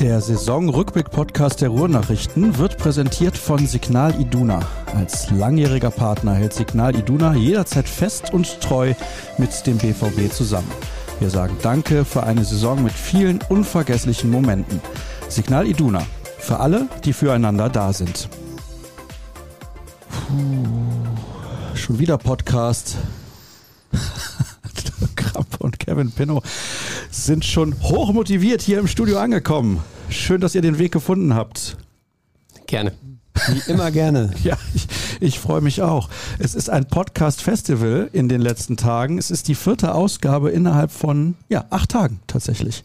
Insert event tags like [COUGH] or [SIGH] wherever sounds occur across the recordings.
Der Saisonrückblick-Podcast der Ruhrnachrichten wird präsentiert von Signal Iduna. Als langjähriger Partner hält Signal Iduna jederzeit fest und treu mit dem BVB zusammen. Wir sagen Danke für eine Saison mit vielen unvergesslichen Momenten. Signal Iduna. Für alle, die füreinander da sind. Puh, schon wieder Podcast. [LAUGHS] Kramp und Kevin Pinnow sind schon hochmotiviert hier im Studio angekommen. Schön, dass ihr den Weg gefunden habt. Gerne. Wie immer gerne. [LAUGHS] Ja, ich, ich freue mich auch. Es ist ein Podcast-Festival in den letzten Tagen. Es ist die vierte Ausgabe innerhalb von ja, acht Tagen tatsächlich.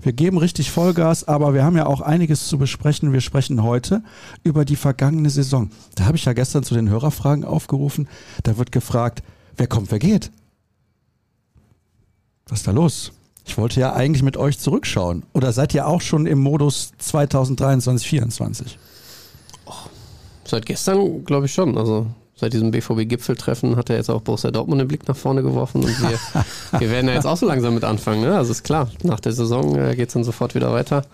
Wir geben richtig Vollgas, aber wir haben ja auch einiges zu besprechen. Wir sprechen heute über die vergangene Saison. Da habe ich ja gestern zu den Hörerfragen aufgerufen. Da wird gefragt, wer kommt, wer geht. Was ist da los? Ich wollte ja eigentlich mit euch zurückschauen. Oder seid ihr auch schon im Modus 2023, 2024? Seit gestern glaube ich schon. Also seit diesem BVB-Gipfeltreffen hat er jetzt auch Borussia Dortmund den Blick nach vorne geworfen und wir, [LAUGHS] wir werden ja jetzt auch so langsam mit anfangen. Ne? Also ist klar, nach der Saison äh, geht es dann sofort wieder weiter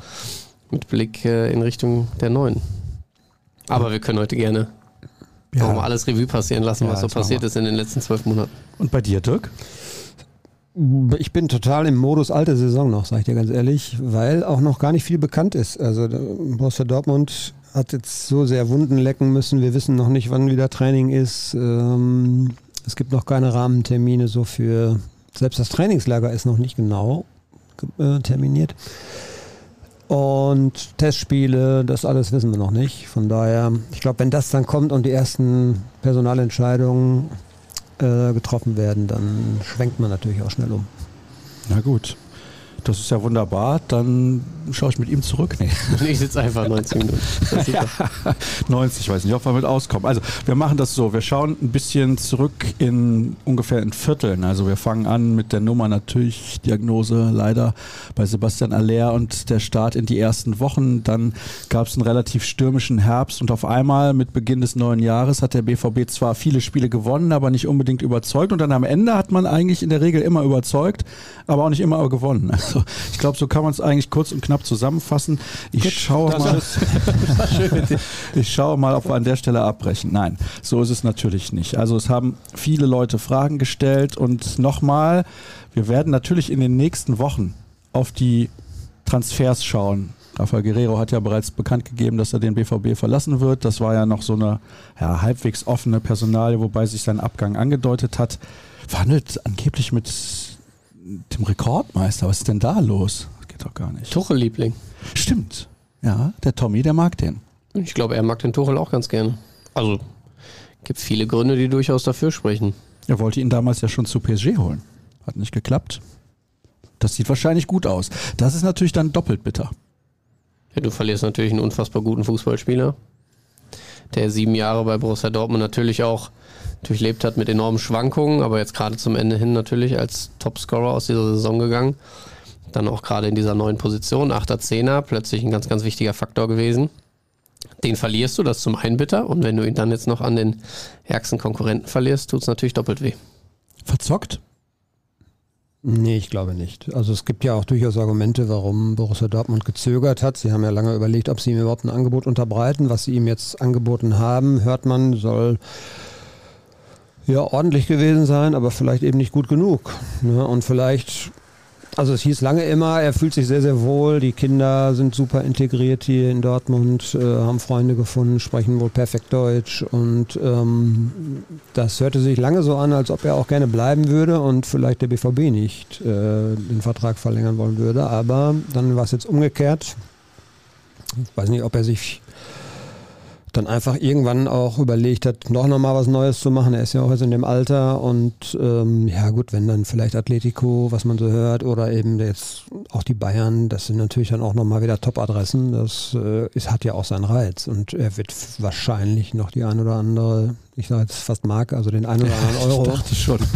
mit Blick äh, in Richtung der Neuen. Aber wir können heute gerne ja. mal alles Revue passieren lassen, ja, was so passiert ist in den letzten zwölf Monaten. Und bei dir, Dirk? Ich bin total im Modus alte Saison noch, sage ich dir ganz ehrlich, weil auch noch gar nicht viel bekannt ist. Also Borussia Dortmund hat jetzt so sehr Wunden lecken müssen. Wir wissen noch nicht, wann wieder Training ist. Ähm, es gibt noch keine Rahmentermine so für. Selbst das Trainingslager ist noch nicht genau äh, terminiert. Und Testspiele, das alles wissen wir noch nicht. Von daher, ich glaube, wenn das dann kommt und die ersten Personalentscheidungen getroffen werden, dann schwenkt man natürlich auch schnell um. Na gut. Das ist ja wunderbar. Dann schaue ich mit ihm zurück. Nee. [LAUGHS] Ich sitze einfach 90 Minuten. [LAUGHS] ja, 90, [LAUGHS] ich weiß nicht, ob wir mit auskommen. Also wir machen das so. Wir schauen ein bisschen zurück in ungefähr in Vierteln. Also wir fangen an mit der Nummer natürlich Diagnose leider bei Sebastian Aller und der Start in die ersten Wochen. Dann gab es einen relativ stürmischen Herbst und auf einmal mit Beginn des neuen Jahres hat der BVB zwar viele Spiele gewonnen, aber nicht unbedingt überzeugt. Und dann am Ende hat man eigentlich in der Regel immer überzeugt, aber auch nicht immer gewonnen. Also ich glaube, so kann man es eigentlich kurz und knapp zusammenfassen. Ich Gut, schaue mal. [LAUGHS] ich schaue mal, ob wir an der Stelle abbrechen. Nein, so ist es natürlich nicht. Also es haben viele Leute Fragen gestellt und nochmal, wir werden natürlich in den nächsten Wochen auf die Transfers schauen. Rafael Guerrero hat ja bereits bekannt gegeben, dass er den BVB verlassen wird. Das war ja noch so eine ja, halbwegs offene Personalie, wobei sich sein Abgang angedeutet hat. Verhandelt angeblich mit dem Rekordmeister. Was ist denn da los? Das geht doch gar nicht. Tuchel-Liebling. Stimmt. Ja, der Tommy, der mag den. Ich glaube, er mag den Tuchel auch ganz gerne. Also, gibt viele Gründe, die durchaus dafür sprechen. Er wollte ihn damals ja schon zu PSG holen. Hat nicht geklappt. Das sieht wahrscheinlich gut aus. Das ist natürlich dann doppelt bitter. Ja, du verlierst natürlich einen unfassbar guten Fußballspieler, der sieben Jahre bei Borussia Dortmund natürlich auch durchlebt hat mit enormen Schwankungen, aber jetzt gerade zum Ende hin natürlich als Topscorer aus dieser Saison gegangen. Dann auch gerade in dieser neuen Position, 8er, 10er, plötzlich ein ganz, ganz wichtiger Faktor gewesen. Den verlierst du, das zum einen bitter. Und wenn du ihn dann jetzt noch an den ärgsten Konkurrenten verlierst, tut es natürlich doppelt weh. Verzockt? Nee, ich glaube nicht. Also es gibt ja auch durchaus Argumente, warum Borussia Dortmund gezögert hat. Sie haben ja lange überlegt, ob sie ihm überhaupt ein Angebot unterbreiten. Was sie ihm jetzt angeboten haben, hört man, soll ja ordentlich gewesen sein, aber vielleicht eben nicht gut genug. Ne? Und vielleicht, also es hieß lange immer, er fühlt sich sehr, sehr wohl, die Kinder sind super integriert hier in Dortmund, äh, haben Freunde gefunden, sprechen wohl perfekt Deutsch und ähm, das hörte sich lange so an, als ob er auch gerne bleiben würde und vielleicht der BVB nicht äh, den Vertrag verlängern wollen würde, aber dann war es jetzt umgekehrt. Ich weiß nicht, ob er sich dann einfach irgendwann auch überlegt hat, noch nochmal was Neues zu machen. Er ist ja auch jetzt in dem Alter und ähm, ja gut, wenn dann vielleicht Atletico, was man so hört, oder eben jetzt auch die Bayern, das sind natürlich dann auch nochmal wieder Top-Adressen. Das äh, ist, hat ja auch seinen Reiz und er wird wahrscheinlich noch die ein oder andere, ich sage jetzt fast Mark, also den ein oder anderen [LAUGHS] Euro. ich dachte schon. [LAUGHS]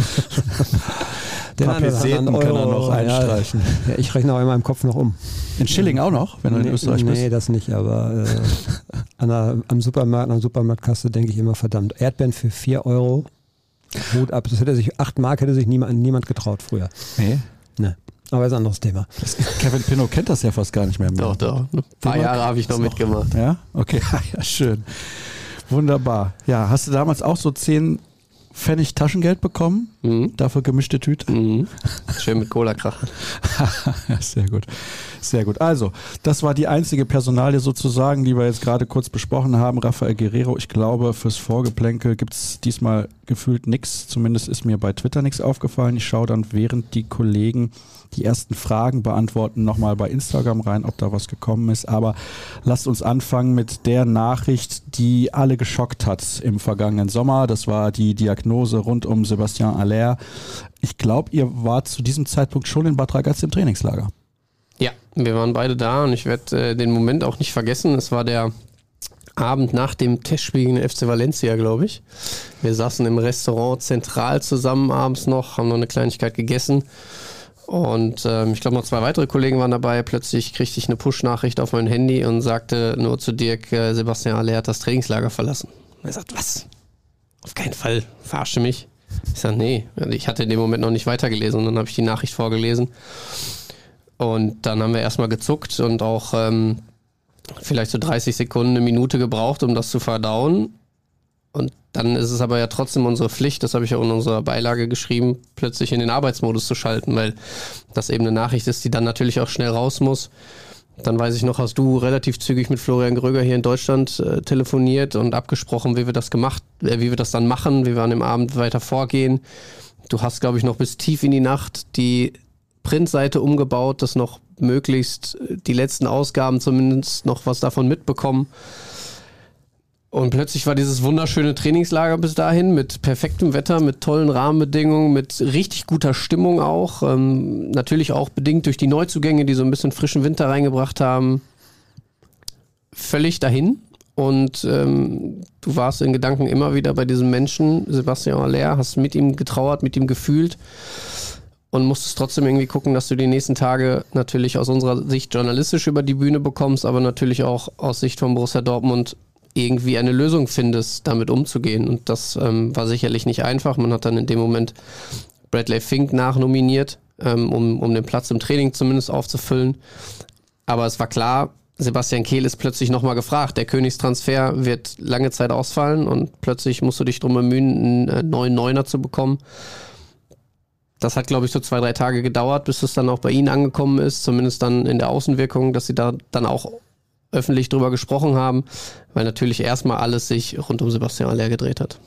Den paar Peseten kann er noch einstreichen. Ja, ich rechne auch in meinem Kopf noch um. In Schilling auch noch, wenn du nee, in Österreich bist? Nee, das nicht, aber äh, an der, am Supermarkt, an der Supermarktkasse denke ich immer, verdammt, Erdbeeren für 4 Euro, Hut ab. Das hätte sich, 8 Mark hätte sich niemand, niemand getraut früher. Nee. Ne. Aber ist ein anderes Thema. Kevin Pinot kennt das ja fast gar nicht mehr. Doch, doch. Ein paar Jahre habe ich noch mitgemacht. Ja, okay, [LAUGHS] ja, schön. Wunderbar. Ja, hast du damals auch so 10 Pfennig Taschengeld bekommen? Mhm. Dafür gemischte Tüte? Mhm. Schön mit Cola krachen. [LAUGHS] sehr gut. Sehr gut. Also, das war die einzige Personalie sozusagen, die wir jetzt gerade kurz besprochen haben. Rafael Guerrero, ich glaube, fürs Vorgeplänkel gibt es diesmal gefühlt nichts. Zumindest ist mir bei Twitter nichts aufgefallen. Ich schaue dann, während die Kollegen die ersten Fragen beantworten, nochmal bei Instagram rein, ob da was gekommen ist. Aber lasst uns anfangen mit der Nachricht, die alle geschockt hat im vergangenen Sommer. Das war die Diagnose rund um Sebastian Aller. Ich glaube, ihr wart zu diesem Zeitpunkt schon in Bad Ragaz im Trainingslager. Ja, wir waren beide da und ich werde äh, den Moment auch nicht vergessen. Es war der Abend nach dem Testspiel gegen den FC Valencia, glaube ich. Wir saßen im Restaurant zentral zusammen abends noch, haben noch eine Kleinigkeit gegessen. Und ähm, ich glaube, noch zwei weitere Kollegen waren dabei. Plötzlich kriegte ich eine Push-Nachricht auf mein Handy und sagte nur zu Dirk, äh, Sebastian Aller hat das Trainingslager verlassen. Und er sagt, was? Auf keinen Fall, verarsche mich. Ich sage, nee, ich hatte in dem Moment noch nicht weitergelesen und dann habe ich die Nachricht vorgelesen. Und dann haben wir erstmal gezuckt und auch ähm, vielleicht so 30 Sekunden, eine Minute gebraucht, um das zu verdauen. Und dann ist es aber ja trotzdem unsere Pflicht, das habe ich ja in unserer Beilage geschrieben, plötzlich in den Arbeitsmodus zu schalten, weil das eben eine Nachricht ist, die dann natürlich auch schnell raus muss. Dann weiß ich noch, hast du relativ zügig mit Florian Gröger hier in Deutschland äh, telefoniert und abgesprochen, wie wir das gemacht, äh, wie wir das dann machen, wie wir an dem Abend weiter vorgehen. Du hast, glaube ich, noch bis tief in die Nacht die Printseite umgebaut, dass noch möglichst äh, die letzten Ausgaben zumindest noch was davon mitbekommen. Und plötzlich war dieses wunderschöne Trainingslager bis dahin mit perfektem Wetter, mit tollen Rahmenbedingungen, mit richtig guter Stimmung auch. Ähm, natürlich auch bedingt durch die Neuzugänge, die so ein bisschen frischen Winter reingebracht haben. Völlig dahin. Und ähm, du warst in Gedanken immer wieder bei diesem Menschen, Sebastian Aller, hast mit ihm getrauert, mit ihm gefühlt und musstest trotzdem irgendwie gucken, dass du die nächsten Tage natürlich aus unserer Sicht journalistisch über die Bühne bekommst, aber natürlich auch aus Sicht von Borussia Dortmund irgendwie eine Lösung findest, damit umzugehen. Und das ähm, war sicherlich nicht einfach. Man hat dann in dem Moment Bradley Fink nachnominiert, ähm, um, um den Platz im Training zumindest aufzufüllen. Aber es war klar, Sebastian Kehl ist plötzlich nochmal gefragt. Der Königstransfer wird lange Zeit ausfallen und plötzlich musst du dich drum bemühen, einen äh, neuen Neuner zu bekommen. Das hat, glaube ich, so zwei, drei Tage gedauert, bis es dann auch bei Ihnen angekommen ist, zumindest dann in der Außenwirkung, dass Sie da dann auch öffentlich drüber gesprochen haben, weil natürlich erstmal alles sich rund um Sebastian Aller gedreht hat.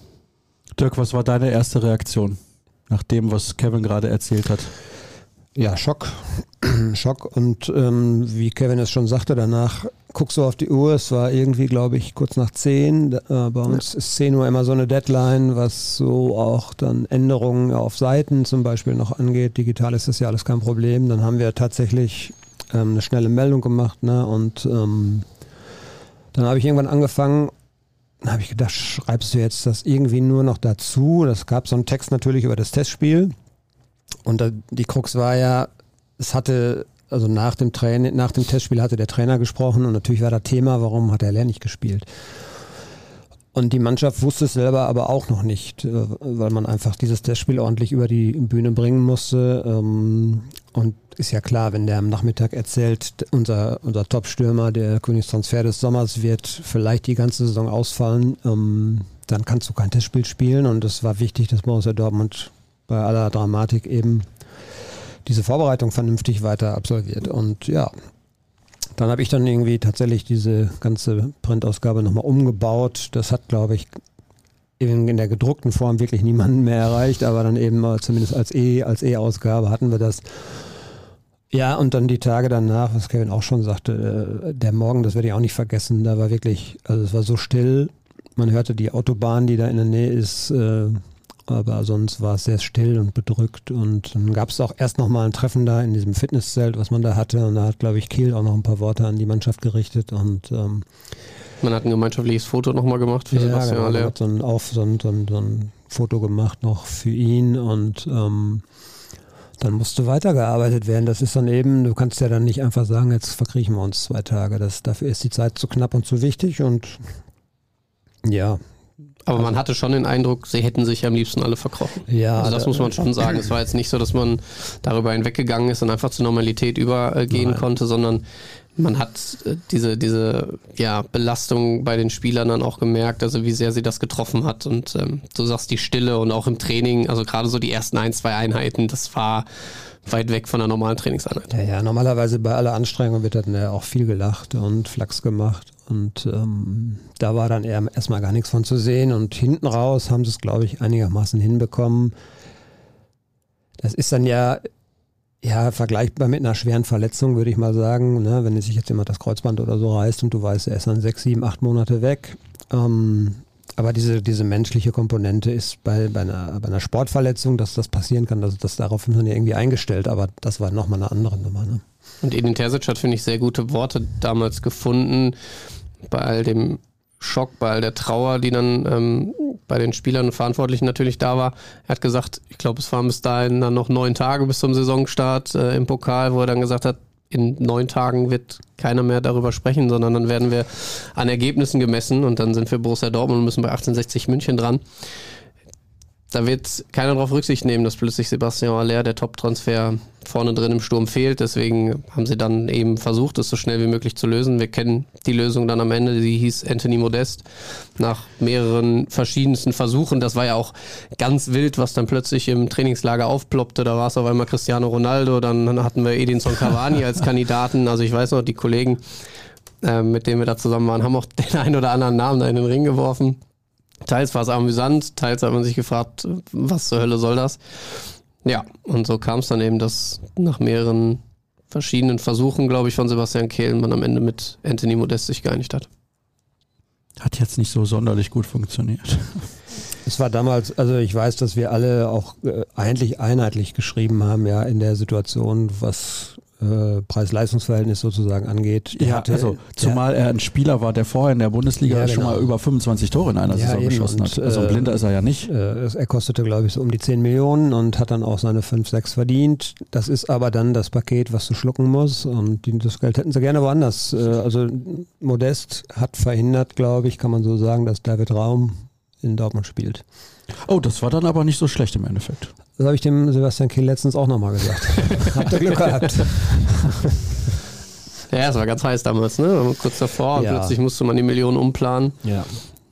Dirk, was war deine erste Reaktion nach dem, was Kevin gerade erzählt hat? Ja, Schock. [CLEARS THROAT] Schock. Und ähm, wie Kevin es schon sagte, danach guckst du auf die Uhr. Es war irgendwie, glaube ich, kurz nach 10. Äh, bei uns ja. ist 10 Uhr immer so eine Deadline, was so auch dann Änderungen auf Seiten zum Beispiel noch angeht. Digital ist das ja alles kein Problem. Dann haben wir tatsächlich ähm, eine schnelle Meldung gemacht. Ne? Und ähm, dann habe ich irgendwann angefangen, dann habe ich gedacht, schreibst du jetzt das irgendwie nur noch dazu? Das gab so einen Text natürlich über das Testspiel. Und die Krux war ja, es hatte, also nach dem Training, nach dem Testspiel hatte der Trainer gesprochen und natürlich war das Thema, warum hat er Lehr nicht gespielt. Und die Mannschaft wusste es selber aber auch noch nicht, äh, weil man einfach dieses Testspiel ordentlich über die Bühne bringen musste. Ähm, und ist ja klar, wenn der am Nachmittag erzählt, unser, unser Top-Stürmer, der Königstransfer des Sommers, wird vielleicht die ganze Saison ausfallen, ähm, dann kannst du kein Testspiel spielen. Und es war wichtig, dass Borussia Dortmund bei aller Dramatik eben diese Vorbereitung vernünftig weiter absolviert. Und ja, dann habe ich dann irgendwie tatsächlich diese ganze Printausgabe nochmal umgebaut. Das hat, glaube ich, in der gedruckten Form wirklich niemanden mehr erreicht, aber dann eben zumindest als E, als E-Ausgabe hatten wir das. Ja, und dann die Tage danach, was Kevin auch schon sagte, äh, der Morgen, das werde ich auch nicht vergessen, da war wirklich, also es war so still, man hörte die Autobahn, die da in der Nähe ist, äh, aber sonst war es sehr still und bedrückt. Und dann gab es auch erst nochmal ein Treffen da in diesem Fitnesszelt, was man da hatte. Und da hat, glaube ich, Kiel auch noch ein paar Worte an die Mannschaft gerichtet. Und ähm, man hat ein gemeinschaftliches Foto nochmal gemacht für ja, Sebastian genau, Man hat so ein, auf, so, ein, so, ein, so ein Foto gemacht noch für ihn und ähm, dann musste weitergearbeitet werden. Das ist dann eben, du kannst ja dann nicht einfach sagen, jetzt verkriechen wir uns zwei Tage. Das, dafür ist die Zeit zu knapp und zu wichtig und ja, Aber man hatte schon den Eindruck, sie hätten sich am liebsten alle verkrochen. Ja, also das da- muss man schon [CLEARS THROAT] sagen. Es war jetzt nicht so, dass man darüber hinweggegangen ist und einfach zur Normalität übergehen Nein. konnte, sondern man hat äh, diese, diese ja, Belastung bei den Spielern dann auch gemerkt, also wie sehr sie das getroffen hat. Und ähm, du sagst die Stille und auch im Training, also gerade so die ersten ein, zwei Einheiten, das war weit weg von der normalen Trainingseinheit. Ja, ja, normalerweise bei aller Anstrengung wird dann ja auch viel gelacht und Flachs gemacht. Und ähm, da war dann erstmal gar nichts von zu sehen. Und hinten raus haben sie es, glaube ich, einigermaßen hinbekommen. Das ist dann ja, ja vergleichbar mit einer schweren Verletzung, würde ich mal sagen. Ne? Wenn sich jetzt jemand das Kreuzband oder so reißt und du weißt, er ist dann sechs, sieben, acht Monate weg. Ähm, aber diese, diese menschliche Komponente ist bei, bei, einer, bei einer Sportverletzung, dass das passieren kann, das, das darauf sind wir irgendwie eingestellt. Aber das war nochmal eine andere Nummer. Ne? Und Edin Terzic hat, finde ich, sehr gute Worte damals gefunden, bei all dem Schock, bei all der Trauer, die dann ähm, bei den Spielern und Verantwortlichen natürlich da war. Er hat gesagt, ich glaube, es waren bis dahin dann noch neun Tage bis zum Saisonstart äh, im Pokal, wo er dann gesagt hat, in neun Tagen wird keiner mehr darüber sprechen, sondern dann werden wir an Ergebnissen gemessen und dann sind wir Borussia Dortmund und müssen bei 1860 München dran. Da wird keiner darauf Rücksicht nehmen, dass plötzlich Sebastian Aller, der Top-Transfer, vorne drin im Sturm fehlt. Deswegen haben sie dann eben versucht, es so schnell wie möglich zu lösen. Wir kennen die Lösung dann am Ende, die hieß Anthony Modest. Nach mehreren verschiedensten Versuchen, das war ja auch ganz wild, was dann plötzlich im Trainingslager aufploppte. Da war es auf einmal Cristiano Ronaldo, dann hatten wir Edinson Cavani als Kandidaten. Also ich weiß noch, die Kollegen, äh, mit denen wir da zusammen waren, haben auch den einen oder anderen Namen da in den Ring geworfen. Teils war es amüsant, teils hat man sich gefragt, was zur Hölle soll das? Ja, und so kam es dann eben, dass nach mehreren verschiedenen Versuchen, glaube ich, von Sebastian Kehl man am Ende mit Anthony Modest sich geeinigt hat. Hat jetzt nicht so sonderlich gut funktioniert. [LAUGHS] Es war damals, also ich weiß, dass wir alle auch äh, eigentlich einheitlich geschrieben haben, ja, in der Situation, was äh, Preis-Leistungs-Verhältnis sozusagen angeht. Der Ja, hatte- also zumal er ein Spieler war, der vorher in der Bundesliga Ja, schon genau. mal über 25 Tore in einer Ja, Saison geschossen hat. Und, Also ein äh, Blinder ist er ja nicht. Äh, er kostete, glaube ich, so um die 10 Millionen und hat dann auch seine 5, 6 verdient. Das ist aber dann das Paket, was du schlucken musst. Und die, das Geld hätten sie gerne woanders. Äh, also Modest hat verhindert, glaube ich, kann man so sagen, dass David Raum in Dortmund spielt. Oh, das war dann aber nicht so schlecht im Endeffekt. Das habe ich dem Sebastian Kehl letztens auch nochmal gesagt. [LAUGHS] Habt ihr Glück gehabt. [LAUGHS] Ja, es war ganz heiß damals, ne? Kurz davor und Ja. plötzlich musste man die Millionen umplanen Ja.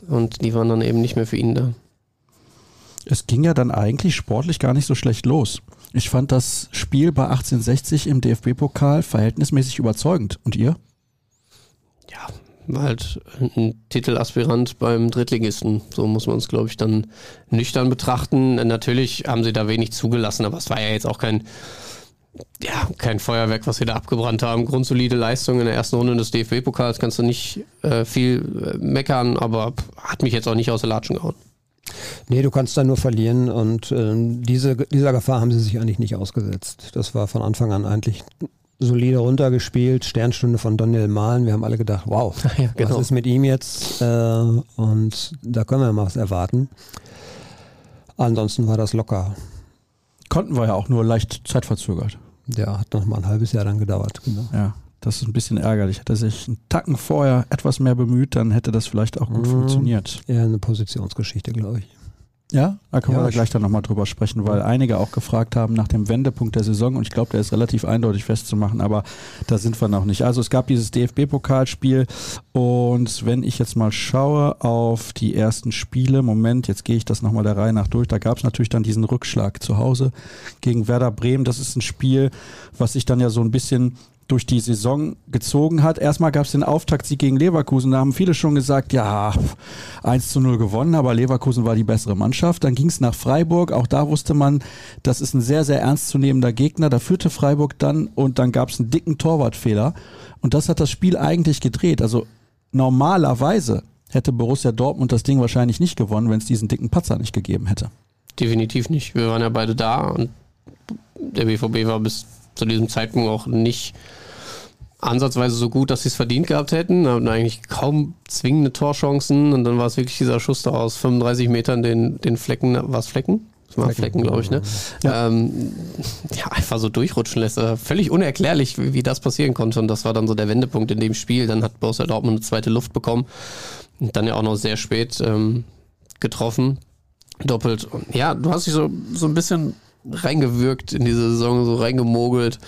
und die waren dann eben nicht mehr für ihn da. Es ging ja dann eigentlich sportlich gar nicht so schlecht los. Ich fand das Spiel bei 1860 im DFB-Pokal verhältnismäßig überzeugend. Und ihr? Ja, war halt ein Titelaspirant beim Drittligisten. So muss man es, glaube ich, dann nüchtern betrachten. Natürlich haben sie da wenig zugelassen, aber es war ja jetzt auch kein, ja, kein Feuerwerk, was sie da abgebrannt haben. Grundsolide Leistung in der ersten Runde des DFB-Pokals kannst du nicht äh, viel äh, meckern, aber hat mich jetzt auch nicht aus der Latschen gehauen. Nee, du kannst da nur verlieren und ähm, diese, dieser Gefahr haben sie sich eigentlich nicht ausgesetzt. Das war von Anfang an eigentlich solide runtergespielt, Sternstunde von Daniel Mahlen. Wir haben alle gedacht, wow, [LAUGHS] Ja, genau. was ist mit ihm jetzt? Äh, und da können wir mal was erwarten. Ansonsten war das locker. Konnten wir ja auch nur leicht zeitverzögert. Der hat noch mal ein halbes Jahr dann gedauert. Genau. Ja, das ist ein bisschen ärgerlich. Hätte er sich einen Tacken vorher etwas mehr bemüht, dann hätte das vielleicht auch gut Mhm. funktioniert. Eher eine Positionsgeschichte, glaube ich. Ja, da können Ja, wir ich- gleich dann nochmal drüber sprechen, weil einige auch gefragt haben nach dem Wendepunkt der Saison und ich glaube, der ist relativ eindeutig festzumachen, aber da sind wir noch nicht. Also es gab dieses DFB-Pokalspiel und wenn ich jetzt mal schaue auf die ersten Spiele, Moment, jetzt gehe ich das nochmal der Reihe nach durch, da gab es natürlich dann diesen Rückschlag zu Hause gegen Werder Bremen. Das ist ein Spiel, was sich dann ja so ein bisschen durch die Saison gezogen hat. Erstmal gab es den Auftaktsieg gegen Leverkusen. Da haben viele schon gesagt, ja, 1 zu 0 gewonnen, aber Leverkusen war die bessere Mannschaft. Dann ging es nach Freiburg. Auch da wusste man, das ist ein sehr, sehr ernstzunehmender Gegner. Da führte Freiburg dann und dann gab es einen dicken Torwartfehler. Und das hat das Spiel eigentlich gedreht. Also normalerweise hätte Borussia Dortmund das Ding wahrscheinlich nicht gewonnen, wenn es diesen dicken Patzer nicht gegeben hätte. Definitiv nicht. Wir waren ja beide da und der BVB war bis zu diesem Zeitpunkt auch nicht ansatzweise so gut, dass sie es verdient gehabt hätten. Hatten eigentlich kaum zwingende Torchancen und dann war es wirklich dieser Schuss da aus 35 Metern, den, den Flecken, war es Flecken? Das war Flecken, glaube ich, ne? Ja. Ähm, ja, einfach so durchrutschen lässt. Äh, Völlig unerklärlich, wie, wie das passieren konnte. Und das war dann so der Wendepunkt in dem Spiel. Dann hat Borussia Dortmund eine zweite Luft bekommen. Und dann ja auch noch sehr spät ähm, getroffen. Doppelt. Und ja, du hast dich so, so ein bisschen reingewirkt in diese Saison, so reingemogelt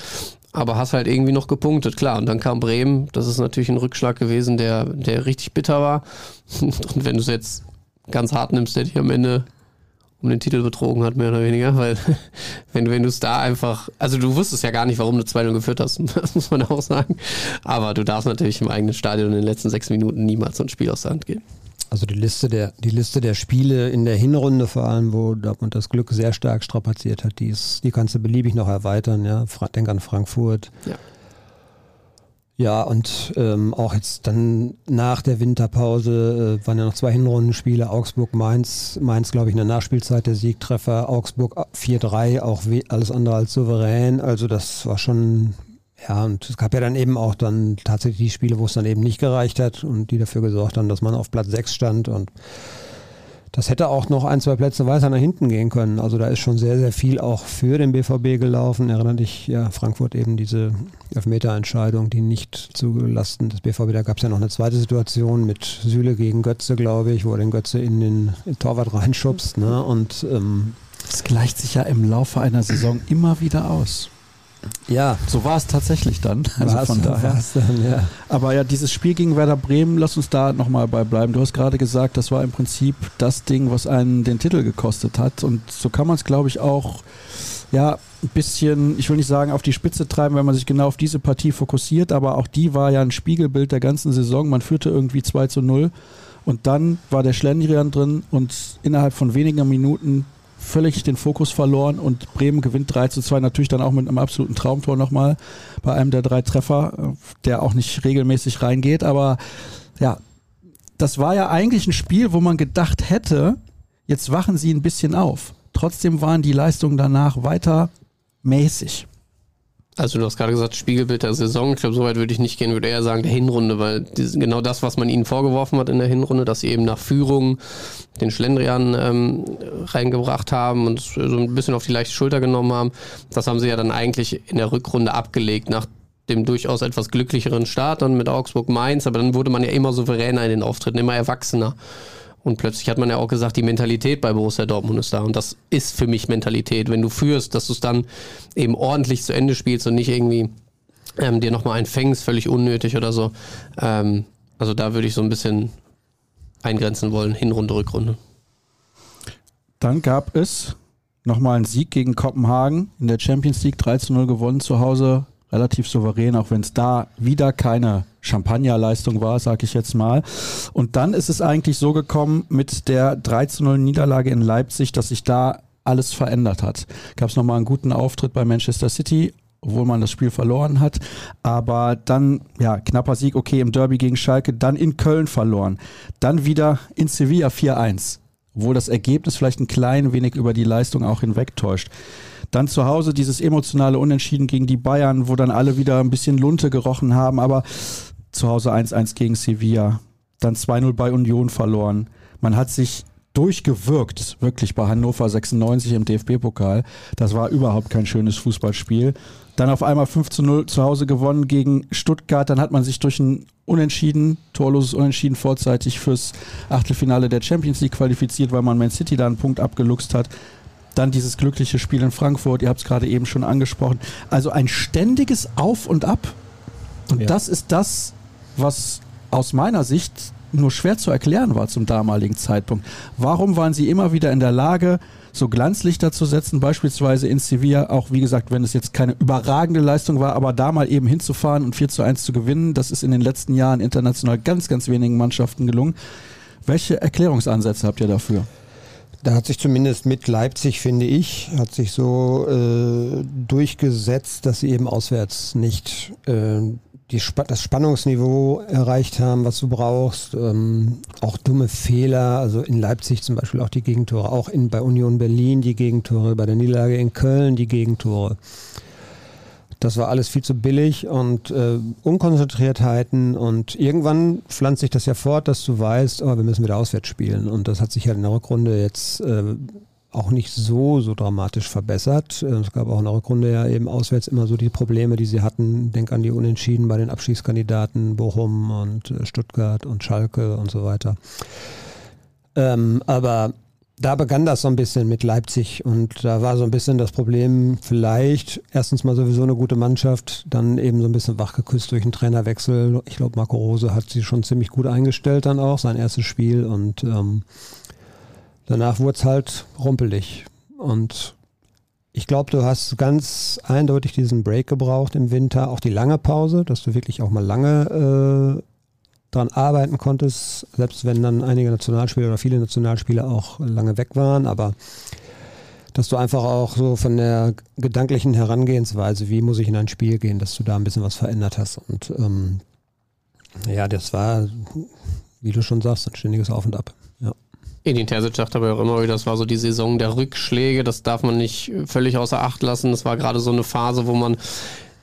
aber hast halt irgendwie noch gepunktet, klar. Und dann kam Bremen, das ist natürlich ein Rückschlag gewesen, der, der richtig bitter war. [LAUGHS] Und wenn du es jetzt ganz hart nimmst, der dich am Ende um den Titel betrogen hat, mehr oder weniger, weil [LAUGHS] wenn, wenn du es da einfach, also du wusstest ja gar nicht, warum du 2-0 geführt hast, [LAUGHS] das muss man auch sagen. Aber du darfst natürlich im eigenen Stadion in den letzten sechs Minuten niemals so ein Spiel aus der Hand geben. Also die Liste der, die Liste der Spiele in der Hinrunde vor allem, wo Dortmund das Glück sehr stark strapaziert hat, die, ist, die kannst du beliebig noch erweitern. Ja? Denk an Frankfurt. Ja. Ja, und ähm, auch jetzt dann nach der Winterpause äh, waren ja noch zwei Hinrundenspiele, Augsburg, Mainz, Mainz glaube ich in der Nachspielzeit der Siegtreffer, Augsburg 4-3, auch alles andere als souverän. Also das war schon ja, und es gab ja dann eben auch dann tatsächlich die Spiele, wo es dann eben nicht gereicht hat und die dafür gesorgt haben, dass man auf Platz 6 stand und das hätte auch noch ein, zwei Plätze weiter nach hinten gehen können. Also da ist schon sehr, sehr viel auch für den BVB gelaufen. Erinnert dich, ja, Frankfurt eben diese Elfmeterentscheidung, die nicht zugelasten des BVB. Da gab es ja noch eine zweite Situation mit Süle gegen Götze, glaube ich, wo er den Götze in den, in den Torwart reinschubst. Ne? Und ähm, das gleicht sich ja im Laufe einer Saison immer wieder aus. Ja. So war es tatsächlich dann. Also war's, von daher. Dann, ja. Aber ja, dieses Spiel gegen Werder Bremen, lass uns da nochmal bei bleiben. Du hast gerade gesagt, das war im Prinzip das Ding, was einen den Titel gekostet hat. Und so kann man es, glaube ich, auch ja, ein bisschen, ich will nicht sagen, auf die Spitze treiben, wenn man sich genau auf diese Partie fokussiert, aber auch die war ja ein Spiegelbild der ganzen Saison. Man führte irgendwie 2 zu 0 und dann war der Schlendrian drin und innerhalb von wenigen Minuten völlig den Fokus verloren und Bremen gewinnt 3 zu 2, natürlich dann auch mit einem absoluten Traumtor nochmal bei einem der drei Treffer, der auch nicht regelmäßig reingeht, aber ja, das war ja eigentlich ein Spiel, wo man gedacht hätte, jetzt wachen sie ein bisschen auf. Trotzdem waren die Leistungen danach weiter mäßig. Also du hast gerade gesagt, Spiegelbild der Saison. Ich glaube, soweit würde ich nicht gehen, würde eher sagen der Hinrunde, weil genau das, was man ihnen vorgeworfen hat in der Hinrunde, dass sie eben nach Führung den Schlendrian ähm, reingebracht haben und so ein bisschen auf die leichte Schulter genommen haben, das haben sie ja dann eigentlich in der Rückrunde abgelegt, nach dem durchaus etwas glücklicheren Start dann mit Augsburg Mainz, aber dann wurde man ja immer souveräner in den Auftritten, immer erwachsener. Und plötzlich hat man ja auch gesagt, die Mentalität bei Borussia Dortmund ist da. Und das ist für mich Mentalität. Wenn du führst, dass du es dann eben ordentlich zu Ende spielst und nicht irgendwie ähm, dir nochmal einfängst, völlig unnötig oder so. Ähm, also da würde ich so ein bisschen eingrenzen wollen, Hinrunde, Rückrunde. Dann gab es nochmal einen Sieg gegen Kopenhagen in der Champions League 3 zu 0 gewonnen zu Hause relativ souverän, auch wenn es da wieder keine Champagnerleistung war, sage ich jetzt mal. Und dann ist es eigentlich so gekommen mit der 3 zu 0 Niederlage in Leipzig, dass sich da alles verändert hat. Gab es nochmal einen guten Auftritt bei Manchester City, obwohl man das Spiel verloren hat. Aber dann, ja, knapper Sieg, okay, im Derby gegen Schalke, dann in Köln verloren. Dann wieder in Sevilla 4-1, obwohl das Ergebnis vielleicht ein klein wenig über die Leistung auch hinwegtäuscht. Dann zu Hause dieses emotionale Unentschieden gegen die Bayern, wo dann alle wieder ein bisschen Lunte gerochen haben, aber zu Hause 1-1 gegen Sevilla, dann 2-0 bei Union verloren. Man hat sich durchgewirkt, wirklich bei Hannover 96 im DFB-Pokal. Das war überhaupt kein schönes Fußballspiel. Dann auf einmal 5 zu 0 zu Hause gewonnen gegen Stuttgart. Dann hat man sich durch ein Unentschieden, torloses Unentschieden vorzeitig fürs Achtelfinale der Champions League qualifiziert, weil man Man City da einen Punkt abgeluchst hat. Dann dieses glückliche Spiel in Frankfurt, ihr habt es gerade eben schon angesprochen. Also ein ständiges Auf und Ab. Und ja. das ist das, was aus meiner Sicht nur schwer zu erklären war zum damaligen Zeitpunkt. Warum waren sie immer wieder in der Lage, so Glanzlichter zu setzen, beispielsweise in Sevilla, auch wie gesagt, wenn es jetzt keine überragende Leistung war, aber da mal eben hinzufahren und 4 zu 1 zu gewinnen, das ist in den letzten Jahren international ganz, ganz wenigen Mannschaften gelungen. Welche Erklärungsansätze habt ihr dafür? Da hat sich zumindest mit Leipzig, finde ich, hat sich so äh, durchgesetzt, dass sie eben auswärts nicht äh, die, das Spannungsniveau erreicht haben, was du brauchst. Ähm, auch dumme Fehler, also in Leipzig zum Beispiel auch die Gegentore, auch in, bei Union Berlin die Gegentore, bei der Niederlage in Köln die Gegentore. Das war alles viel zu billig und äh, Unkonzentriertheiten und irgendwann pflanzt sich das ja fort, dass du weißt, oh, wir müssen wieder auswärts spielen und das hat sich ja in der Rückrunde jetzt äh, auch nicht so, so dramatisch verbessert. Äh, es gab auch in der Rückrunde ja eben auswärts immer so die Probleme, die sie hatten. Denk an die Unentschieden bei den Abschießkandidaten Bochum und äh, Stuttgart und Schalke und so weiter. Ähm, aber da begann das so ein bisschen mit Leipzig und da war so ein bisschen das Problem, vielleicht erstens mal sowieso eine gute Mannschaft, dann eben so ein bisschen wachgeküsst durch einen Trainerwechsel. Ich glaube, Marco Rose hat sie schon ziemlich gut eingestellt dann auch, sein erstes Spiel und ähm, danach wurde es halt rumpelig. Und ich glaube, du hast ganz eindeutig diesen Break gebraucht im Winter, auch die lange Pause, dass du wirklich auch mal lange äh, daran arbeiten konntest, selbst wenn dann einige Nationalspieler oder viele Nationalspieler auch lange weg waren, aber dass du einfach auch so von der gedanklichen Herangehensweise, wie muss ich in ein Spiel gehen, dass du da ein bisschen was verändert hast. Und ähm, ja, das war, wie du schon sagst, ein ständiges Auf und Ab. Edin Terzic sagt aber auch immer wieder, das war so die Saison der Rückschläge, das darf man nicht völlig außer Acht lassen. Das war gerade so eine Phase, wo man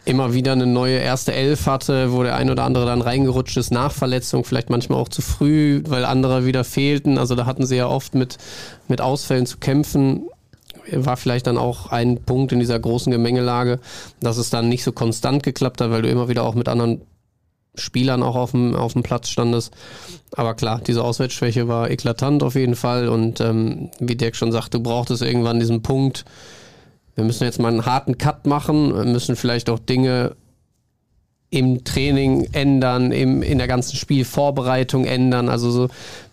immer wieder eine neue erste Elf hatte, wo der ein oder andere dann reingerutscht ist nach Verletzung, vielleicht manchmal auch zu früh, weil andere wieder fehlten. Also da hatten sie ja oft mit, mit Ausfällen zu kämpfen. War vielleicht dann auch ein Punkt in dieser großen Gemengelage, dass es dann nicht so konstant geklappt hat, weil du immer wieder auch mit anderen Spielern auch auf dem, auf dem Platz standest. Aber klar, diese Auswärtsschwäche war eklatant auf jeden Fall. Und ähm, wie Dirk schon sagte, du brauchtest irgendwann diesen Punkt, wir müssen jetzt mal einen harten Cut machen, müssen vielleicht auch Dinge im Training ändern, im, in der ganzen Spielvorbereitung ändern, also so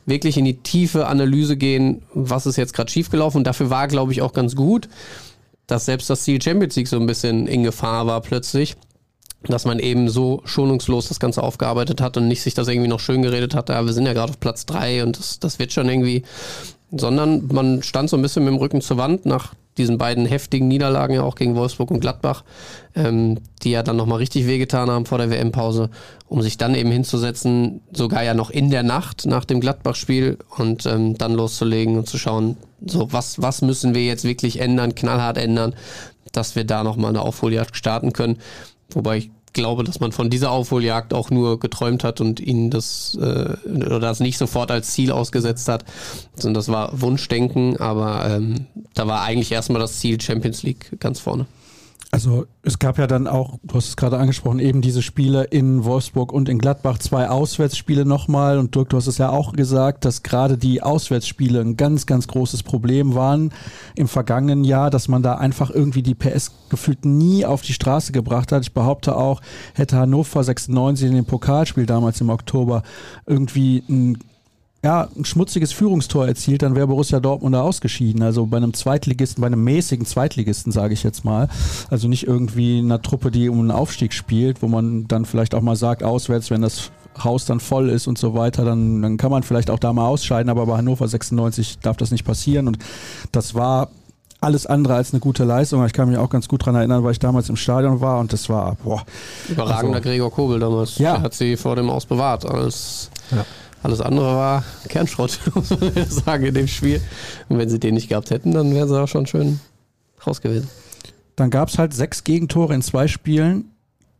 wirklich in die tiefe Analyse gehen, was ist jetzt gerade schiefgelaufen. Und dafür war, glaube ich, auch ganz gut, dass selbst das Ziel Champions League so ein bisschen in Gefahr war plötzlich dass man eben so schonungslos das Ganze aufgearbeitet hat und nicht sich das irgendwie noch schön geredet hat, ja, wir sind ja gerade auf Platz drei und das, das wird schon irgendwie, sondern man stand so ein bisschen mit dem Rücken zur Wand nach diesen beiden heftigen Niederlagen ja auch gegen Wolfsburg und Gladbach, ähm, die ja dann nochmal richtig wehgetan haben vor der WM-Pause, um sich dann eben hinzusetzen, sogar ja noch in der Nacht nach dem Gladbach-Spiel und ähm, dann loszulegen und zu schauen, so was, was müssen wir jetzt wirklich ändern, knallhart ändern, dass wir da nochmal eine Aufholjagd starten können. Wobei ich glaube, dass man von dieser Aufholjagd auch nur geträumt hat und ihnen das äh, oder das nicht sofort als Ziel ausgesetzt hat. sondern das war Wunschdenken, aber ähm, da war eigentlich erstmal das Ziel Champions League ganz vorne. Also es gab ja dann auch, du hast es gerade angesprochen, eben diese Spiele in Wolfsburg und in Gladbach, zwei Auswärtsspiele nochmal. Und Dirk, du hast es ja auch gesagt, dass gerade die Auswärtsspiele ein ganz, ganz großes Problem waren im vergangenen Jahr, dass man da einfach irgendwie die PS gefühlt nie auf die Straße gebracht hat. Ich behaupte auch, hätte Hannover 96 in dem Pokalspiel damals im Oktober irgendwie ein ja, ein schmutziges Führungstor erzielt, dann wäre Borussia Dortmund da ausgeschieden. Also bei einem Zweitligisten, bei einem mäßigen Zweitligisten, sage ich jetzt mal. Also nicht irgendwie einer Truppe, die um einen Aufstieg spielt, wo man dann vielleicht auch mal sagt, auswärts, wenn das Haus dann voll ist und so weiter, dann, dann kann man vielleicht auch da mal ausscheiden, aber bei Hannover 96 darf das nicht passieren. Und das war alles andere als eine gute Leistung. Ich kann mich auch ganz gut daran erinnern, weil ich damals im Stadion war und das war boah. Überragender also, Gregor Kobel damals. Ja. Der hat sie vor dem Aus bewahrt als ja. Alles andere war Kernschrott, [LAUGHS] muss man sagen, in dem Spiel. Und wenn sie den nicht gehabt hätten, dann wären sie auch schon schön raus gewesen. Dann gab es halt sechs Gegentore in zwei Spielen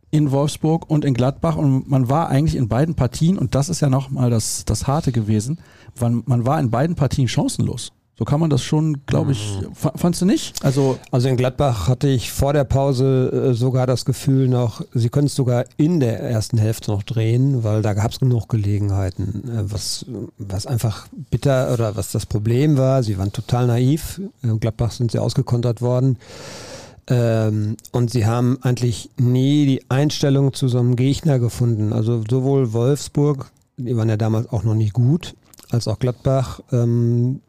in Wolfsburg und in Gladbach und man war eigentlich in beiden Partien, und das ist ja nochmal das, das Harte gewesen, man, man war in beiden Partien chancenlos. So kann man das schon, glaube ich, mhm. fandst du nicht? Also, also in Gladbach hatte ich vor der Pause äh, sogar das Gefühl noch, sie können es sogar in der ersten Hälfte noch drehen, weil da gab es genug Gelegenheiten. Äh, was, was einfach bitter oder was das Problem war, sie waren total naiv. In Gladbach sind sie ausgekontert worden. Ähm, und sie haben eigentlich nie die Einstellung zu so einem Gegner gefunden. Also sowohl Wolfsburg, die waren ja damals auch noch nicht gut, als auch Gladbach. Ähm,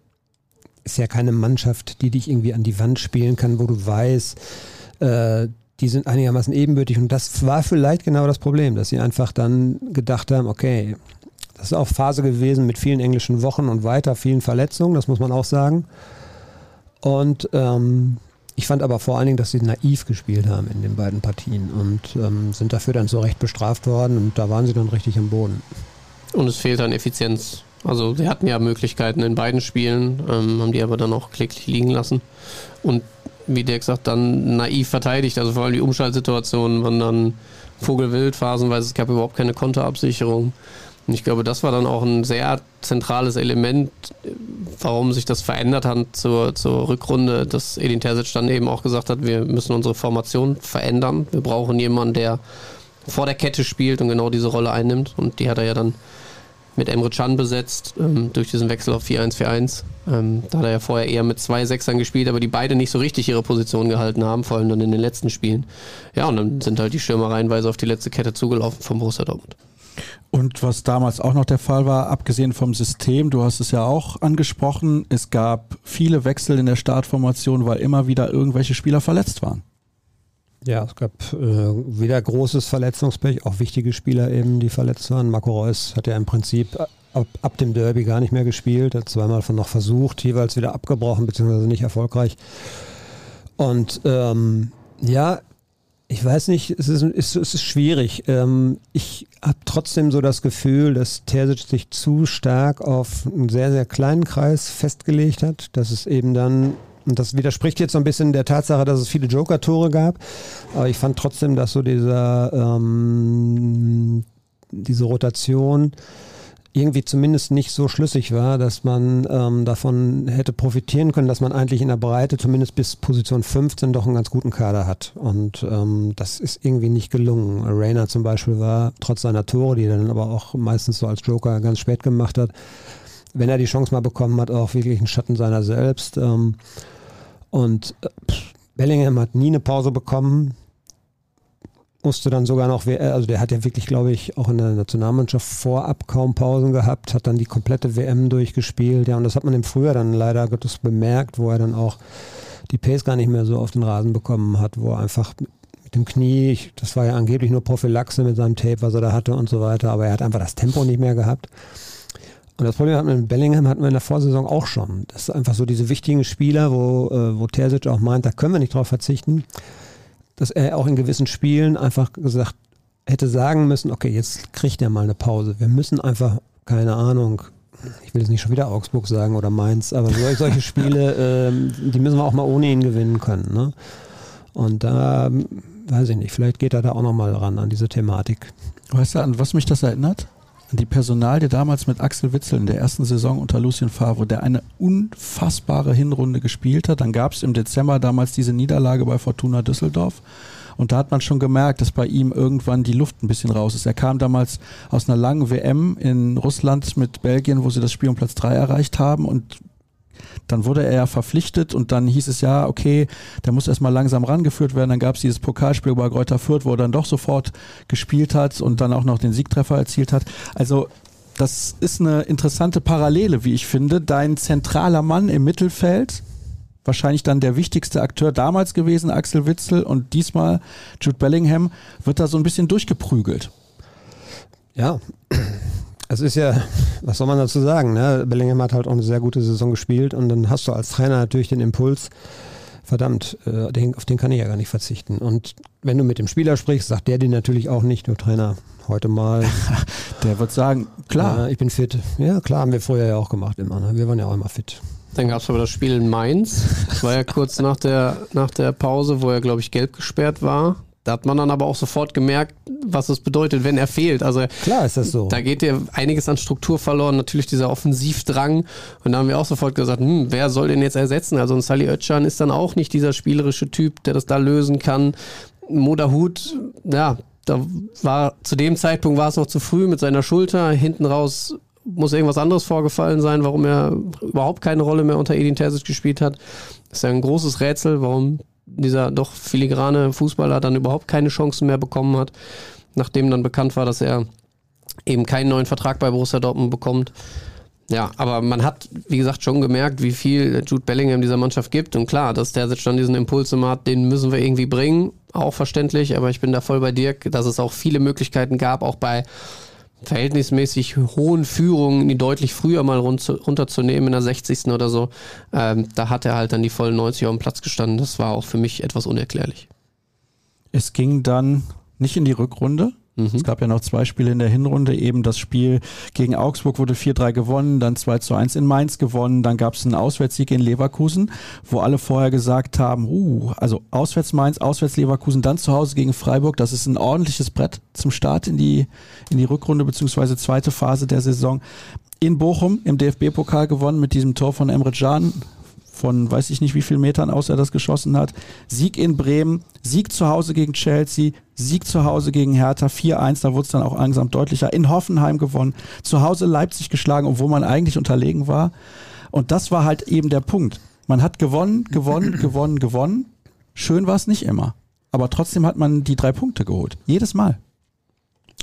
ist ja keine Mannschaft, die dich irgendwie an die Wand spielen kann, wo du weißt, äh, die sind einigermaßen ebenbürtig. Und das war vielleicht genau das Problem, dass sie einfach dann gedacht haben, okay, das ist auch Phase gewesen mit vielen englischen Wochen und weiter, vielen Verletzungen, das muss man auch sagen. Und ähm, ich fand aber vor allen Dingen, dass sie naiv gespielt haben in den beiden Partien und ähm, sind dafür dann so recht bestraft worden und da waren sie dann richtig am Boden. Und es fehlt an Effizienz also sie hatten ja Möglichkeiten in beiden Spielen, ähm, haben die aber dann auch kläglich liegen lassen. Und wie der gesagt, dann naiv verteidigt. Also vor allem die Umschaltsituationen waren dann Vogelwild phasenweise. Es gab überhaupt keine Konterabsicherung. Und ich glaube, das war dann auch ein sehr zentrales Element, warum sich das verändert hat zur, zur Rückrunde, dass Edin Terzic dann eben auch gesagt hat, wir müssen unsere Formation verändern. Wir brauchen jemanden, der vor der Kette spielt und genau diese Rolle einnimmt. Und die hat er ja dann mit Emre Can besetzt, ähm, durch diesen Wechsel auf 4-1-4-1. Ähm, da hat er ja vorher eher mit zwei Sechsern gespielt, aber die beide nicht so richtig ihre Position gehalten haben, vor allem dann in den letzten Spielen. Ja, und dann sind halt die Stürmer reihenweise auf die letzte Kette zugelaufen vom Borussia Dortmund. Und was damals auch noch der Fall war, abgesehen vom System, du hast es ja auch angesprochen, es gab viele Wechsel in der Startformation, weil immer wieder irgendwelche Spieler verletzt waren. Ja, es gab äh, wieder großes Verletzungspech, auch wichtige Spieler eben, die verletzt waren. Marco Reus hat ja im Prinzip ab, ab dem Derby gar nicht mehr gespielt, hat zweimal von noch versucht, jeweils wieder abgebrochen, beziehungsweise nicht erfolgreich. Und ähm, ja, ich weiß nicht, es ist, es ist schwierig. Ähm, ich habe trotzdem so das Gefühl, dass Terzic sich zu stark auf einen sehr, sehr kleinen Kreis festgelegt hat, dass es eben dann und das widerspricht jetzt so ein bisschen der Tatsache, dass es viele Joker-Tore gab. Aber ich fand trotzdem, dass so dieser, ähm, diese Rotation irgendwie zumindest nicht so schlüssig war, dass man ähm, davon hätte profitieren können, dass man eigentlich in der Breite zumindest bis Position 15 doch einen ganz guten Kader hat. Und ähm, das ist irgendwie nicht gelungen. Rainer zum Beispiel war trotz seiner Tore, die er dann aber auch meistens so als Joker ganz spät gemacht hat, wenn er die Chance mal bekommen hat, auch wirklich ein Schatten seiner selbst. Ähm, und äh, Bellingham hat nie eine Pause bekommen. Musste dann sogar noch, also der hat ja wirklich, glaube ich, auch in der Nationalmannschaft vorab kaum Pausen gehabt, hat dann die komplette WM durchgespielt. Ja, und das hat man im Frühjahr dann leider Gottes bemerkt, wo er dann auch die Pace gar nicht mehr so auf den Rasen bekommen hat, wo er einfach mit dem Knie, das war ja angeblich nur Prophylaxe mit seinem Tape, was er da hatte und so weiter, aber er hat einfach das Tempo nicht mehr gehabt. Und das Problem mit Bellingham hatten wir in der Vorsaison auch schon. Das ist einfach so diese wichtigen Spieler, wo, äh, wo Terzic auch meint, da können wir nicht drauf verzichten, dass er auch in gewissen Spielen einfach gesagt hätte sagen müssen, okay, jetzt kriegt er mal eine Pause. Wir müssen einfach, keine Ahnung, ich will jetzt nicht schon wieder Augsburg sagen oder Mainz, aber solche, solche [LAUGHS] Spiele, ähm, die müssen wir auch mal ohne ihn gewinnen können. Ne? Und da, weiß ich nicht, vielleicht geht er da auch nochmal ran an diese Thematik. Weißt du, an was mich das erinnert? Die Personalie damals mit Axel Witzel in der ersten Saison unter Lucien Favre, der eine unfassbare Hinrunde gespielt hat. Dann gab es im Dezember damals diese Niederlage bei Fortuna Düsseldorf. Und da hat man schon gemerkt, dass bei ihm irgendwann die Luft ein bisschen raus ist. Er kam damals aus einer langen WM in Russland mit Belgien, wo sie das Spiel um Platz 3 erreicht haben und dann wurde er ja verpflichtet und dann hieß es ja, okay, der muss erstmal langsam rangeführt werden. Dann gab es dieses Pokalspiel bei Greuther Fürth, wo er dann doch sofort gespielt hat und dann auch noch den Siegtreffer erzielt hat. Also das ist eine interessante Parallele, wie ich finde. Dein zentraler Mann im Mittelfeld, wahrscheinlich dann der wichtigste Akteur damals gewesen, Axel Witzel, und diesmal Jude Bellingham, wird da so ein bisschen durchgeprügelt. Ja, [CLEARS THROAT] es ist ja, was soll man dazu sagen? Ne? Bellingham hat halt auch eine sehr gute Saison gespielt und dann hast du als Trainer natürlich den Impuls, verdammt, äh, den, auf den kann ich ja gar nicht verzichten. Und wenn du mit dem Spieler sprichst, sagt der dir natürlich auch nicht, du Trainer, heute mal. [LAUGHS] der wird sagen, klar. Äh, ich bin fit. Ja, klar, haben wir vorher ja auch gemacht immer. Ne? Wir waren ja auch immer fit. Dann gab es aber das Spiel in Mainz. Das war ja kurz nach der, nach der Pause, wo er, glaube ich, gelb gesperrt war. Da hat man dann aber auch sofort gemerkt, was es bedeutet, wenn er fehlt. Also klar ist das so. Da geht dir einiges an Struktur verloren. Natürlich dieser Offensivdrang. Und da haben wir auch sofort gesagt, hm, wer soll den jetzt ersetzen? Also ein Sally Oetschan ist dann auch nicht dieser spielerische Typ, der das da lösen kann. Moderhut, ja, da war zu dem Zeitpunkt war es noch zu früh mit seiner Schulter. Hinten raus muss irgendwas anderes vorgefallen sein, warum er überhaupt keine Rolle mehr unter Edin Terzic gespielt hat. Das ist ja ein großes Rätsel, warum dieser doch filigrane Fußballer dann überhaupt keine Chancen mehr bekommen hat, nachdem dann bekannt war, dass er eben keinen neuen Vertrag bei Borussia Dortmund bekommt. Ja, aber man hat, wie gesagt, schon gemerkt, wie viel Jude Bellingham dieser Mannschaft gibt. Und klar, dass der jetzt dann diesen Impuls immer hat, den müssen wir irgendwie bringen. Auch verständlich, aber ich bin da voll bei Dirk, dass es auch viele Möglichkeiten gab, auch bei verhältnismäßig hohen Führungen, die deutlich früher mal runterzunehmen, in der 60. oder so, ähm, da hat er halt dann die vollen 90 auf dem Platz gestanden. Das war auch für mich etwas unerklärlich. Es ging dann nicht in die Rückrunde, Mhm. Es gab ja noch zwei Spiele in der Hinrunde. Eben das Spiel gegen Augsburg wurde 4-3 gewonnen, dann 2-1 in Mainz gewonnen, dann gab es einen Auswärtssieg in Leverkusen, wo alle vorher gesagt haben, uh, also auswärts Mainz, auswärts Leverkusen, dann zu Hause gegen Freiburg. Das ist ein ordentliches Brett zum Start in die, in die Rückrunde beziehungsweise zweite Phase der Saison. In Bochum im DFB-Pokal gewonnen mit diesem Tor von Emre Can von weiß ich nicht wie viel Metern aus er das geschossen hat. Sieg in Bremen, Sieg zu Hause gegen Chelsea, Sieg zu Hause gegen Hertha 4-1, da wurde es dann auch langsam deutlicher. In Hoffenheim gewonnen, zu Hause Leipzig geschlagen, obwohl man eigentlich unterlegen war. Und das war halt eben der Punkt. Man hat gewonnen, gewonnen, [CLEARS THROAT] gewonnen, gewonnen. Schön war es nicht immer. Aber trotzdem hat man die drei Punkte geholt. Jedes Mal.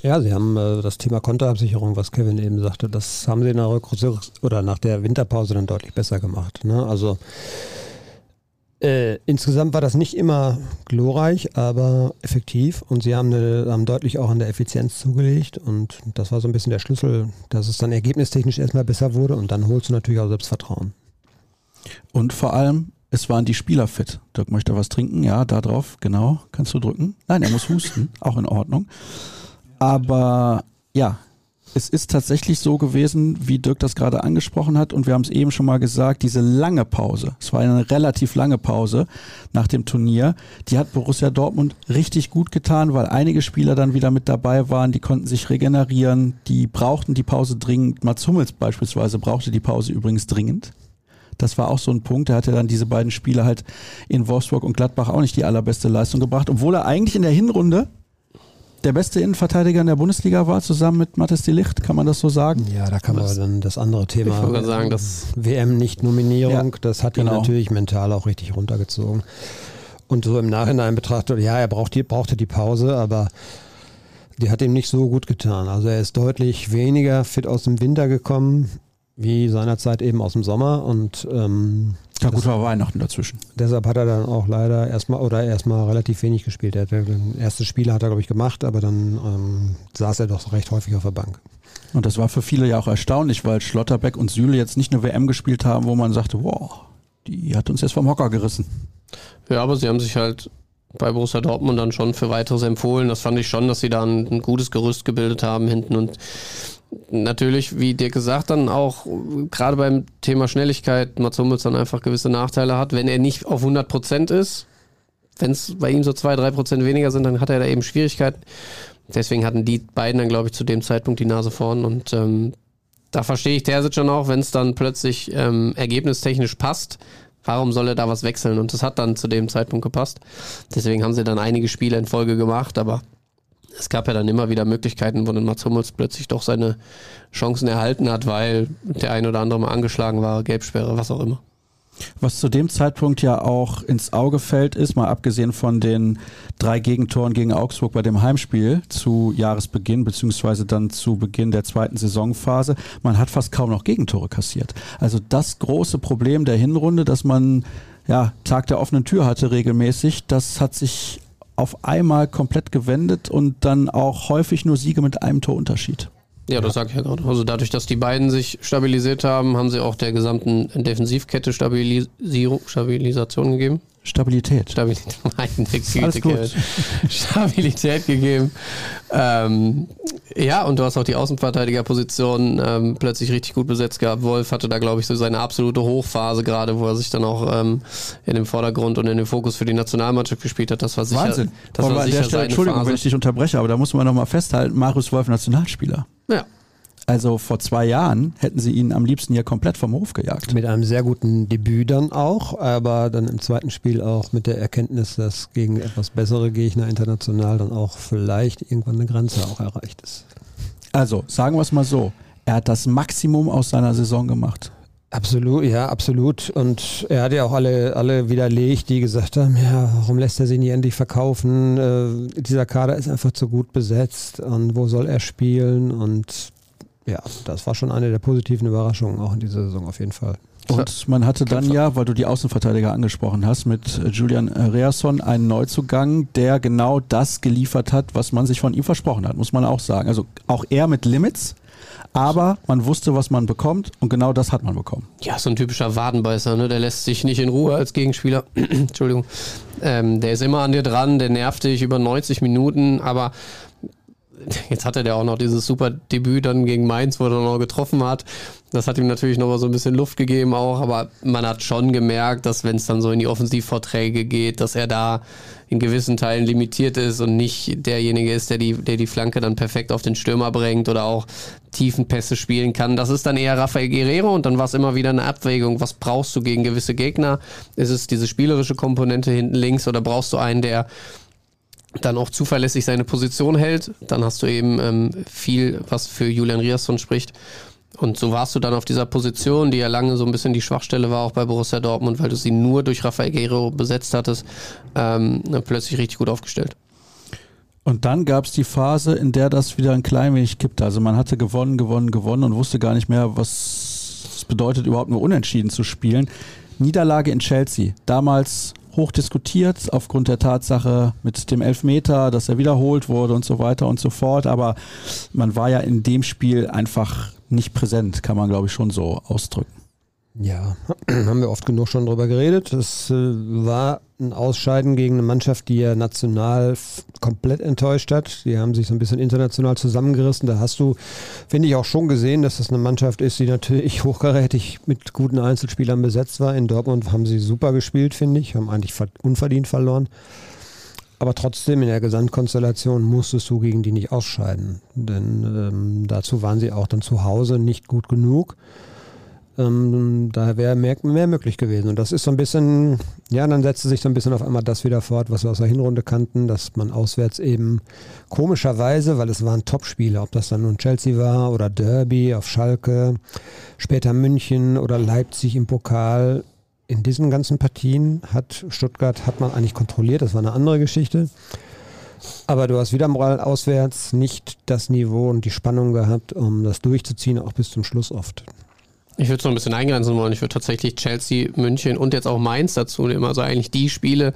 Ja, Sie haben äh, das Thema Konterabsicherung, was Kevin eben sagte, das haben Sie in der Rückrunde oder nach der Winterpause dann deutlich besser gemacht. Ne? Also äh, insgesamt war das nicht immer glorreich, aber effektiv und Sie haben, eine, haben deutlich auch an der Effizienz zugelegt und das war so ein bisschen der Schlüssel, dass es dann ergebnistechnisch erstmal besser wurde und dann holst du natürlich auch Selbstvertrauen. Und vor allem, es waren die Spieler fit. Dirk möchte was trinken, ja, da drauf, genau. Kannst du drücken? Nein, er muss husten, auch in Ordnung. Aber ja, es ist tatsächlich so gewesen, wie Dirk das gerade angesprochen hat, und wir haben es eben schon mal gesagt, diese lange Pause, es war eine relativ lange Pause nach dem Turnier, die hat Borussia Dortmund richtig gut getan, weil einige Spieler dann wieder mit dabei waren, die konnten sich regenerieren, die brauchten die Pause dringend. Mats Hummels beispielsweise brauchte die Pause übrigens dringend. Das war auch so ein Punkt. Er hatte dann diese beiden Spiele halt in Wolfsburg und Gladbach auch nicht die allerbeste Leistung gebracht, obwohl er eigentlich in der Hinrunde der beste Innenverteidiger in der Bundesliga war, zusammen mit Mathis de Licht, kann man das so sagen? Ja, da kann man dann das andere Thema. Ich würde sagen, das WM-Nicht-Nominierung, Ja, das hat genau. ihn natürlich mental auch richtig runtergezogen. Und so im Nachhinein betrachtet, ja, er braucht die, brauchte die Pause, aber die hat ihm nicht so gut getan. Also er ist deutlich weniger fit aus dem Winter gekommen, wie seinerzeit eben aus dem Sommer. Und ähm, Ja gut, war Weihnachten dazwischen. Deshalb hat er dann auch leider erstmal oder erstmal relativ wenig gespielt. Er hat, erste Spiel hat er, glaube ich, gemacht, aber dann ähm, saß er doch recht häufig auf der Bank. Und das war für viele ja auch erstaunlich, weil Schlotterbeck und Süle jetzt nicht eine WM gespielt haben, wo man sagte, wow, die hat uns jetzt vom Hocker gerissen. Ja, aber sie haben sich halt bei Borussia Dortmund dann schon für weiteres empfohlen. Das fand ich schon, dass sie da ein, ein gutes Gerüst gebildet haben hinten und natürlich, wie dir gesagt, dann auch gerade beim Thema Schnelligkeit Mats Hummels dann einfach gewisse Nachteile hat. Wenn er nicht auf 100 Prozent ist, wenn es bei ihm so zwei, drei Prozent weniger sind, dann hat er da eben Schwierigkeiten. Deswegen hatten die beiden dann, glaube ich, zu dem Zeitpunkt die Nase vorn und ähm, da verstehe ich Terzic schon auch, wenn es dann plötzlich ähm, ergebnistechnisch passt, warum soll er da was wechseln? Und das hat dann zu dem Zeitpunkt gepasst. Deswegen haben sie dann einige Spiele in Folge gemacht, aber es gab ja dann immer wieder Möglichkeiten, wo dann Mats Hummels plötzlich doch seine Chancen erhalten hat, weil der ein oder andere mal angeschlagen war, Gelbsperre, was auch immer. Was zu dem Zeitpunkt ja auch ins Auge fällt, ist, mal abgesehen von den drei Gegentoren gegen Augsburg bei dem Heimspiel zu Jahresbeginn, beziehungsweise dann zu Beginn der zweiten Saisonphase, man hat fast kaum noch Gegentore kassiert. Also das große Problem der Hinrunde, dass man ja Tag der offenen Tür hatte regelmäßig, das hat sich auf einmal komplett gewendet und dann auch häufig nur Siege mit einem Torunterschied. Ja, das sag ich ja gerade. Also dadurch, dass die beiden sich stabilisiert haben, haben sie auch der gesamten Defensivkette Stabilisierung, Stabilisation gegeben. Stabilität. Stabilität, [LAUGHS] meine Güte, Alles gut. [LAUGHS] Stabilität gegeben. Ähm, ja, und du hast auch die Außenverteidigerposition ähm, plötzlich richtig gut besetzt gehabt. Wolf hatte da, glaube ich, so seine absolute Hochphase gerade, wo er sich dann auch ähm, in den Vordergrund und in den Fokus für die Nationalmannschaft gespielt hat. Das war sicher, Wahnsinn. das war an der sicher Stelle, Entschuldigung, Phase. wenn ich dich unterbreche, aber da muss man nochmal festhalten, Marius Wolf Nationalspieler. ja, Also vor zwei Jahren hätten sie ihn am liebsten ja komplett vom Hof gejagt. Mit einem sehr guten Debüt dann auch, aber dann im zweiten Spiel auch mit der Erkenntnis, dass gegen etwas bessere Gegner international dann auch vielleicht irgendwann eine Grenze auch erreicht ist. Also, sagen wir es mal so, er hat das Maximum aus seiner Saison gemacht. Absolut, ja, absolut. Und er hat ja auch alle, alle widerlegt, die gesagt haben, ja, warum lässt er sich nicht endlich verkaufen? Äh, dieser Kader ist einfach zu gut besetzt und wo soll er spielen? Und ja, das war schon eine der positiven Überraschungen auch in dieser Saison auf jeden Fall. Und man hatte dann ja, weil du die Außenverteidiger angesprochen hast, mit Julian Reasson einen Neuzugang, der genau das geliefert hat, was man sich von ihm versprochen hat, muss man auch sagen. Also auch er mit Limits, aber man wusste, was man bekommt und genau das hat man bekommen. Ja, so ein typischer Wadenbeißer, ne? Der lässt sich nicht in Ruhe als Gegenspieler. [CLEARS THROAT] Entschuldigung. Ähm, der ist immer an dir dran, der nervt dich über 90 Minuten, aber jetzt hatte der auch noch dieses super Debüt dann gegen Mainz, wo er dann noch getroffen hat. Das hat ihm natürlich noch mal so ein bisschen Luft gegeben auch, aber man hat schon gemerkt, dass wenn es dann so in die Offensivvorträge geht, dass er da in gewissen Teilen limitiert ist und nicht derjenige ist, der die, der die Flanke dann perfekt auf den Stürmer bringt oder auch Tiefenpässe spielen kann. Das ist dann eher Rafael Guerrero und dann war es immer wieder eine Abwägung, was brauchst du gegen gewisse Gegner? Ist es diese spielerische Komponente hinten links oder brauchst du einen, der dann auch zuverlässig seine Position hält, dann hast du eben ähm, viel, was für Julian Riasson spricht. Und so warst du dann auf dieser Position, die ja lange so ein bisschen die Schwachstelle war, auch bei Borussia Dortmund, weil du sie nur durch Rafael Guerrero besetzt hattest, ähm, plötzlich richtig gut aufgestellt. Und dann gab es die Phase, in der das wieder ein klein wenig kippte. Also man hatte gewonnen, gewonnen, gewonnen und wusste gar nicht mehr, was es bedeutet, überhaupt nur unentschieden zu spielen. Niederlage in Chelsea. Damals hoch diskutiert aufgrund der Tatsache mit dem Elfmeter, dass er wiederholt wurde und so weiter und so fort. Aber man war ja in dem Spiel einfach nicht präsent, kann man glaube ich schon so ausdrücken. Ja, [CLEARS THROAT] haben wir oft genug schon drüber geredet. Es äh, war ein Ausscheiden gegen eine Mannschaft, die ja national komplett enttäuscht hat. Die haben sich so ein bisschen international zusammengerissen. Da hast du, finde ich, auch schon gesehen, dass das eine Mannschaft ist, die natürlich [LAUGHS] hochkarätig mit guten Einzelspielern besetzt war. In Dortmund haben sie super gespielt, finde ich, haben eigentlich unverdient verloren. Aber trotzdem in der Gesamtkonstellation musstest du gegen die nicht ausscheiden. Denn ähm, dazu waren sie auch dann zu Hause nicht gut genug. Ähm, da wäre mehr, mehr möglich gewesen. Und das ist so ein bisschen, ja, dann setzte sich so ein bisschen auf einmal das wieder fort, was wir aus der Hinrunde kannten, dass man auswärts eben komischerweise, weil es waren Topspiele, ob das dann nun Chelsea war oder Derby auf Schalke, später München oder Leipzig im Pokal, in diesen ganzen Partien hat Stuttgart hat man eigentlich kontrolliert, das war eine andere Geschichte. Aber du hast wieder mal auswärts nicht das Niveau und die Spannung gehabt, um das durchzuziehen, auch bis zum Schluss oft. Ich würde es noch ein bisschen eingrenzen wollen. Ich würde tatsächlich Chelsea, München und jetzt auch Mainz dazu nehmen. Also eigentlich die Spiele,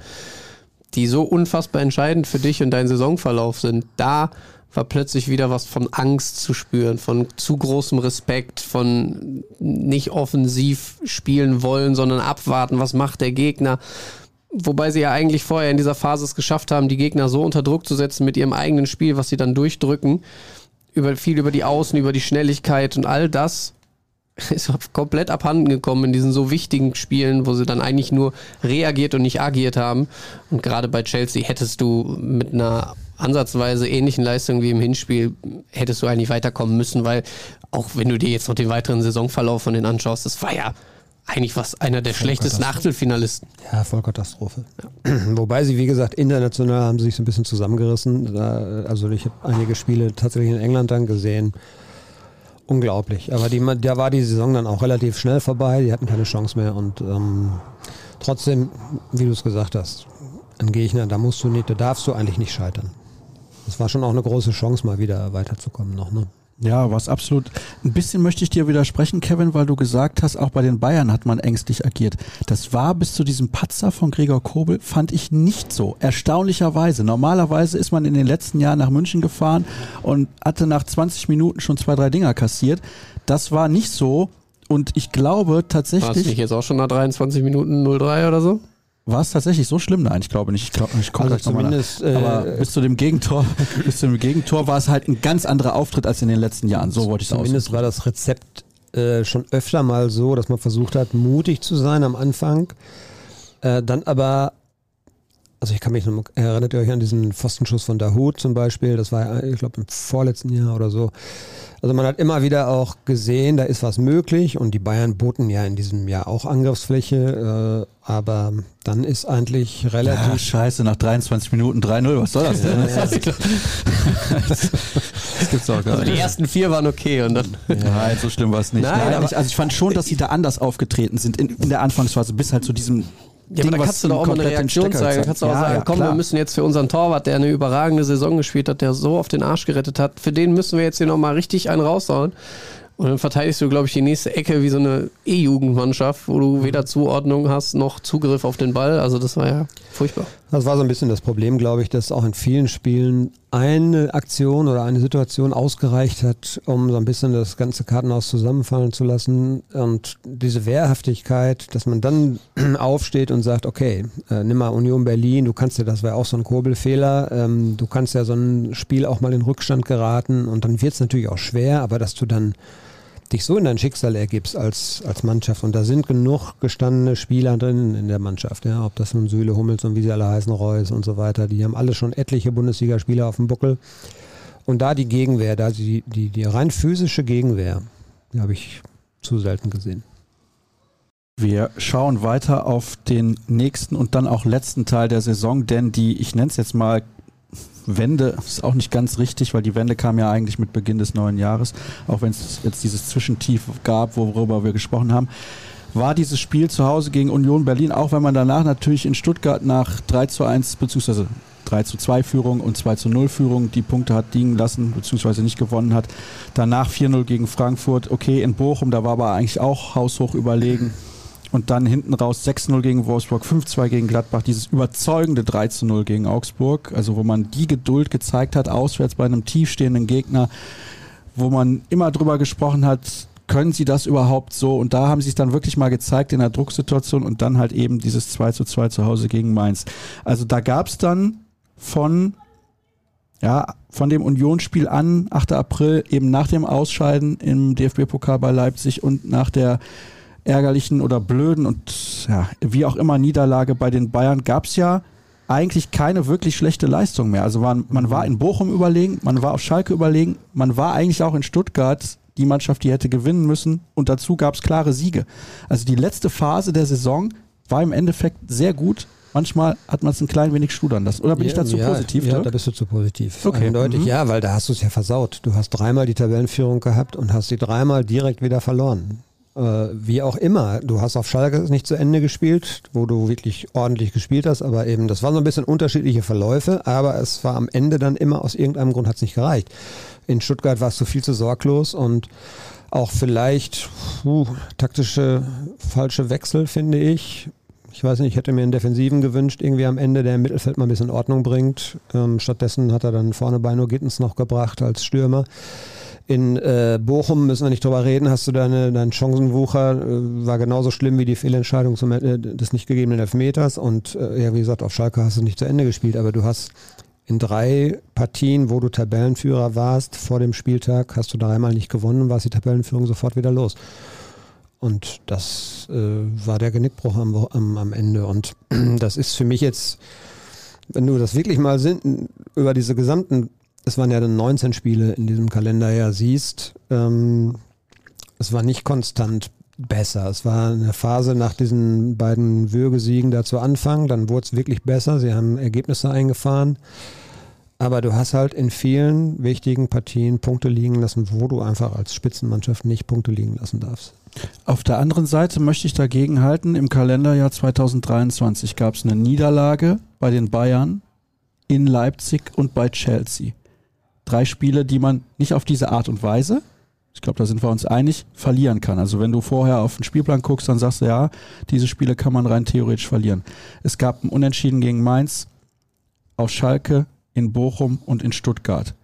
die so unfassbar entscheidend für dich und deinen Saisonverlauf sind. Da war plötzlich wieder was von Angst zu spüren, von zu großem Respekt, von nicht offensiv spielen wollen, sondern abwarten, was macht der Gegner. Wobei sie ja eigentlich vorher in dieser Phase es geschafft haben, die Gegner so unter Druck zu setzen mit ihrem eigenen Spiel, was sie dann durchdrücken. Über, viel über die Außen, über die Schnelligkeit und all das [LAUGHS] ist komplett abhanden gekommen in diesen so wichtigen Spielen, wo sie dann eigentlich nur reagiert und nicht agiert haben. Und gerade bei Chelsea hättest du mit einer ansatzweise ähnlichen Leistung wie im Hinspiel, hättest du eigentlich weiterkommen müssen, weil auch wenn du dir jetzt noch den weiteren Saisonverlauf von denen anschaust, das war ja eigentlich was einer der schlechtesten Achtelfinalisten. Ja, Vollkatastrophe. Ja. [CLEARS THROAT] Wobei sie, wie gesagt, international haben sie sich so ein bisschen zusammengerissen. Also ich habe einige Spiele tatsächlich in England dann gesehen unglaublich. Aber die, da war die Saison dann auch relativ schnell vorbei. Die hatten keine Chance mehr. Und ähm, trotzdem, wie du es gesagt hast, ein Gegner, da musst du nicht, da darfst du eigentlich nicht scheitern. Das war schon auch eine große Chance, mal wieder weiterzukommen noch. Ne? Ja, was absolut. Ein bisschen möchte ich dir widersprechen, Kevin, weil du gesagt hast, auch bei den Bayern hat man ängstlich agiert. Das war bis zu diesem Patzer von Gregor Kobel, fand ich nicht so. Erstaunlicherweise. Normalerweise ist man in den letzten Jahren nach München gefahren und hatte nach 20 Minuten schon zwei, drei Dinger kassiert. Das war nicht so. Und ich glaube tatsächlich. War es nicht jetzt auch schon nach 23 Minuten 03 oder so? War es tatsächlich so schlimm? Nein, ich glaube nicht. Ich, glaub, ich komme also gleich nochmal äh, Aber bis zu dem Gegentor, [LAUGHS] bis zum Gegentor war es halt ein ganz anderer Auftritt als in den letzten Jahren. So wollte ich es Zumindest war das Rezept äh, schon öfter mal so, dass man versucht hat, mutig zu sein am Anfang. Äh, dann aber, also ich kann mich noch, erinnert ihr euch an diesen Pfostenschuss von Dahut zum Beispiel? Das war, ich glaube, im vorletzten Jahr oder so. Also man hat immer wieder auch gesehen, da ist was möglich und die Bayern boten ja in diesem Jahr auch Angriffsfläche, äh, aber dann ist eigentlich relativ... Ja, scheiße, nach 23 Minuten 3-0, was soll das denn? [LAUGHS] das, gibt's auch gar also die ersten vier waren okay und dann... Nein, so schlimm war es nicht. Nein, Nein ich, also ich fand schon, dass sie da anders aufgetreten sind in, in der Anfangsphase bis halt zu diesem ja, Ding, aber da kannst du doch auch mal eine Reaktion zeigen. Da kannst du auch ja, sagen, ja, komm, klar. wir müssen jetzt für unseren Torwart, der eine überragende Saison gespielt hat, der so auf den Arsch gerettet hat, für den müssen wir jetzt hier nochmal richtig einen raushauen. Und dann verteidigst du, glaube ich, die nächste Ecke wie so eine E-Jugendmannschaft, wo du weder Zuordnung hast noch Zugriff auf den Ball. Also das war ja furchtbar. Das war so ein bisschen das Problem, glaube ich, dass auch in vielen Spielen eine Aktion oder eine Situation ausgereicht hat, um so ein bisschen das ganze Kartenhaus zusammenfallen zu lassen. Und diese Wehrhaftigkeit, dass man dann [CLEARS THROAT] aufsteht und sagt, okay, äh, nimm mal Union Berlin, du kannst ja, das war auch so ein Kurbelfehler, ähm, du kannst ja so ein Spiel auch mal in Rückstand geraten und dann wird es natürlich auch schwer, aber dass du dann dich so in dein Schicksal ergibst als, als Mannschaft. Und da sind genug gestandene Spieler drin in der Mannschaft. Ja, ob das nun Süle, Hummels und wie sie alle heißen, Reus und so weiter. Die haben alle schon etliche Bundesligaspieler auf dem Buckel. Und da die Gegenwehr, da die, die, die rein physische Gegenwehr, die habe ich zu selten gesehen. Wir schauen weiter auf den nächsten und dann auch letzten Teil der Saison, denn die, ich nenne es jetzt mal Wende ist auch nicht ganz richtig, weil die Wende kam ja eigentlich mit Beginn des neuen Jahres, auch wenn es jetzt dieses Zwischentief gab, worüber wir gesprochen haben. War dieses Spiel zu Hause gegen Union Berlin, auch wenn man danach natürlich in Stuttgart nach 3 zu 1 bzw. 3 zu 2 Führung und 2 zu 0 Führung die Punkte hat liegen lassen, beziehungsweise nicht gewonnen hat. Danach 4-0 gegen Frankfurt. Okay, in Bochum, da war aber eigentlich auch haushoch überlegen. Und dann hinten raus 6-0 gegen Wolfsburg, 5-2 gegen Gladbach, dieses überzeugende 3-0 gegen Augsburg, also wo man die Geduld gezeigt hat, auswärts bei einem tiefstehenden Gegner, wo man immer drüber gesprochen hat, können sie das überhaupt so? Und da haben sie es dann wirklich mal gezeigt in der Drucksituation und dann halt eben dieses 2 zu 2 zu Hause gegen Mainz. Also da gab es dann von ja, von dem Unionsspiel an, 8. April, eben nach dem Ausscheiden im DFB-Pokal bei Leipzig und nach der ärgerlichen oder blöden und ja, wie auch immer Niederlage bei den Bayern gab es ja eigentlich keine wirklich schlechte Leistung mehr. Also man, man war in Bochum überlegen, man war auf Schalke überlegen, man war eigentlich auch in Stuttgart die Mannschaft, die hätte gewinnen müssen und dazu gab es klare Siege. Also die letzte Phase der Saison war im Endeffekt sehr gut. Manchmal hat man es ein klein wenig studern lassen. Oder bin ja, ich dazu ja, positiv? Ja, Dirk? da bist du zu positiv. Okay. Eindeutig, Mhm. ja, weil da hast du es ja versaut. Du hast dreimal die Tabellenführung gehabt und hast sie dreimal direkt wieder verloren. Äh, wie auch immer, du hast auf Schalke nicht zu Ende gespielt, wo du wirklich ordentlich gespielt hast, aber eben, das waren so ein bisschen unterschiedliche Verläufe, aber es war am Ende dann immer, aus irgendeinem Grund hat es nicht gereicht. In Stuttgart warst du viel zu sorglos und auch vielleicht puh, taktische falsche Wechsel, finde ich. Ich weiß nicht, ich hätte mir einen Defensiven gewünscht, irgendwie am Ende, der im Mittelfeld mal ein bisschen Ordnung bringt. Ähm, stattdessen hat er dann vorne Beino Gittens noch gebracht als Stürmer. In äh, Bochum müssen wir nicht drüber reden, hast du deine, deinen Chancenwucher, äh, war genauso schlimm wie die Fehlentscheidung zum, äh, des nicht gegebenen Elfmeters. Und äh, ja, wie gesagt, auf Schalke hast du nicht zu Ende gespielt, aber du hast in drei Partien, wo du Tabellenführer warst, vor dem Spieltag, hast du dreimal nicht gewonnen und warst die Tabellenführung sofort wieder los. Und das äh, war der Genickbruch am, am, am Ende. Und [CLEARS THROAT] das ist für mich jetzt, wenn du das wirklich mal sind, über diese gesamten, es waren ja dann 19 Spiele in diesem Kalenderjahr siehst, ähm, es war nicht konstant besser. Es war eine Phase nach diesen beiden Würgesiegen da zu Anfang, dann wurde es wirklich besser. Sie haben Ergebnisse eingefahren. Aber du hast halt in vielen wichtigen Partien Punkte liegen lassen, wo du einfach als Spitzenmannschaft nicht Punkte liegen lassen darfst. Auf der anderen Seite möchte ich dagegen halten, im Kalenderjahr 2023 gab es eine Niederlage bei den Bayern, in Leipzig und bei Chelsea. Drei Spiele, die man nicht auf diese Art und Weise, ich glaube, da sind wir uns einig, verlieren kann. Also wenn du vorher auf den Spielplan guckst, dann sagst du, ja, diese Spiele kann man rein theoretisch verlieren. Es gab ein Unentschieden gegen Mainz, auf Schalke, in Bochum und in Stuttgart.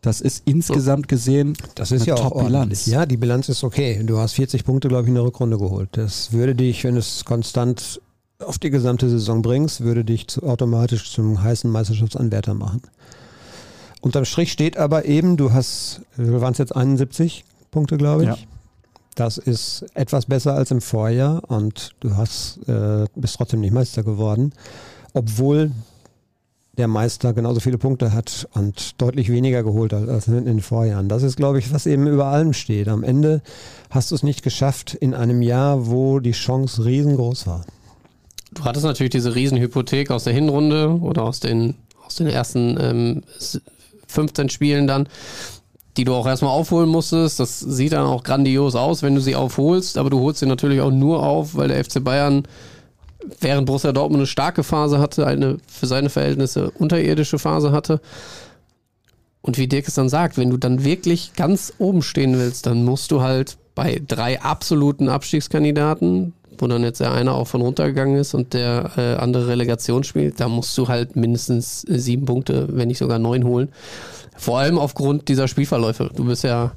Das ist insgesamt gesehen Das ist eine ja auch Top-Bilanz. Ja, die Bilanz ist okay. Du hast 40 Punkte, glaube ich, in der Rückrunde geholt. Das würde dich, wenn du es konstant auf die gesamte Saison bringst, würde dich zu, automatisch zum heißen Meisterschaftsanwärter machen. Unterm Strich steht aber eben, du hast, äh, waren es jetzt 71 Punkte, glaube ich. Ja. Das ist etwas besser als im Vorjahr und du hast, äh, bist trotzdem nicht Meister geworden, obwohl der Meister genauso viele Punkte hat und deutlich weniger geholt hat als in den Vorjahren. Das ist, glaube ich, was eben über allem steht. Am Ende hast du es nicht geschafft in einem Jahr, wo die Chance riesengroß war. Du hattest natürlich diese Riesenhypothek aus der Hinrunde oder aus den, aus den ersten ähm, 15 Spielen dann, die du auch erstmal aufholen musstest. Das sieht dann auch grandios aus, wenn du sie aufholst, aber du holst sie natürlich auch nur auf, weil der FC Bayern während Borussia Dortmund eine starke Phase hatte, eine für seine Verhältnisse unterirdische Phase hatte. Und wie Dirk es dann sagt, wenn du dann wirklich ganz oben stehen willst, dann musst du halt bei drei absoluten Abstiegskandidaten, wo dann jetzt der eine auch von runtergegangen ist und der äh, andere Relegation spielt, da musst du halt mindestens äh, sieben Punkte, wenn nicht sogar neun holen. Vor allem aufgrund dieser Spielverläufe. Du bist ja,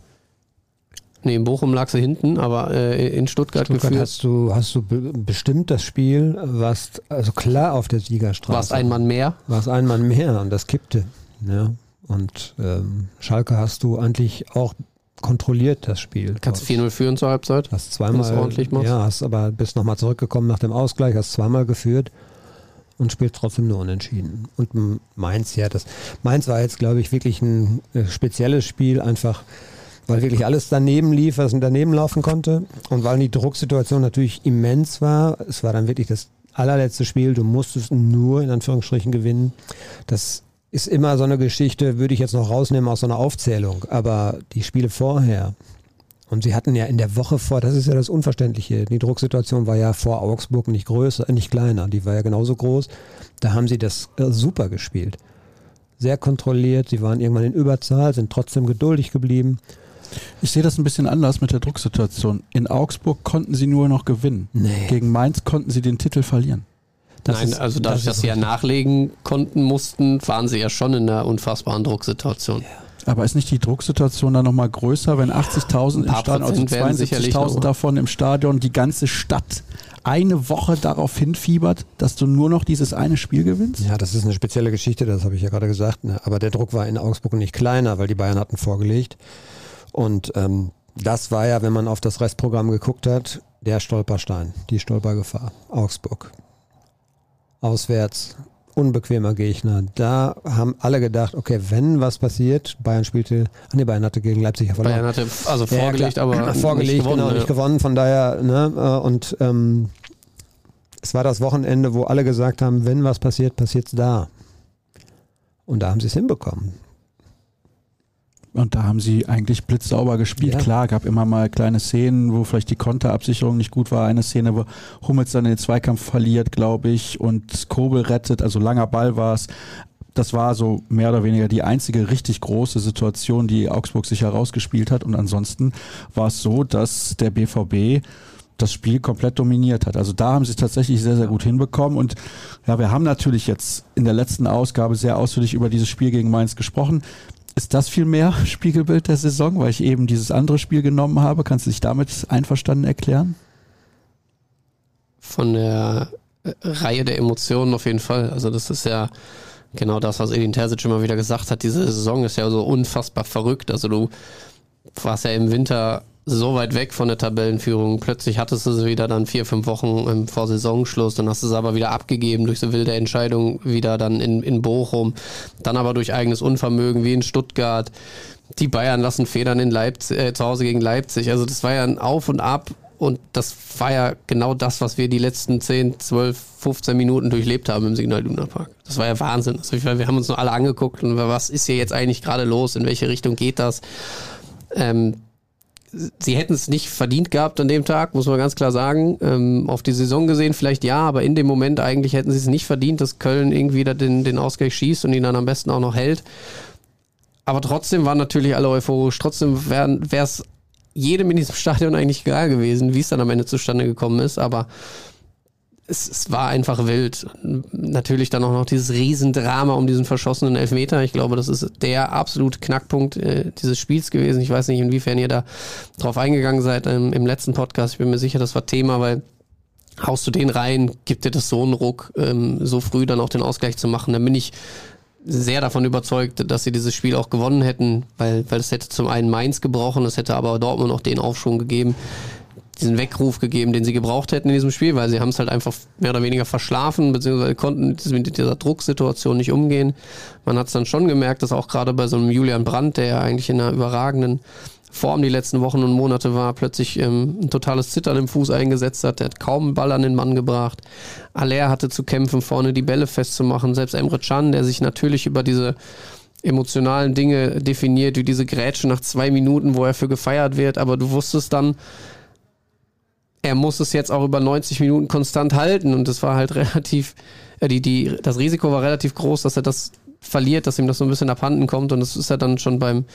nee, in Bochum lagst du hinten, aber äh, in Stuttgart, Stuttgart geführt, hast du, hast du be bestimmt das Spiel, warst also klar auf der Siegerstraße. warst ein Mann mehr. Warst ein Mann mehr und das kippte. Ja. Und ähm, Schalke hast du eigentlich auch kontrolliert, das Spiel. Kannst 4-0 führen zur Halbzeit. Hast zweimal, ordentlich machst. ja, hast aber bist nochmal zurückgekommen nach dem Ausgleich, hast zweimal geführt und spielst trotzdem nur unentschieden. Und Mainz, ja, das Mainz war jetzt, glaube ich, wirklich ein äh, spezielles Spiel, einfach weil wirklich alles daneben lief, was daneben laufen konnte und weil die Drucksituation natürlich immens war. Es war dann wirklich das allerletzte Spiel, du musstest nur in Anführungsstrichen gewinnen. Das ist immer so eine Geschichte, würde ich jetzt noch rausnehmen aus so einer Aufzählung. Aber die Spiele vorher, und sie hatten ja in der Woche vor, das ist ja das Unverständliche, die Drucksituation war ja vor Augsburg nicht größer, nicht kleiner, die war ja genauso groß. Da haben sie das äh, super gespielt. Sehr kontrolliert, sie waren irgendwann in Überzahl, sind trotzdem geduldig geblieben. Ich sehe das ein bisschen anders mit der Drucksituation. In Augsburg konnten sie nur noch gewinnen. Nee. Gegen Mainz konnten sie den Titel verlieren. Das Nein, ist, also dadurch, das dass sie ja nachlegen konnten, mussten, waren sie ja schon in einer unfassbaren Drucksituation. Ja. Aber ist nicht die Drucksituation dann nochmal größer, wenn 80.000 im Stadion, also 72.000 davon im Stadion, die ganze Stadt eine Woche darauf hinfiebert, dass du nur noch dieses eine Spiel gewinnst? Ja, das ist eine spezielle Geschichte, das habe ich ja gerade gesagt. Ne? Aber der Druck war in Augsburg nicht kleiner, weil die Bayern hatten vorgelegt. Und ähm, das war ja, wenn man auf das Restprogramm geguckt hat, der Stolperstein, die Stolpergefahr. Augsburg. Auswärts, unbequemer Gegner. Da haben alle gedacht, okay, wenn was passiert, Bayern spielte, ach nee, Bayern hatte gegen Leipzig ja verloren. Bayern hatte also vorgelegt, ja, aber [CLEARS THROAT] vorgelegt, nicht gewonnen, genau, ja. nicht gewonnen, von daher, ne, äh, und ähm, es war das Wochenende, wo alle gesagt haben, wenn was passiert, passiert es da. Und da haben sie es hinbekommen. Und da haben sie eigentlich blitzsauber gespielt. Ja. Klar, gab immer mal kleine Szenen, wo vielleicht die Konterabsicherung nicht gut war. Eine Szene, wo Hummels dann den Zweikampf verliert, glaube ich, und Kobel rettet. Also langer Ball war es. Das war so mehr oder weniger die einzige richtig große Situation, die Augsburg sich herausgespielt hat. Und ansonsten war es so, dass der BVB das Spiel komplett dominiert hat. Also da haben sie es tatsächlich sehr, sehr gut hinbekommen. Und ja, wir haben natürlich jetzt in der letzten Ausgabe sehr ausführlich über dieses Spiel gegen Mainz gesprochen. Ist das viel mehr [LAUGHS] Spiegelbild der Saison, weil ich eben dieses andere Spiel genommen habe? Kannst du dich damit einverstanden erklären? Von der äh, Reihe der Emotionen auf jeden Fall. Also das ist ja genau das, was Edin Terzic immer wieder gesagt hat. Diese Saison ist ja so unfassbar verrückt. Also du warst ja im Winter so weit weg von der Tabellenführung. Plötzlich hattest du sie wieder dann vier, fünf Wochen vor Saisonschluss. Dann hast du sie aber wieder abgegeben durch so wilde Entscheidung wieder dann in, in Bochum. Dann aber durch eigenes Unvermögen wie in Stuttgart. Die Bayern lassen Federn in Leipzig, äh, zu Hause gegen Leipzig. Also das war ja ein Auf und Ab. Und das war ja genau das, was wir die letzten 10, 12, 15 Minuten durchlebt haben im Signal Luna Park. Das war ja Wahnsinn. Also wir haben uns nur alle angeguckt und was ist hier jetzt eigentlich gerade los? In welche Richtung geht das? Ähm, sie hätten es nicht verdient gehabt an dem Tag, muss man ganz klar sagen. Ähm, auf die Saison gesehen vielleicht ja, aber in dem Moment eigentlich hätten sie es nicht verdient, dass Köln irgendwie da den, den Ausgleich schießt und ihn dann am besten auch noch hält. Aber trotzdem waren natürlich alle euphorisch. Trotzdem wäre es jedem in diesem [LAUGHS] Stadion eigentlich egal gewesen, wie es dann am Ende zustande gekommen ist. Aber es, es, war einfach wild. Natürlich dann auch noch dieses Riesendrama um diesen verschossenen Elfmeter. Ich glaube, das ist der absolute Knackpunkt äh, dieses Spiels gewesen. Ich weiß nicht, inwiefern ihr da drauf eingegangen seid ähm, im letzten Podcast. Ich bin mir sicher, das war Thema, weil haust du den rein, gibt dir das so einen Ruck, ähm, so früh dann auch den Ausgleich zu machen. Dann bin ich sehr davon überzeugt, dass sie dieses Spiel auch gewonnen hätten, weil, weil es hätte zum einen Mainz gebrochen, es hätte aber Dortmund noch den Aufschwung gegeben, diesen Weckruf gegeben, den sie gebraucht hätten in diesem Spiel, weil sie haben es halt einfach mehr oder weniger verschlafen, beziehungsweise konnten mit dieser Drucksituation nicht umgehen. Man hat es dann schon gemerkt, dass auch gerade bei so einem Julian Brandt, der ja eigentlich in einer überragenden Form die letzten Wochen und Monate war, plötzlich ähm, ein totales Zittern im Fuß eingesetzt hat. Der hat kaum einen Ball an den Mann gebracht. Aller hatte zu kämpfen, vorne die Bälle festzumachen. Selbst Emre Can, der sich natürlich über diese emotionalen Dinge definiert, wie diese Grätsche nach zwei Minuten, wo er für gefeiert wird, aber du wusstest dann, er muss es jetzt auch über 90 Minuten konstant halten und das war halt [LAUGHS] relativ, äh, die, die, das Risiko war relativ groß, dass er das verliert, dass ihm das so ein bisschen abhanden kommt und das ist ja dann schon beim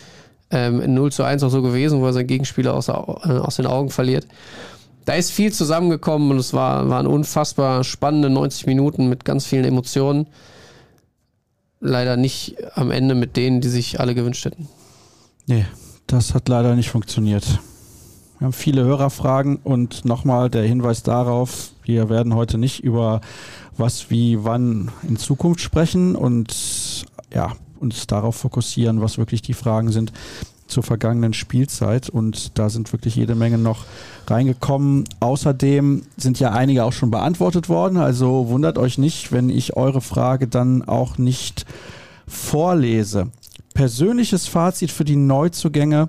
ähm, 0 zu 1 auch so gewesen, wo er seinen Gegenspieler aus, äh, aus den Augen verliert. Da ist viel zusammengekommen und es war, waren unfassbar spannende 90 Minuten mit ganz vielen Emotionen. Leider nicht am Ende mit denen, die sich alle gewünscht hätten. Nee, das hat leider nicht funktioniert. Wir haben viele Hörerfragen und nochmal der Hinweis darauf, wir werden heute nicht über was, wie, wann in Zukunft sprechen und ja, uns darauf fokussieren, was wirklich die Fragen sind zur vergangenen Spielzeit und da sind wirklich jede Menge noch reingekommen. Außerdem sind ja einige auch schon beantwortet worden, also wundert euch nicht, wenn ich eure Frage dann auch nicht vorlese. Persönliches Fazit für die Neuzugänge,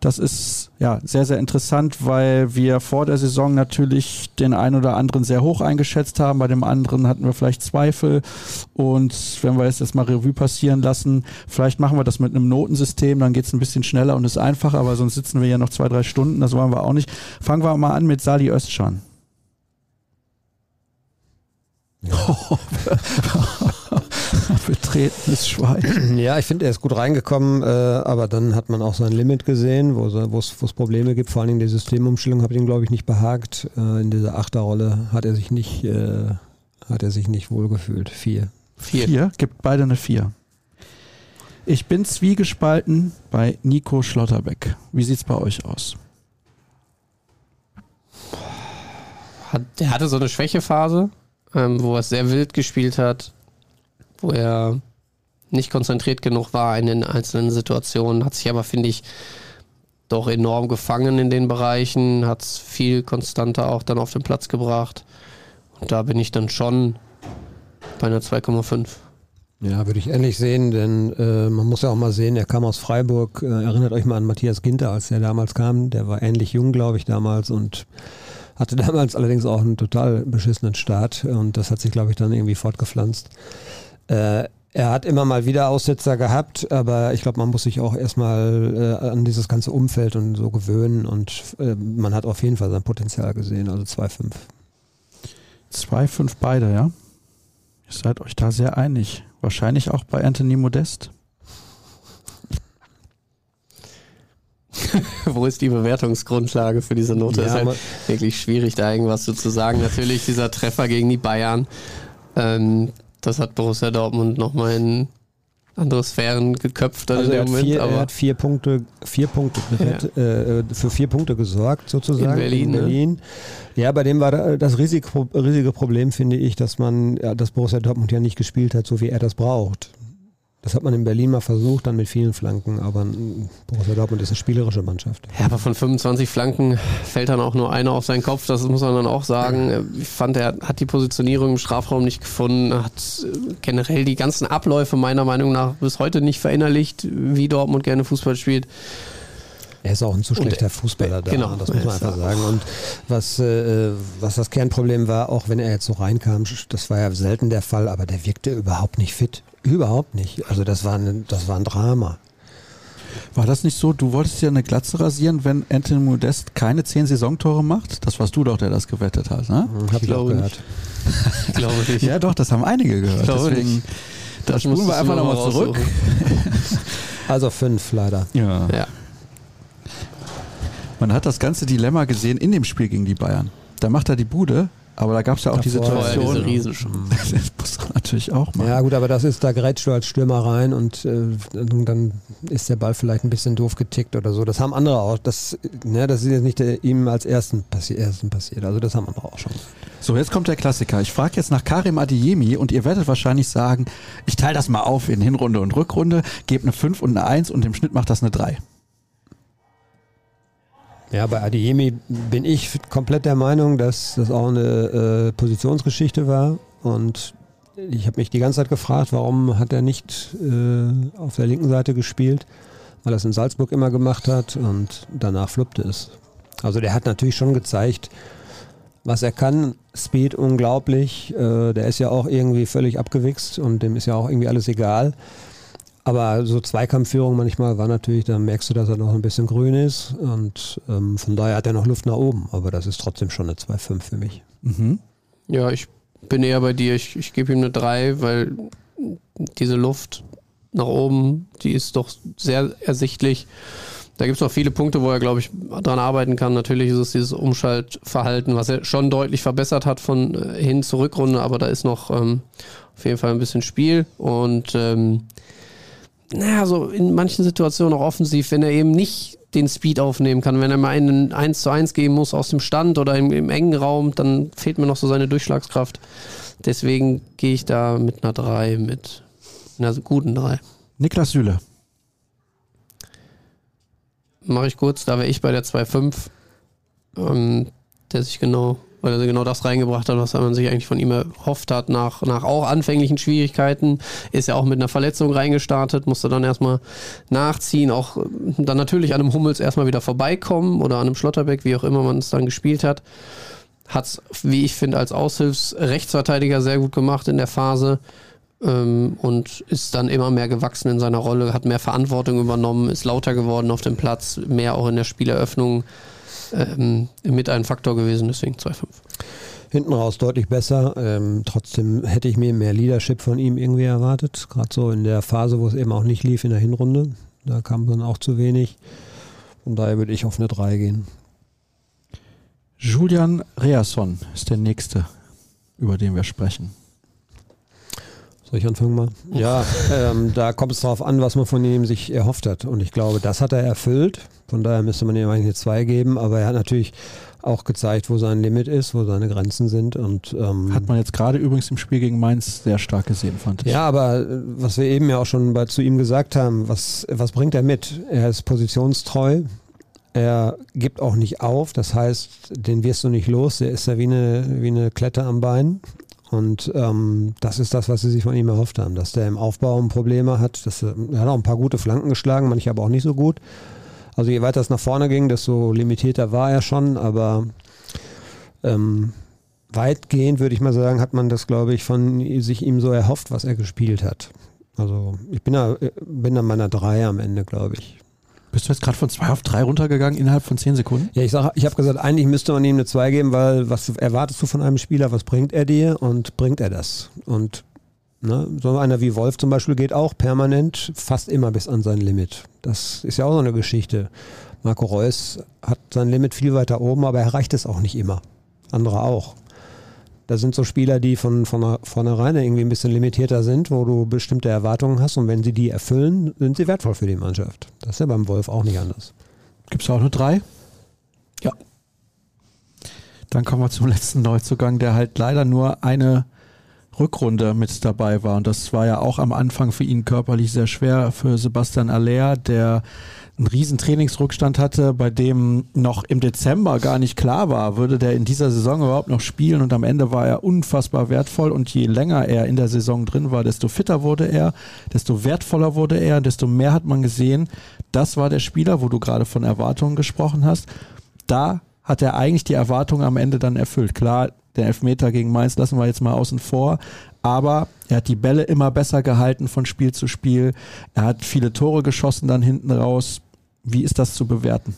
das ist ja, sehr, sehr interessant, weil wir vor der Saison natürlich den einen oder anderen sehr hoch eingeschätzt haben. Bei dem anderen hatten wir vielleicht Zweifel. Und wenn wir jetzt das mal Revue passieren lassen, vielleicht machen wir das mit einem Notensystem, dann geht es ein bisschen schneller und ist einfacher, aber sonst sitzen wir ja noch zwei, drei Stunden, das wollen wir auch nicht. Fangen wir mal an mit Sali Özcan. [LAUGHS] [LAUGHS] [LAUGHS] Betretenes Schwein. [CLEARS THROAT] Ja, ich finde, er ist gut reingekommen, äh, aber dann hat man auch sein Limit gesehen, wo es Probleme gibt. Vor allen Dingen die Systemumstellung hat ihm, glaube ich, nicht behagt. Äh, in dieser Achterrolle hat er sich nicht, äh, hat er sich nicht wohlgefühlt. Vier. Vier. Vier? Gibt beide eine Vier. Ich bin zwiegespalten bei Nico Schlotterbeck. Wie sieht es bei euch aus? der hatte so eine Schwächephase, ähm, wo er sehr wild gespielt hat, wo er nicht konzentriert genug war in den einzelnen Situationen, hat sich aber, finde ich, doch enorm gefangen in den Bereichen, hat es viel konstanter auch dann auf den Platz gebracht. Und da bin ich dann schon bei einer 2,5. Ja, würde ich ähnlich sehen, denn äh, man muss ja auch mal sehen, er kam aus Freiburg. Äh, erinnert euch mal an Matthias Ginter, als er damals kam. Der war ähnlich jung, glaube ich, damals und hatte [LAUGHS] damals allerdings auch einen total beschissenen Start und das hat sich, glaube ich, dann irgendwie fortgepflanzt. Äh, er hat immer mal wieder Aussetzer gehabt, aber ich glaube, man muss sich auch erstmal äh, an dieses ganze Umfeld und so gewöhnen und äh, man hat auf jeden Fall sein Potenzial gesehen, also 2-5. 2-5 beide, ja? Ihr seid euch da sehr einig. Wahrscheinlich auch bei Anthony Modest. [LAUGHS] Wo ist die Bewertungsgrundlage für diese Note? Ja, ist halt wirklich schwierig, da irgendwas so zu sagen. Natürlich dieser Treffer gegen die Bayern. Ähm, das hat Borussia Dortmund nochmal in andere Sphären geköpft. Also er, hat Moment, vier, er hat vier Punkte, vier Punkte ja. äh, für vier Punkte gesorgt sozusagen in Berlin. In Berlin. Ne? Ja, bei dem war das Risiko, riesige Problem, finde ich, dass man, dass Borussia Dortmund ja nicht gespielt hat, so wie er das braucht. Das hat man in Berlin mal versucht, dann mit vielen Flanken, aber Borussia Dortmund ist eine spielerische Mannschaft. Ja, aber von 25 Flanken fällt dann auch nur einer auf seinen Kopf, das muss man dann auch sagen. Ich fand, er hat die Positionierung im Strafraum nicht gefunden, hat generell die ganzen Abläufe meiner Meinung nach bis heute nicht verinnerlicht, wie Dortmund gerne Fußball spielt. Er ist auch ein zu schlechter Fußballer da, genau, das muss man einfach sagen. Und was, äh, was das Kernproblem war, auch wenn er jetzt so reinkam, das war ja selten der Fall, aber der wirkte überhaupt nicht fit. Überhaupt nicht. Also das war, ein, das war ein Drama. War das nicht so, du wolltest ja eine Glatze rasieren, wenn Anthony Modest keine zehn Saisontore macht? Das warst du doch, der das gewettet hat, ne? Hm, hab ich, ich auch gehört. ich [LAUGHS] glaube [LAUGHS] nicht. Ja doch, das haben einige gehört. Deswegen, nicht. da spulen wir einfach nochmal zurück. [LAUGHS] also fünf leider. Ja. ja. Man hat das ganze Dilemma gesehen in dem Spiel gegen die Bayern. Da macht er die Bude, aber da gab es ja auch die Situation. Diese Riesen [LAUGHS] das muss man natürlich auch machen. Ja gut, aber das ist, da gerätst du als Stürmer rein und äh, dann ist der Ball vielleicht ein bisschen doof getickt oder so. Das haben andere auch. Das, ne, das ist jetzt nicht der, ihm als ersten, passi ersten passiert. Also das haben andere auch schon. So, jetzt kommt der Klassiker. Ich frage jetzt nach Karim Adiemi und ihr werdet wahrscheinlich sagen, ich teile das mal auf in Hinrunde und Rückrunde, gebe eine 5 und eine 1 und im Schnitt macht das eine 3. Ja, bei Adiemi bin ich komplett der Meinung, dass das auch eine äh, Positionsgeschichte war. Und ich habe mich die ganze Zeit gefragt, warum hat er nicht äh, auf der linken Seite gespielt, weil er es in Salzburg immer gemacht hat und danach fluppte es. Also der hat natürlich schon gezeigt, was er kann. Speed unglaublich. Äh, der ist ja auch irgendwie völlig abgewichst und dem ist ja auch irgendwie alles egal. Aber so Zweikampfführung manchmal war natürlich, da merkst du, dass er noch ein bisschen grün ist und ähm, von daher hat er noch Luft nach oben. Aber das ist trotzdem schon eine 2,5 für mich. Mhm. Ja, ich bin eher bei dir. Ich, ich gebe ihm eine 3, weil diese Luft nach oben, die ist doch sehr ersichtlich. Da gibt es noch viele Punkte, wo er, glaube ich, dran arbeiten kann. Natürlich ist es dieses Umschaltverhalten, was er schon deutlich verbessert hat von äh, hin zur Rückrunde, aber da ist noch ähm, auf jeden Fall ein bisschen Spiel. Und ähm, naja, so in manchen Situationen auch offensiv, wenn er eben nicht den Speed aufnehmen kann, wenn er mal einen 1 zu 1 gehen muss aus dem Stand oder im, im engen Raum, dann fehlt mir noch so seine Durchschlagskraft. Deswegen gehe ich da mit einer 3, mit einer guten 3. Niklas Süle. Mache ich kurz, da wäre ich bei der 2,5, ähm, der sich genau weil er genau das reingebracht hat, was man sich eigentlich von ihm erhofft hat, nach, nach auch anfänglichen Schwierigkeiten. Ist ja auch mit einer Verletzung reingestartet, musste dann erstmal nachziehen, auch dann natürlich an einem Hummels erstmal wieder vorbeikommen oder an einem Schlotterbeck, wie auch immer man es dann gespielt hat. Hat es, wie ich finde, als Aushilfsrechtsverteidiger sehr gut gemacht in der Phase ähm, und ist dann immer mehr gewachsen in seiner Rolle, hat mehr Verantwortung übernommen, ist lauter geworden auf dem Platz, mehr auch in der Spieleröffnung ähm, mit einem Faktor gewesen, deswegen 2-5. Hinten raus deutlich besser. Ähm, trotzdem hätte ich mir mehr Leadership von ihm irgendwie erwartet. Gerade so in der Phase, wo es eben auch nicht lief in der Hinrunde. Da kam dann auch zu wenig. Von daher würde ich auf eine 3 gehen. Julian Reasson ist der nächste, über den wir sprechen. Soll ich anfangen mal? Ja, ähm, da kommt es darauf an, was man von ihm sich erhofft hat. Und ich glaube, das hat er erfüllt. Von daher müsste man ihm eigentlich eine 2 geben. Aber er hat natürlich auch gezeigt, wo sein Limit ist, wo seine Grenzen sind. Und, ähm, hat man jetzt gerade übrigens im Spiel gegen Mainz sehr stark gesehen, fand ich. Ja, aber äh, was wir eben ja auch schon bei, zu ihm gesagt haben, was, was bringt er mit? Er ist positionstreu. Er gibt auch nicht auf, das heißt, den wirst du nicht los. Der ist ja wie eine, wie eine Klette am Bein. Und ähm, das ist das, was sie sich von ihm erhofft haben, dass der im Aufbau Probleme hat. Dass, er, er hat auch ein paar gute Flanken geschlagen, manche aber auch nicht so gut. Also je weiter es nach vorne ging, desto limitierter war er schon, aber ähm, weitgehend würde ich mal sagen, hat man das, glaube ich, von sich ihm so erhofft, was er gespielt hat. Also ich bin da, bin da meiner drei am Ende, glaube ich. Bist du jetzt gerade von 2 auf 3 runtergegangen innerhalb von 10 Sekunden? Ja, ich, sag, ich habe gesagt, eigentlich müsste man ihm eine 2 geben, weil was erwartest du von einem Spieler, was bringt er dir und bringt er das? Und ne, so einer wie Wolf zum Beispiel geht auch permanent fast immer bis an sein Limit. Das ist ja auch so eine Geschichte. Marco Reus hat sein Limit viel weiter oben, aber er erreicht es auch nicht immer. Andere auch. Da sind so Spieler, die von, von vornherein irgendwie ein bisschen limitierter sind, wo du bestimmte Erwartungen hast und wenn sie die erfüllen, sind sie wertvoll für die Mannschaft. Das ist ja beim Wolf auch nicht anders. Gibt es auch nur drei? Ja. Dann kommen wir zum [LAUGHS] letzten Neuzugang, der halt leider nur eine Rückrunde mit dabei war. Und das war ja auch am Anfang für ihn körperlich sehr schwer. Für Sebastian Aller, der einen riesen Trainingsrückstand hatte, bei dem noch im Dezember gar nicht klar war, würde der in dieser Saison überhaupt noch spielen und am Ende war er unfassbar wertvoll und je länger er in der Saison drin war, desto fitter wurde er, desto wertvoller wurde er, desto mehr hat man gesehen, das war der Spieler, wo du gerade von Erwartungen gesprochen hast. Da hat er eigentlich die Erwartungen am Ende dann erfüllt. Klar, der Elfmeter gegen Mainz lassen wir jetzt mal außen vor. Aber er hat die Bälle immer besser gehalten von Spiel zu Spiel. Er hat viele Tore geschossen dann hinten raus. Wie ist das zu bewerten?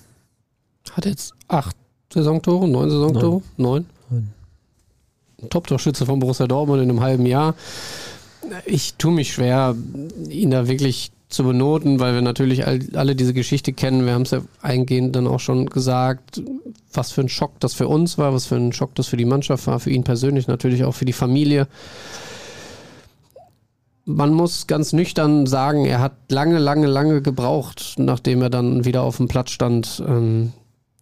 Hat jetzt acht Saisontore, neun Saisontore? Neun. neun. Top-Torschütze von Borussia Dortmund in einem halben Jahr. Ich tue mich schwer, ihn da wirklich zu benoten, weil wir natürlich alle diese Geschichte kennen. Wir haben es ja eingehend dann auch schon gesagt, was für ein Schock das für uns war, was für ein Schock das für die Mannschaft war, für ihn persönlich, natürlich auch für die Familie man muss ganz nüchtern sagen, er hat lange, lange, lange gebraucht, nachdem er dann wieder auf dem Platz stand, ähm,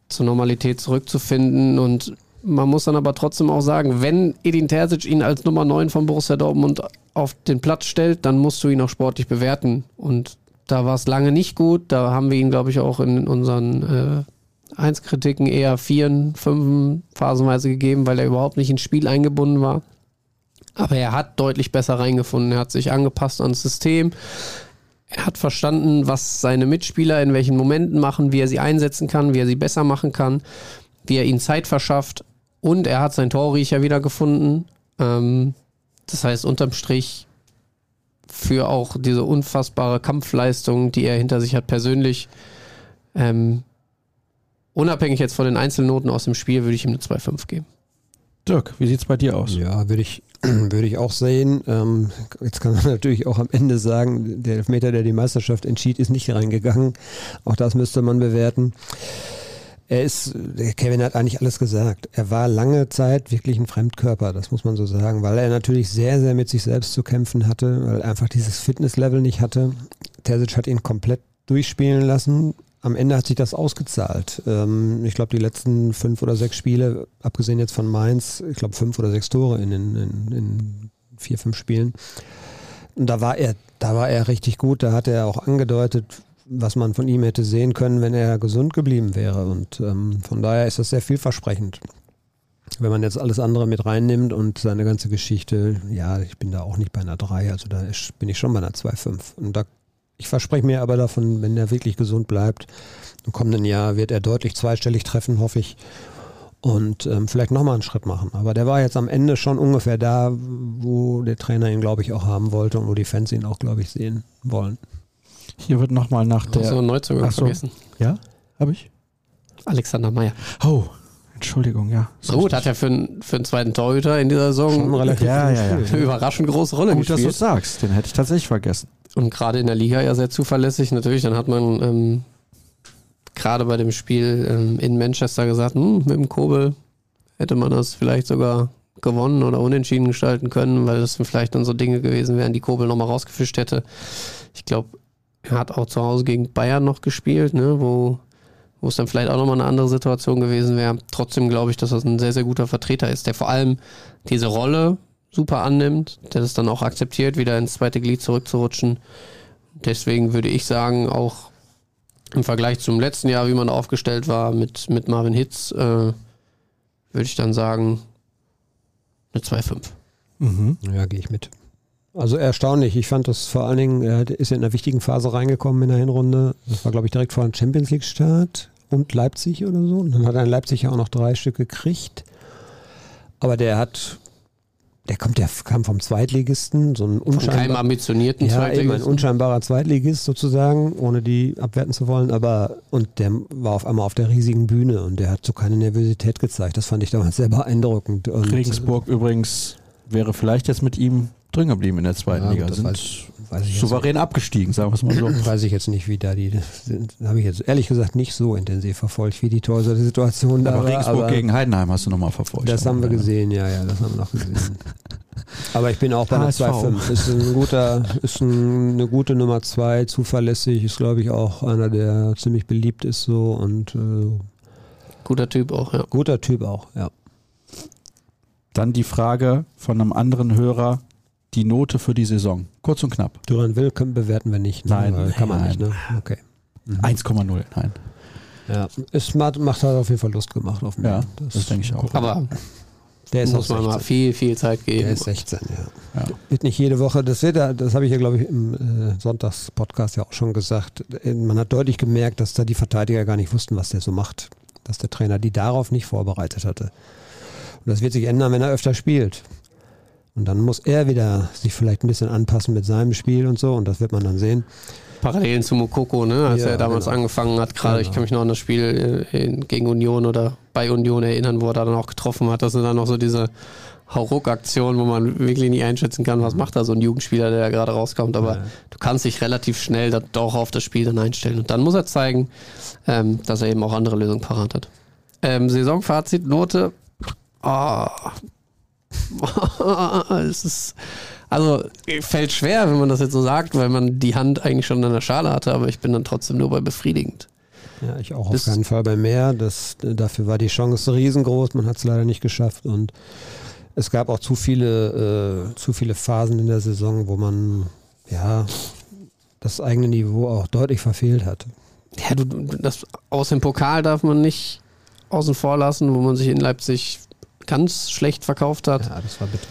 zur Normalität zurückzufinden. Und man muss dann aber trotzdem auch sagen, wenn Edin Terzic ihn als Nummer 9 von Borussia Dortmund auf den Platz stellt, dann musst du ihn auch sportlich bewerten. Und da war es lange nicht gut. Da haben wir ihn, glaube ich, auch in unseren äh, Einskritiken eher vier, fünf phasenweise gegeben, weil er überhaupt nicht ins Spiel eingebunden war. Aber er hat deutlich besser reingefunden. Er hat sich angepasst ans System. Er hat verstanden, was seine Mitspieler in welchen Momenten machen, wie er sie einsetzen kann, wie er sie besser machen kann, wie er ihnen Zeit verschafft. Und er hat seinen Torriecher wieder gefunden. Ähm, das heißt, unterm Strich für auch diese unfassbare Kampfleistung, die er hinter sich hat, persönlich, ähm, unabhängig jetzt von den Einzelnoten aus dem Spiel, würde ich ihm eine 2,5 geben. Dirk, wie sieht es bei dir aus? Ja, würde ich, [CLEARS THROAT] würde ich auch sehen. Ähm, jetzt kann man [LAUGHS] natürlich auch am Ende sagen, der Elfmeter, der die Meisterschaft entschied, ist nicht reingegangen. Auch das müsste man bewerten. Er ist, Kevin hat eigentlich alles gesagt. Er war lange Zeit wirklich ein Fremdkörper, das muss man so sagen, weil er natürlich sehr, sehr mit sich selbst zu kämpfen hatte, weil er einfach dieses Fitnesslevel nicht hatte. Terzic hat ihn komplett durchspielen lassen, am Ende hat sich das ausgezahlt. Ähm, ich glaube, die letzten fünf oder sechs Spiele, abgesehen jetzt von Mainz, ich glaube fünf oder sechs Tore in, in, in vier, fünf Spielen. Und da war er, da war er richtig gut. Da hat er auch angedeutet, was man von ihm hätte sehen können, wenn er gesund geblieben wäre. Und ähm, von daher ist das sehr vielversprechend. Wenn man jetzt alles andere mit reinnimmt und seine ganze Geschichte, ja, ich bin da auch nicht bei einer 3, also da bin ich schon bei einer 2,5. Und da, ich verspreche mir aber davon, wenn er wirklich gesund bleibt, im kommenden Jahr wird er deutlich zweistellig treffen, hoffe ich. Und ähm, vielleicht nochmal einen Schritt machen. Aber der war jetzt am Ende schon ungefähr da, wo der Trainer ihn, glaube ich, auch haben wollte und wo die Fans ihn auch, glaube ich, sehen wollen. Hier wird nochmal nach der. So, Neuzugang Ach so. vergessen. Ja? Habe ich? Alexander Meyer. Oh, Entschuldigung, ja. So gut, hat er für, einen- für einen zweiten Torhüter in dieser Saison Schon relativ Ja, ja, ja. gespielt. [LAUGHS] eine überraschend große Rolle Gut, dass du gespielt. es sagst. Den hätte ich tatsächlich vergessen. Und gerade in der Liga ja sehr zuverlässig. Natürlich, dann hat man ähm, gerade bei dem Spiel ähm, in Manchester gesagt, hm, mit dem Kobel hätte man das vielleicht sogar gewonnen oder unentschieden gestalten können, weil das vielleicht dann so Dinge gewesen wären, die Kobel nochmal rausgefischt hätte. Ich glaube, er hat auch zu Hause gegen Bayern noch gespielt, ne, wo, wo es dann vielleicht auch nochmal eine andere Situation gewesen wäre. Trotzdem glaube ich, dass das ein sehr, sehr guter Vertreter ist, der vor allem diese Rolle super annimmt, der das dann auch akzeptiert, wieder ins zweite Glied zurückzurutschen. Deswegen würde ich sagen, auch im Vergleich zum letzten Jahr, wie man aufgestellt war mit, mit Marvin Hitz, äh, würde ich dann sagen, eine 2,5. Mhm. Ja, gehe ich mit. Also erstaunlich. Ich fand das vor allen Dingen, er ist ja in einer wichtigen Phase reingekommen in der Hinrunde. Das war, glaube ich, direkt vor dem Champions League Start und Leipzig oder so. Und dann hat er in Leipzig ja auch noch drei Stück gekriegt. Aber der hat, der kommt, der kam vom Zweitligisten, so ein unscheinbar, ambitionierten ja, eben ein Zweitligisten. unscheinbarer Zweitligist sozusagen, ohne die abwerten zu wollen. Aber und der war auf einmal auf der riesigen Bühne und der hat so keine Nervosität gezeigt. Das fand ich damals sehr beeindruckend. Und, Regensburg übrigens wäre vielleicht jetzt mit ihm drin geblieben in der zweiten Ja, Liga. das Sind souverän abgestiegen, sagen wir es mal so. [CLEARS THROAT] Weiß ich jetzt nicht, wie da die sind. Habe ich jetzt ehrlich gesagt nicht so intensiv verfolgt, wie die Torhüter-Situation da aber war. Regensburg aber gegen Heidenheim hast du nochmal verfolgt. das haben wir Ja. gesehen, ja, ja, das haben wir noch gesehen. [LAUGHS] aber ich bin auch bei einer HSV. 2,5. Ist ein guter, ist ein, eine gute Nummer 2, zuverlässig, ist glaube ich auch einer, der ziemlich beliebt ist so und äh, Guter Typ auch, ja. guter Typ auch, ja. Dann die Frage von einem anderen Hörer, die Note für die Saison. Kurz und knapp. Duran Will können, bewerten wir nicht. Ne? Nein, Weil kann man nein. nicht, ne? Okay. 1,0. Nein. Ja. Es macht, macht halt auf jeden Fall Lust gemacht auf mich. Ja, das denke ich auch. Aber der ist muss auch man mal 16. viel, viel Zeit geben. Der ist 16, ja. Ja. Wird nicht jede Woche, das wird, das habe ich ja, glaube ich, im äh, Sonntagspodcast ja auch schon gesagt. Äh, Man hat deutlich gemerkt, dass da die Verteidiger gar nicht wussten, was der so macht. Dass der Trainer die darauf nicht vorbereitet hatte. Und das wird sich ändern, wenn er öfter spielt. Und dann muss er wieder sich vielleicht ein bisschen anpassen mit seinem Spiel und so. Und das wird man dann sehen. Parallelen zu Mokoko, ne? als Ja, er damals genau. angefangen hat. Gerade, ich Genau. kann mich noch an das Spiel äh, in, gegen Union oder bei Union erinnern, wo er dann auch getroffen hat. Das sind dann noch so diese Hauruck-Aktionen, wo man wirklich nicht einschätzen kann, was macht da so ein Jugendspieler, der da gerade rauskommt. Aber Ja. du kannst dich relativ schnell da doch auf das Spiel dann einstellen. Und dann muss er zeigen, ähm, dass er eben auch andere Lösungen parat hat. Ähm, Saisonfazit, Note. Ah. [LAUGHS] es ist, also fällt schwer, wenn man das jetzt so sagt, weil man die Hand eigentlich schon an der Schale hatte, aber ich bin dann trotzdem nur bei befriedigend. Ja, ich auch auf keinen Fall bei mehr. Das, dafür war die Chance riesengroß. Man hat es leider nicht geschafft. Und es gab auch zu viele, äh, zu viele Phasen in der Saison, wo man ja das eigene Niveau auch deutlich verfehlt hat. Ja, du- das aus dem Pokal darf man nicht außen vor lassen, wo man sich in Leipzig ganz schlecht verkauft hat. Ja, das war bitter.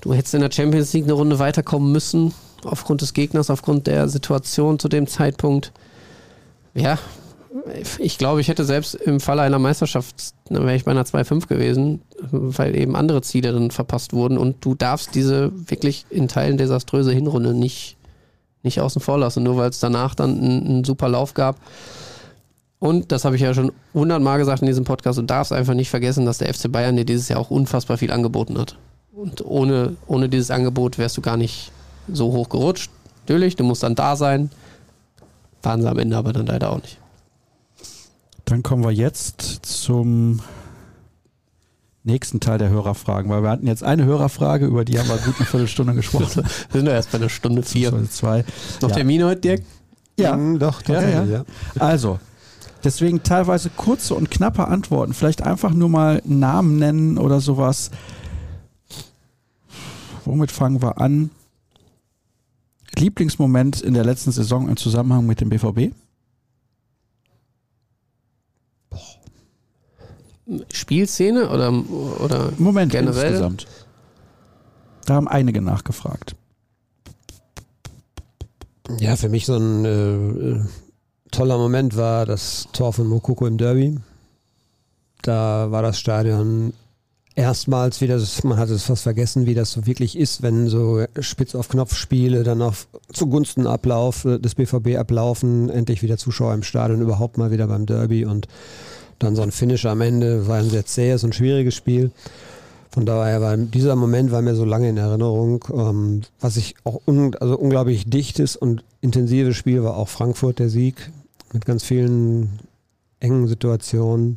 Du hättest in der Champions League eine Runde weiterkommen müssen, aufgrund des Gegners, aufgrund der Situation zu dem Zeitpunkt. Ja, ich glaube, ich hätte selbst im Falle einer Meisterschaft, dann wäre ich bei einer 2-5 gewesen, weil eben andere Ziele dann verpasst wurden und du darfst diese wirklich in Teilen desaströse Hinrunde nicht, nicht außen vor lassen, nur weil es danach dann einen, einen super Lauf gab. Und das habe ich ja schon hundertmal gesagt in diesem Podcast, du darfst einfach nicht vergessen, dass der FC Bayern dir dieses Jahr auch unfassbar viel angeboten hat. Und ohne, ohne dieses Angebot wärst du gar nicht so hoch gerutscht. Natürlich, du musst dann da sein. Waren sie am Ende aber dann leider auch nicht. Dann kommen wir jetzt zum nächsten Teil der Hörerfragen, weil wir hatten jetzt eine Hörerfrage, über die haben wir gut eine Viertelstunde gesprochen. [LAUGHS] Wir sind doch erst bei der Stunde vier. Zwei. Noch Ja. Termine heute, Dirk? Ja, Mhm, doch, Ja, tatsächlich, ja. Also, deswegen teilweise kurze und knappe Antworten. Vielleicht einfach nur mal Namen nennen oder sowas. Womit fangen wir an? Lieblingsmoment in der letzten Saison im Zusammenhang mit dem BVB? Spielszene oder, oder Moment, generell? insgesamt. Da haben einige nachgefragt. Ja, für mich so ein äh, toller Moment war das Tor von Mokoko im Derby. Da war das Stadion erstmals wieder, man hatte es fast vergessen, wie das so wirklich ist, wenn so Spitz auf Knopf Spiele dann auch zugunsten Ablauf äh, des BVB ablaufen, endlich wieder Zuschauer im Stadion, überhaupt mal wieder beim Derby und dann so ein Finish am Ende, war ein sehr zähes und schwieriges Spiel. Von daher war dieser Moment war mir so lange in Erinnerung. Ähm, was ich auch un, also unglaublich dichtes und intensives Spiel war auch Frankfurt der Sieg mit ganz vielen engen Situationen.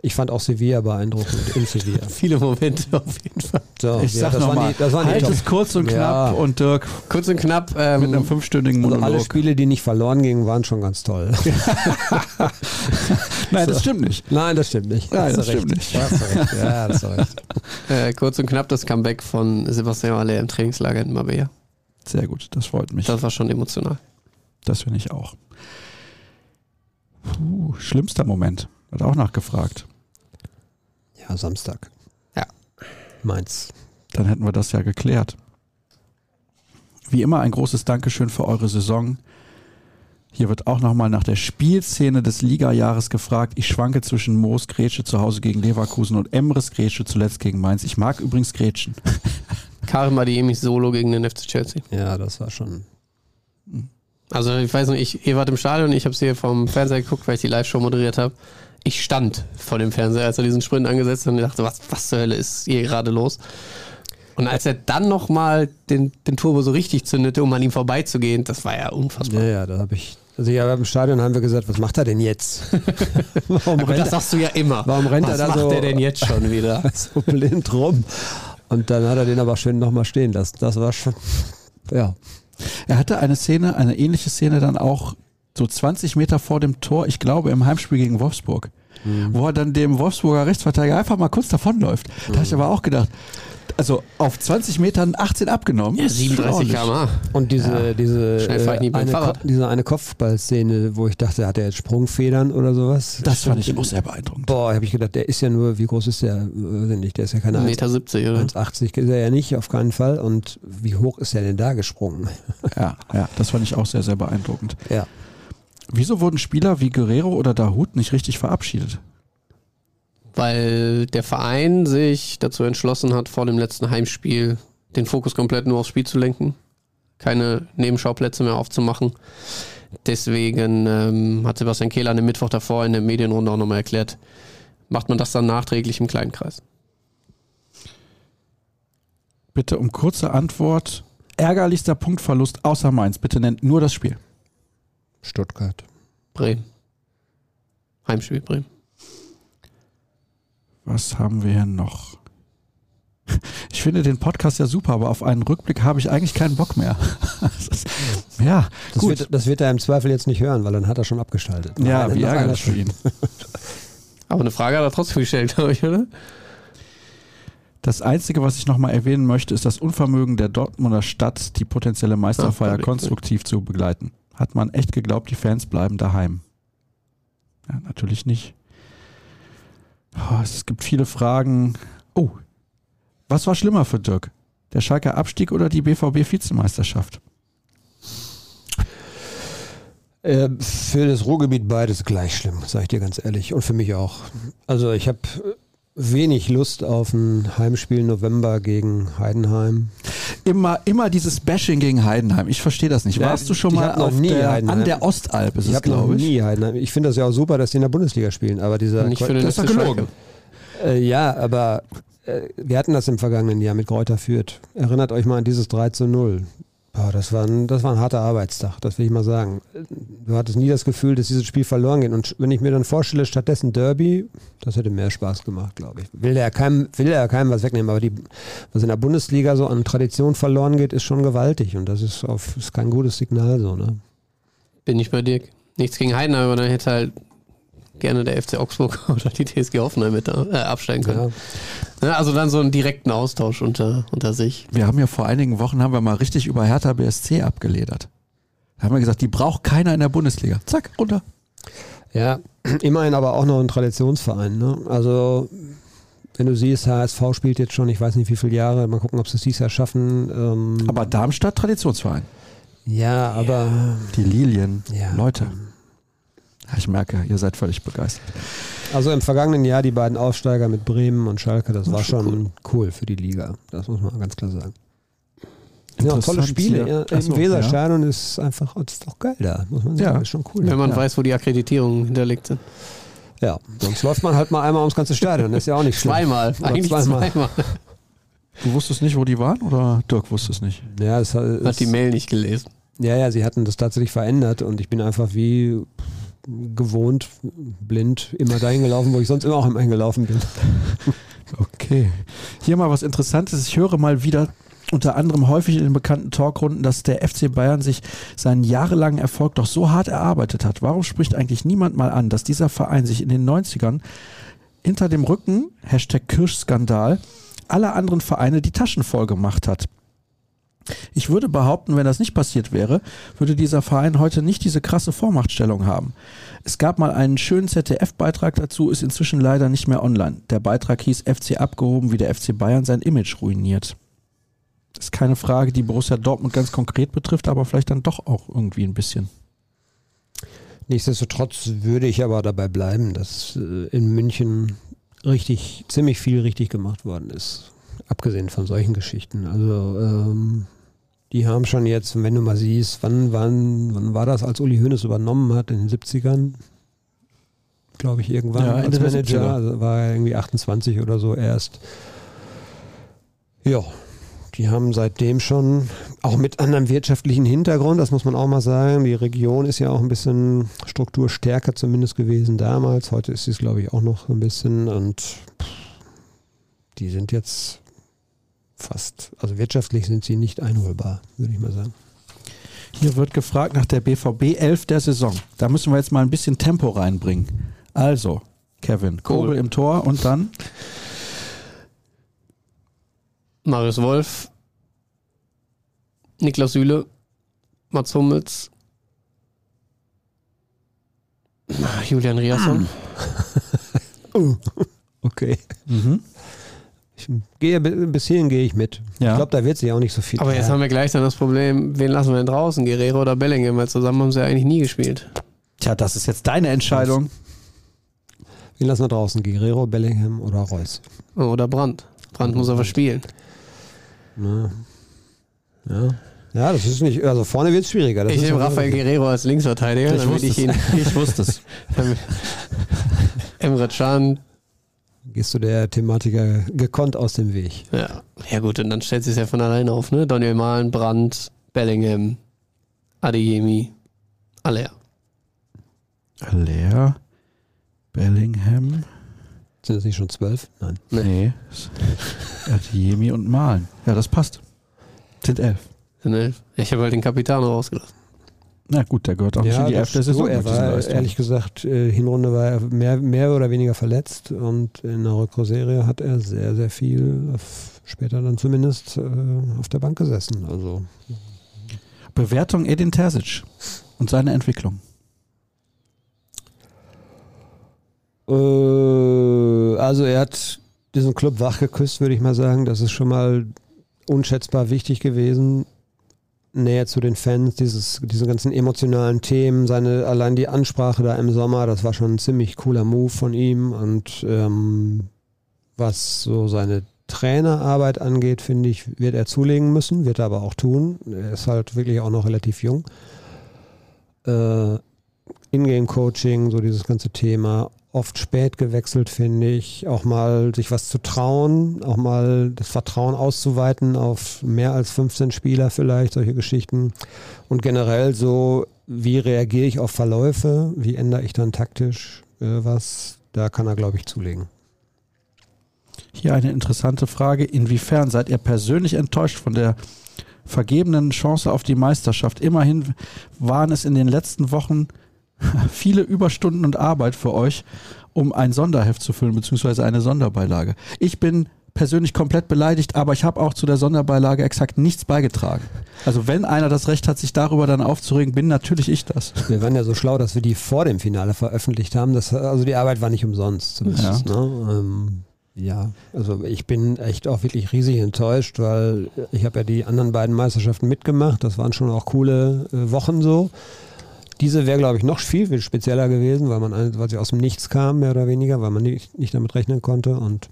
Ich fand auch Sevilla beeindruckend in [LAUGHS] Sevilla. Viele Momente auf jeden Fall. So, Ich ja, sag das nochmal, das halt es kurz und knapp Ja. und Dirk Kurz und knapp. mit einem Ähm, fünfstündigen Also alle Monolog. Spiele, die nicht verloren gingen, waren schon ganz toll. [LAUGHS] Nein, das So. stimmt nicht. Nein, das stimmt nicht. Nein, das stimmt nicht. Ja, das du recht. [LAUGHS] äh, kurz und knapp das Comeback von Sebastian Haller im Trainingslager in Marbella. Sehr gut, das freut mich. Das war schon emotional. Das finde ich auch. Puh, schlimmster Moment. Hat auch nachgefragt. Ja, Samstag. Ja. Mainz. Dann hätten wir das ja geklärt. Wie immer ein großes Dankeschön für eure Saison. Hier wird auch nochmal nach der Spielszene des Liga-Jahres gefragt. Ich schwanke zwischen Moos Grätsche zu Hause gegen Leverkusen und Emres Grätsche zuletzt gegen Mainz. Ich mag übrigens Grätschen. Karim Adiemi solo gegen den FC Chelsea. Ja, das war schon. Also ich weiß nicht, ich, ihr wart im Stadion, ich habe es hier vom Fernseher geguckt, weil ich die Live-Show moderiert habe. Ich stand vor dem Fernseher, als er diesen Sprint angesetzt hat und dachte, was, was zur Hölle ist hier gerade los? Und als er dann nochmal den, den Turbo so richtig zündete, um an ihm vorbeizugehen, das war ja unfassbar. Ja, ja, da habe ich. Also ja, im Stadion haben wir gesagt, was macht er denn jetzt? [LAUGHS] warum, rennt das sagst du ja immer. warum rennt was er da macht so- er denn jetzt schon wieder? er [LAUGHS] so blind rum? Und dann hat er den aber schön nochmal stehen lassen. Das war schon. Ja. Er hatte eine Szene, eine ähnliche Szene dann auch so 20 Meter vor dem Tor, ich glaube im Heimspiel gegen Wolfsburg, wo er dann dem Wolfsburger Rechtsverteidiger einfach mal kurz davonläuft. Da habe ich aber auch gedacht, also auf 20 Metern 18 abgenommen. Ja, ist schon 37 ordentlich. km/h. Und diese, diese, fahr ich äh, eine, diese eine Kopfballszene, wo ich dachte, hat er jetzt Sprungfedern oder sowas? Das fand ich auch sehr beeindruckend. Boah, habe ich gedacht, der ist ja nur, wie groß ist der? Äh, nicht, der ist ja keine 1,80 Meter 70, oder? 1,80 ist er ja nicht, auf keinen Fall. Und wie hoch ist er denn da gesprungen? Ja, ja, das fand ich auch sehr, sehr beeindruckend. Ja. Wieso wurden Spieler wie Guerrero oder Dahut nicht richtig verabschiedet? Weil der Verein sich dazu entschlossen hat, vor dem letzten Heimspiel den Fokus komplett nur aufs Spiel zu lenken. Keine Nebenschauplätze mehr aufzumachen. Deswegen ähm, hat Sebastian Kehler am Mittwoch davor in der Medienrunde auch nochmal erklärt, macht man das dann nachträglich im kleinen Kreis. Bitte um kurze Antwort. Ärgerlichster Punktverlust außer Mainz. Bitte nennt nur das Spiel. Stuttgart. Bremen. Heimspiel Bremen. Was haben wir hier noch? [LAUGHS] Ich finde den Podcast ja super, aber auf einen Rückblick habe ich eigentlich keinen Bock mehr. [LAUGHS] Ist- ja, Das gut. wird, das wird er im Zweifel jetzt nicht hören, weil dann hat er schon abgeschaltet. ja, Nein, wie ärgerlich für ihn. [LAUGHS] Aber eine Frage hat er trotzdem gestellt, glaube ich, oder? Das Einzige, was ich nochmal erwähnen möchte, ist das Unvermögen der Dortmunder Stadt, die potenzielle Meisterfeier Public, konstruktiv zu begleiten. Hat man echt geglaubt, die Fans bleiben daheim? Ja, natürlich nicht. Oh, es gibt viele Fragen. Oh, was war schlimmer für Dirk? Der Schalker Abstieg oder die BVB-Vizemeisterschaft? Äh, für das Ruhrgebiet beides gleich schlimm, sage ich dir ganz ehrlich. Und für mich auch. Also ich habe wenig Lust auf ein Heimspiel November gegen Heidenheim. Immer, immer dieses Bashing gegen Heidenheim. Ich verstehe das nicht. Ja, Warst du schon mal der, Heidenheim. an der Ostalb, ist Ich habe noch glaube ich. nie Heidenheim. Ich finde das ja auch super, dass die in der Bundesliga spielen. Aber dieser Nicht für den Das ist gelogen. Äh, ja, aber äh, wir hatten das im vergangenen Jahr mit Kräuter Fürth. Erinnert euch mal an dieses 3 zu 0. Boah, das, war ein, das war ein harter Arbeitstag, das will ich mal sagen. Du hattest nie das Gefühl, dass dieses Spiel verloren geht. Und wenn ich mir dann vorstelle, stattdessen Derby, das hätte mehr Spaß gemacht, glaube ich. Will der keinem, keinem was wegnehmen, aber die, was in der Bundesliga so an Tradition verloren geht, ist schon gewaltig. Und das ist, auf, ist kein gutes Signal so, ne? Bin ich bei dir. Nichts gegen Heidenheim, aber dann hätte halt gerne der FC Augsburg [LAUGHS] oder die TSG Hoffenheim mit äh, absteigen können. Ja. Ja, also dann so einen direkten Austausch unter, unter sich. Wir haben ja vor einigen Wochen haben wir mal richtig über Hertha BSC abgeledert. Da haben wir gesagt, die braucht keiner in der Bundesliga. Zack, runter. Ja, immerhin aber auch noch ein Traditionsverein. Ne? Also wenn du siehst, HSV spielt jetzt schon, ich weiß nicht wie viele Jahre, mal gucken, ob sie es dieses Jahr schaffen. Ähm, aber Darmstadt Traditionsverein. Ja, aber. Die Lilien. Ja. Leute. Ich merke, ihr seid völlig begeistert. Also im vergangenen Jahr die beiden Aufsteiger mit Bremen und Schalke, das, das war schon cool. cool. für die Liga. Das muss man ganz klar sagen. Ja, tolle Spiele ja, im Weserstadion ja. ist einfach, das ist doch geil da, muss man sagen. Ja. Ist schon cool. Wenn man weiß, wo die Akkreditierungen hinterlegt sind. Ja, sonst läuft man halt mal einmal ums ganze Stadion. Das ist ja auch nicht schlimm. Zweimal, oder eigentlich zweimal. zweimal. [LAUGHS] Du wusstest nicht, wo die waren oder Dirk wusste es nicht? Ja, es hat, hat die Mail nicht gelesen. Ja, ja, sie hatten das tatsächlich verändert und ich bin einfach wie gewohnt, blind, immer dahin gelaufen, wo ich sonst immer auch immer hingelaufen bin. [LAUGHS] Okay. Hier mal was Interessantes. Ich höre mal wieder unter anderem häufig in den bekannten Talkrunden, dass der FC Bayern sich seinen jahrelangen Erfolg doch so hart erarbeitet hat. Warum spricht eigentlich niemand mal an, dass dieser Verein sich in den 90ern hinter dem Rücken, Hashtag Kirschskandal, aller anderen Vereine die Taschen voll gemacht hat? Ich würde behaupten, wenn das nicht passiert wäre, würde dieser Verein heute nicht diese krasse Vormachtstellung haben. Es gab mal einen schönen ZDF-Beitrag dazu, ist inzwischen leider nicht mehr online. Der Beitrag hieß FC abgehoben, wie der FC Bayern sein Image ruiniert. Das ist keine Frage, die Borussia Dortmund ganz konkret betrifft, aber vielleicht dann doch auch irgendwie ein bisschen. Nichtsdestotrotz würde ich aber dabei bleiben, dass äh, in München richtig, ziemlich viel richtig gemacht worden ist. Abgesehen von solchen Geschichten. Also ähm, die haben schon jetzt, wenn du mal siehst, wann, wann, wann war das, als Uli Hoeneß übernommen hat, in den 70ern? Glaube ich, irgendwann ja, als Manager. Also war er irgendwie 28 oder so erst. Ja, die haben seitdem schon, auch mit anderem wirtschaftlichen Hintergrund, das muss man auch mal sagen, die Region ist ja auch ein bisschen strukturstärker zumindest gewesen damals. Heute ist sie es, glaube ich, auch noch ein bisschen. Und die sind jetzt fast, also wirtschaftlich sind sie nicht einholbar, würde ich mal sagen. Hier wird gefragt nach der BVB 11 der Saison. Da müssen wir jetzt mal ein bisschen Tempo reinbringen. Also, Kevin, Kobel cool. im Tor und dann? Marius Wolf, Niklas Süle, Mats Hummels, Julian Riasson. [LAUGHS] oh, okay. Mhm. Ich gehe, bis hierhin gehe ich mit. Ja. Ich glaube, da wird sich auch nicht so viel. Aber jetzt haben wir gleich dann das Problem, wen lassen wir denn draußen? Guerrero oder Bellingham? Weil zusammen haben sie ja eigentlich nie gespielt. Tja, das ist jetzt deine Entscheidung. Wen lassen wir draußen? Guerrero, Bellingham oder Reus? Oder Brandt. Brandt muss aber spielen. Na. Ja. Ja, das ist nicht, also vorne wird es schwieriger. Das ich nehme Rafael Guerrero als Linksverteidiger. Ich wusste ich, ihn, ich wusste es. [LAUGHS] Emre Can, gehst du der Thematiker gekonnt aus dem Weg. Ja, ja gut, und dann stellt sich ja von alleine auf, ne? Daniel Mahlen, Brandt, Bellingham, Adeyemi, Aller. Aller, Bellingham. Sind das nicht schon zwölf? Nein. Nee. nee. Adeyemi und Mahlen. Ja, das passt. Sind elf. Sind elf. Ich habe halt den Kapitano rausgelassen. Na gut, der gehört auch ja, nicht in die Elf der Saison. Er war, ehrlich gesagt, äh, Hinrunde war er mehr, mehr oder weniger verletzt und in der Rückrunde hat er sehr, sehr viel, später dann zumindest, äh, auf der Bank gesessen. Also. Bewertung Edin Terzic und seine Entwicklung. Äh, also er hat diesen Club wachgeküsst, würde ich mal sagen. Das ist schon mal unschätzbar wichtig gewesen näher zu den Fans, dieses, diese ganzen emotionalen Themen, seine, allein die Ansprache da im Sommer, das war schon ein ziemlich cooler Move von ihm und ähm, was so seine Trainerarbeit angeht, finde ich, wird er zulegen müssen, wird er aber auch tun. Er ist halt wirklich auch noch relativ jung. Äh, Ingame-Coaching, so dieses ganze Thema oft spät gewechselt, finde ich. Auch mal sich was zu trauen, auch mal das Vertrauen auszuweiten auf mehr als 15 Spieler vielleicht, solche Geschichten. Und generell so, wie reagiere ich auf Verläufe, wie ändere ich dann taktisch äh, was, da kann er, glaube ich, zulegen. Hier eine interessante Frage. Inwiefern seid ihr persönlich enttäuscht von der vergebenen Chance auf die Meisterschaft? Immerhin waren es in den letzten Wochen [LAUGHS] viele Überstunden und Arbeit für euch, um ein Sonderheft zu füllen, beziehungsweise eine Sonderbeilage. Ich bin persönlich komplett beleidigt, aber ich habe auch zu der Sonderbeilage exakt nichts beigetragen. Also wenn einer das Recht hat, sich darüber dann aufzuregen, bin natürlich ich das. Wir waren ja so schlau, dass wir die vor dem Finale veröffentlicht haben. Das, also die Arbeit war nicht umsonst zumindest. Ja. Ne? Ähm, ja, also ich bin echt auch wirklich riesig enttäuscht, weil ich habe ja die anderen beiden Meisterschaften mitgemacht. Das waren schon auch coole äh, Wochen so. Diese wäre, glaube ich, noch viel, viel spezieller gewesen, weil man sie aus dem Nichts kam, mehr oder weniger, weil man nicht, nicht damit rechnen konnte. Und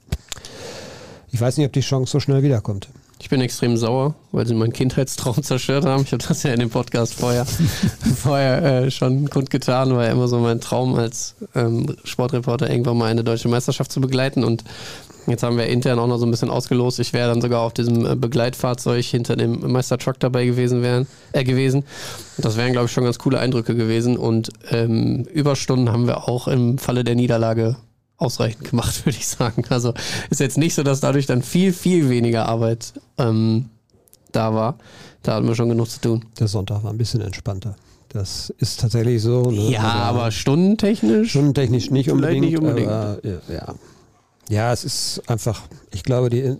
ich weiß nicht, ob die Chance so schnell wiederkommt. Ich bin extrem sauer, weil sie meinen Kindheitstraum [LAUGHS] zerstört haben. Ich habe das ja in dem Podcast vorher, [LAUGHS] vorher äh, schon kundgetan, war ja immer so mein Traum als ähm, Sportreporter irgendwann mal eine deutsche Meisterschaft zu begleiten und Jetzt haben wir intern auch noch so ein bisschen ausgelost. Ich wäre dann sogar auf diesem äh, Begleitfahrzeug hinter dem Meistertruck dabei gewesen wären, äh, gewesen. Das wären, glaube ich, schon ganz coole Eindrücke gewesen. Und ähm, Überstunden haben wir auch im Falle der Niederlage ausreichend gemacht, [LAUGHS] würde ich sagen. Also ist jetzt nicht so, dass dadurch dann viel, viel weniger Arbeit ähm, da war. Da hatten wir schon genug zu tun. Der Sonntag war ein bisschen entspannter. Das ist tatsächlich so. Ne? Ja, aber, aber stundentechnisch? Stundentechnisch nicht unbedingt. Nicht unbedingt. Aber, ja. ja, es ist einfach, ich glaube, die, äh,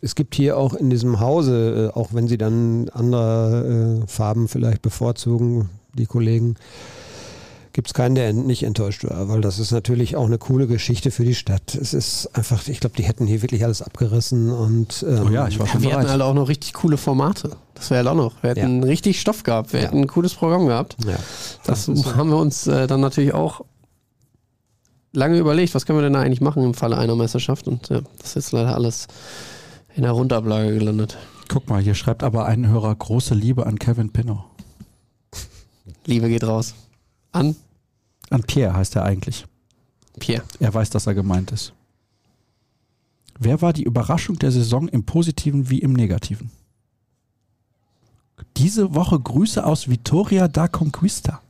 es gibt hier auch in diesem Hause, äh, auch wenn sie dann andere äh, Farben vielleicht bevorzugen, die Kollegen, gibt es keinen, der nicht enttäuscht war, weil das ist natürlich auch eine coole Geschichte für die Stadt. Es ist einfach, ich glaube, die hätten hier wirklich alles abgerissen und ähm, oh ja, ich war schon ja, Wir hatten halt auch noch richtig coole Formate. Das wäre halt auch noch. Wir hätten ja. richtig Stoff gehabt. Wir ja. hätten ein cooles Programm gehabt. Ja. Das, das haben wir uns äh, dann natürlich auch lange überlegt, was können wir denn da eigentlich machen im Falle einer Meisterschaft und ja, das ist jetzt leider alles in der Rundablage gelandet. Guck mal, hier schreibt aber ein Hörer große Liebe an Kevin Pinnow. Liebe geht raus. An? An Pierre heißt er eigentlich. Pierre. Er weiß, dass er gemeint ist. Wer war die Überraschung der Saison im Positiven wie im Negativen? Diese Woche Grüße aus Vitoria da Conquista.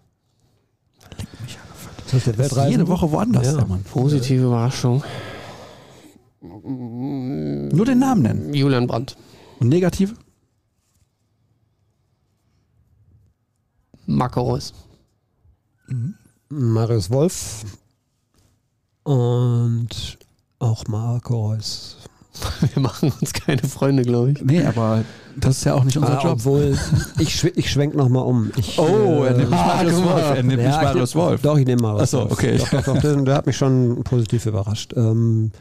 Leck mich an. Das ist, der das ist jede Woche woanders, ja. der Mann. Positive Überraschung. Nur den Namen nennen. Julian Brandt. Und negative? Marco Reus. Mhm. Marius Wolf und auch Marco Reus. [LAUGHS] Wir machen uns keine Freunde, glaube ich. Nee, aber das ist ja auch nicht unser ah, Job. Obwohl, ich, schw ich schwenk nochmal um. Ich, oh, er nimmt nicht äh, Marius ah, Wolf. Er nimmt ja, nicht Marius Wolf. Doch, ich nehme Marius Achso, okay. Doch, doch, doch, der, der, hat mich schon positiv überrascht. Ähm,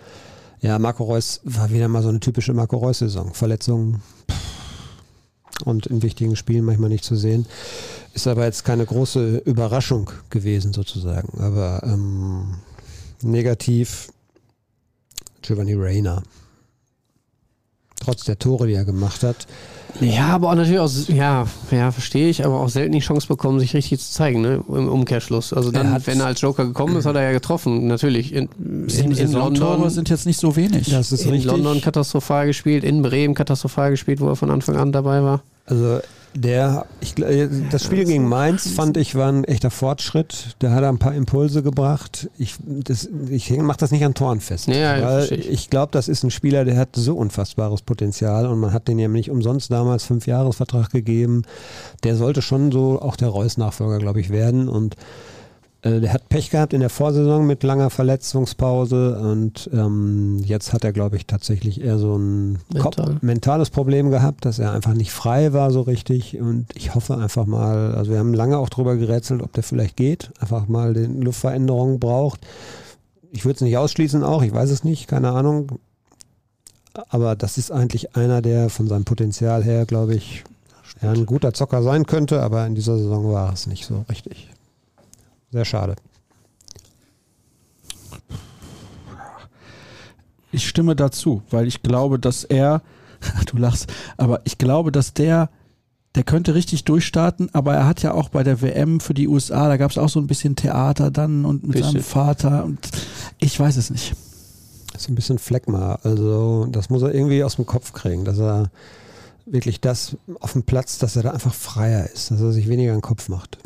ja, Marco Reus war wieder mal so eine typische Marco Reus-Saison. Verletzungen und in wichtigen Spielen manchmal nicht zu sehen. Ist aber jetzt keine große Überraschung gewesen sozusagen. Aber ähm, negativ Giovanni Reyna. Trotz der Tore, die er gemacht hat. Ja, aber auch natürlich auch, ja, ja, verstehe ich, aber auch selten die Chance bekommen, sich richtig zu zeigen, ne? Im Umkehrschluss. Also dann, wenn er als Joker gekommen ist, hat er ja getroffen, natürlich. In, in, in London sind jetzt nicht so wenig. Das ist in richtig. London katastrophal gespielt, in Bremen katastrophal gespielt, wo er von Anfang an dabei war. Also der, ich, das Spiel gegen Mainz fand ich war ein echter Fortschritt. Der hat ein paar Impulse gebracht. Ich, ich mache das nicht an Toren fest. Ja, weil ich, ich glaube, das ist ein Spieler, der hat so unfassbares Potenzial und man hat den ja nicht umsonst damals fünf Jahresvertrag gegeben. Der sollte schon so auch der Reus-Nachfolger, glaube ich, werden und äh, der hat Pech gehabt in der Vorsaison mit langer Verletzungspause und ähm, jetzt hat er, glaube ich, tatsächlich eher so ein Mental. mentales Problem gehabt, dass er einfach nicht frei war so richtig und ich hoffe einfach mal, also wir haben lange auch drüber gerätselt, ob der vielleicht geht, einfach mal den Luftveränderungen braucht. Ich würde es nicht ausschließen auch, ich weiß es nicht, keine Ahnung. Aber das ist eigentlich einer, der von seinem Potenzial her, glaube ich, ja, ein guter Zocker sein könnte, aber in dieser Saison war es nicht so richtig. Sehr schade. Ich stimme dazu, weil ich glaube, dass er, [LAUGHS] du lachst, aber ich glaube, dass der, der könnte richtig durchstarten, aber er hat ja auch bei der WM für die USA, da gab es auch so ein bisschen Theater dann und mit bisschen. seinem Vater und ich weiß es nicht. Das ist ein bisschen Fleckma, also das muss er irgendwie aus dem Kopf kriegen, dass er wirklich das auf dem Platz, dass er da einfach freier ist, dass er sich weniger einen Kopf macht.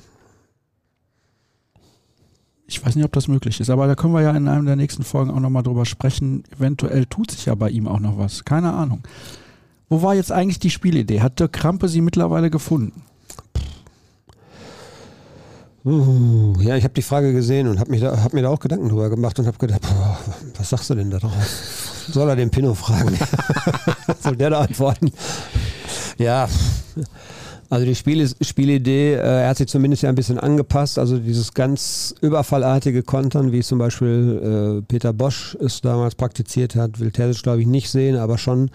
Ich weiß nicht, ob das möglich ist, aber da können wir ja in einem der nächsten Folgen auch nochmal drüber sprechen. Eventuell tut sich ja bei ihm auch noch was. Keine Ahnung. Wo war jetzt eigentlich die Spielidee? Hat Dirk Krampe sie mittlerweile gefunden? Uh, ja, ich habe die Frage gesehen und habe hab mir da auch Gedanken drüber gemacht und habe gedacht, boah, was sagst du denn da drauf? Soll er den Pino fragen? [LAUGHS] Soll der da antworten? Ja, also die Spiel Spielidee, äh, er hat sich zumindest ja ein bisschen angepasst. Also dieses ganz überfallartige Kontern, wie zum Beispiel äh, Peter Bosch es damals praktiziert hat, will Terzic glaube ich nicht sehen, aber schon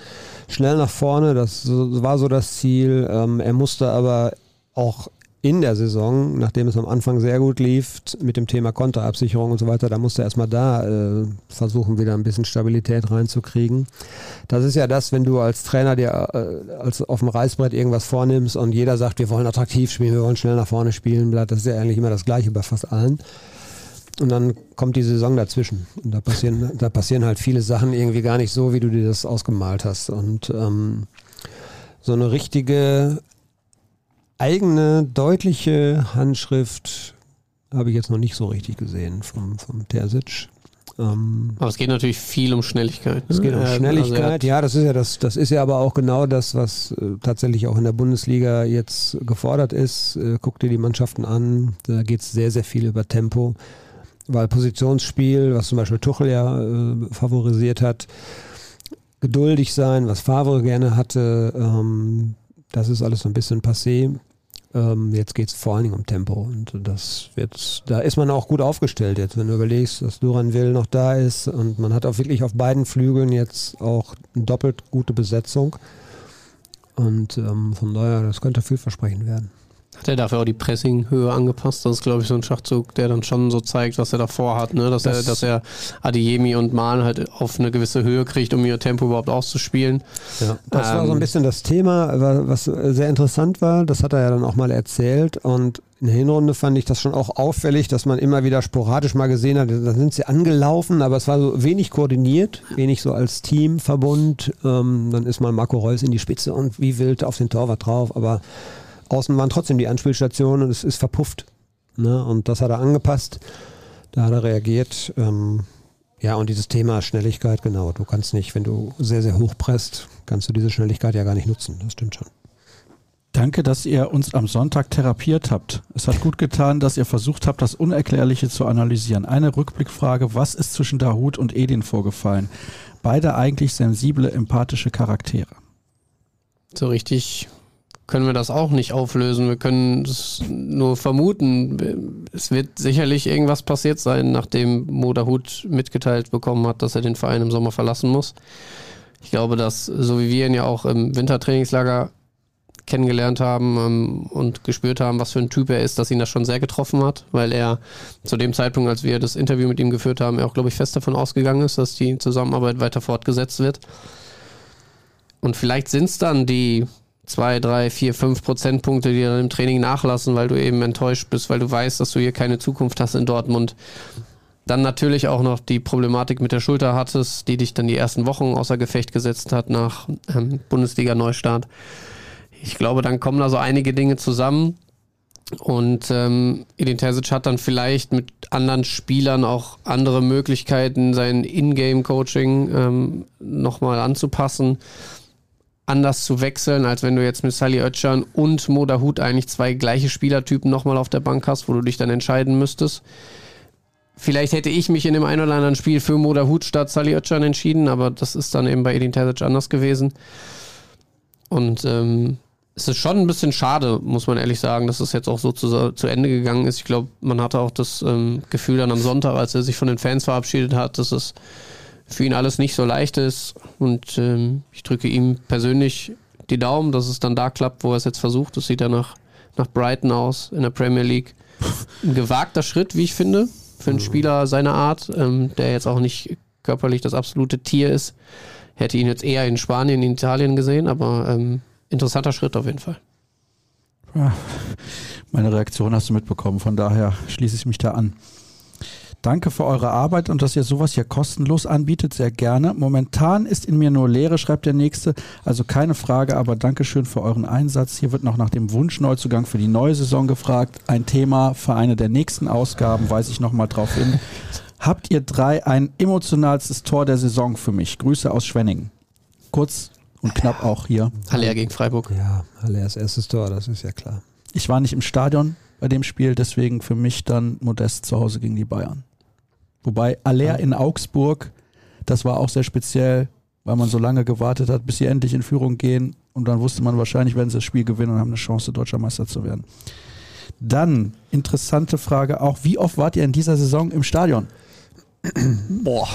schnell nach vorne. Das war so das Ziel. Ähm, er musste aber auch in der Saison, nachdem es am Anfang sehr gut lief, mit dem Thema Konterabsicherung und so weiter, da musste er erstmal da äh, versuchen, wieder ein bisschen Stabilität reinzukriegen. Das ist ja das, wenn du als Trainer dir äh, als auf dem Reißbrett irgendwas vornimmst und jeder sagt, wir wollen attraktiv spielen, wir wollen schnell nach vorne spielen, das ist ja eigentlich immer das Gleiche bei fast allen. Und dann kommt die Saison dazwischen. Und da passieren, da passieren halt viele Sachen irgendwie gar nicht so, wie du dir das ausgemalt hast. Und ähm, so eine richtige eigene, deutliche Handschrift habe ich jetzt noch nicht so richtig gesehen vom, vom Terzic. Ähm, aber es geht natürlich viel um Schnelligkeit. Es geht um also Schnelligkeit, also ja, das ist ja das, das ist ja aber auch genau das, was äh, tatsächlich auch in der Bundesliga jetzt gefordert ist. Äh, guck dir die Mannschaften an, da geht es sehr, sehr viel über Tempo, weil Positionsspiel, was zum Beispiel Tuchel ja äh, favorisiert hat, geduldig sein, was Favre gerne hatte, ähm, das ist alles so ein bisschen passé. Ähm, jetzt geht es vor allen Dingen um Tempo und das wird, da ist man auch gut aufgestellt jetzt, wenn du überlegst, dass Duran Will noch da ist und man hat auch wirklich auf beiden Flügeln jetzt auch eine doppelt gute Besetzung und ähm, von daher, das könnte vielversprechend werden. Hat er dafür auch die Pressinghöhe angepasst? Das ist, glaube ich, so ein Schachzug, der dann schon so zeigt, was er davor hat, ne? Dass das er, dass er Adiemi und Mahn halt auf eine gewisse Höhe kriegt, um ihr Tempo überhaupt auszuspielen. Ja, das ähm, war so ein ähm, bisschen das Thema, was sehr interessant war. Das hat er ja dann auch mal erzählt. Und in der Hinrunde fand ich das schon auch auffällig, dass man immer wieder sporadisch mal gesehen hat, da sind sie angelaufen, aber es war so wenig koordiniert, wenig so als Teamverbund. Ähm, dann ist mal Marco Reus in die Spitze und wie wild auf den Torwart drauf, aber Außen waren trotzdem die Anspielstationen und es ist verpufft. Ne? Und das hat er angepasst. Da hat er reagiert. Ähm, ja, und dieses Thema Schnelligkeit, genau. Du kannst nicht, wenn du sehr, sehr hoch presst, kannst du diese Schnelligkeit ja gar nicht nutzen. Das stimmt schon. Danke, dass ihr uns am Sonntag therapiert habt. Es hat gut getan, dass ihr versucht habt, das Unerklärliche zu analysieren. Eine Rückblickfrage, was ist zwischen Dahut und Edin vorgefallen? Beide eigentlich sensible, empathische Charaktere. So richtig können wir das auch nicht auflösen. Wir können es nur vermuten. Es wird sicherlich irgendwas passiert sein, nachdem Moderhut mitgeteilt bekommen hat, dass er den Verein im Sommer verlassen muss. Ich glaube, dass, so wie wir ihn ja auch im Wintertrainingslager kennengelernt haben ähm, und gespürt haben, was für ein Typ er ist, dass ihn das schon sehr getroffen hat, weil er zu dem Zeitpunkt, als wir das Interview mit ihm geführt haben, er auch, glaube ich, fest davon ausgegangen ist, dass die Zusammenarbeit weiter fortgesetzt wird. Und vielleicht sind es dann die zwei, drei, vier, fünf Prozentpunkte, die dann im Training nachlassen, weil du eben enttäuscht bist, weil du weißt, dass du hier keine Zukunft hast in Dortmund. Dann natürlich auch noch die Problematik mit der Schulter hattest, die dich dann die ersten Wochen außer Gefecht gesetzt hat nach ähm, Bundesliga-Neustart. Ich glaube, dann kommen da so einige Dinge zusammen. Und ähm, Edin Terzic hat dann vielleicht mit anderen Spielern auch andere Möglichkeiten, sein Ingame-Coaching ähm, nochmal anzupassen anders zu wechseln, als wenn du jetzt mit Sally Oetschan und Moda Hut eigentlich zwei gleiche Spielertypen nochmal auf der Bank hast, wo du dich dann entscheiden müsstest. Vielleicht hätte ich mich in dem einen oder anderen Spiel für Moda Hut statt Sally Oetschan entschieden, aber das ist dann eben bei Edin Terzic anders gewesen. Und ähm, es ist schon ein bisschen schade, muss man ehrlich sagen, dass es jetzt auch so zu, zu Ende gegangen ist. Ich glaube, man hatte auch das ähm, Gefühl dann am Sonntag, als er sich von den Fans verabschiedet hat, dass es für ihn alles nicht so leicht ist. Und ähm, ich drücke ihm persönlich die Daumen, dass es dann da klappt, wo er es jetzt versucht. Das sieht ja nach, nach Brighton aus in der Premier League. [LAUGHS] Ein gewagter Schritt, wie ich finde, für einen Spieler seiner Art, ähm, der jetzt auch nicht körperlich das absolute Tier ist. Hätte ihn jetzt eher in Spanien, in Italien gesehen, aber ähm, interessanter Schritt auf jeden Fall. Meine Reaktion hast du mitbekommen, von daher schließe ich mich da an. Danke für eure Arbeit und dass ihr sowas hier kostenlos anbietet, sehr gerne. Momentan ist in mir nur Leere, schreibt der Nächste. Also keine Frage, aber Dankeschön für euren Einsatz. Hier wird noch nach dem Wunschneuzugang für die neue Saison gefragt. Ein Thema für eine der nächsten Ausgaben, weise ich nochmal drauf hin. Habt ihr drei ein emotionalstes Tor der Saison für mich? Grüße aus Schwenningen. Kurz und knapp auch hier. Haller gegen Freiburg. Ja, Hallers erstes Tor, das ist ja klar. Ich war nicht im Stadion, bei dem Spiel. Deswegen für mich dann Modest zu Hause gegen die Bayern. Wobei Aller in Augsburg, das war auch sehr speziell, weil man so lange gewartet hat, bis sie endlich in Führung gehen. Und dann wusste man wahrscheinlich, werden sie das Spiel gewinnen und haben eine Chance, deutscher Meister zu werden. Dann, interessante Frage auch, wie oft wart ihr in dieser Saison im Stadion? Boah.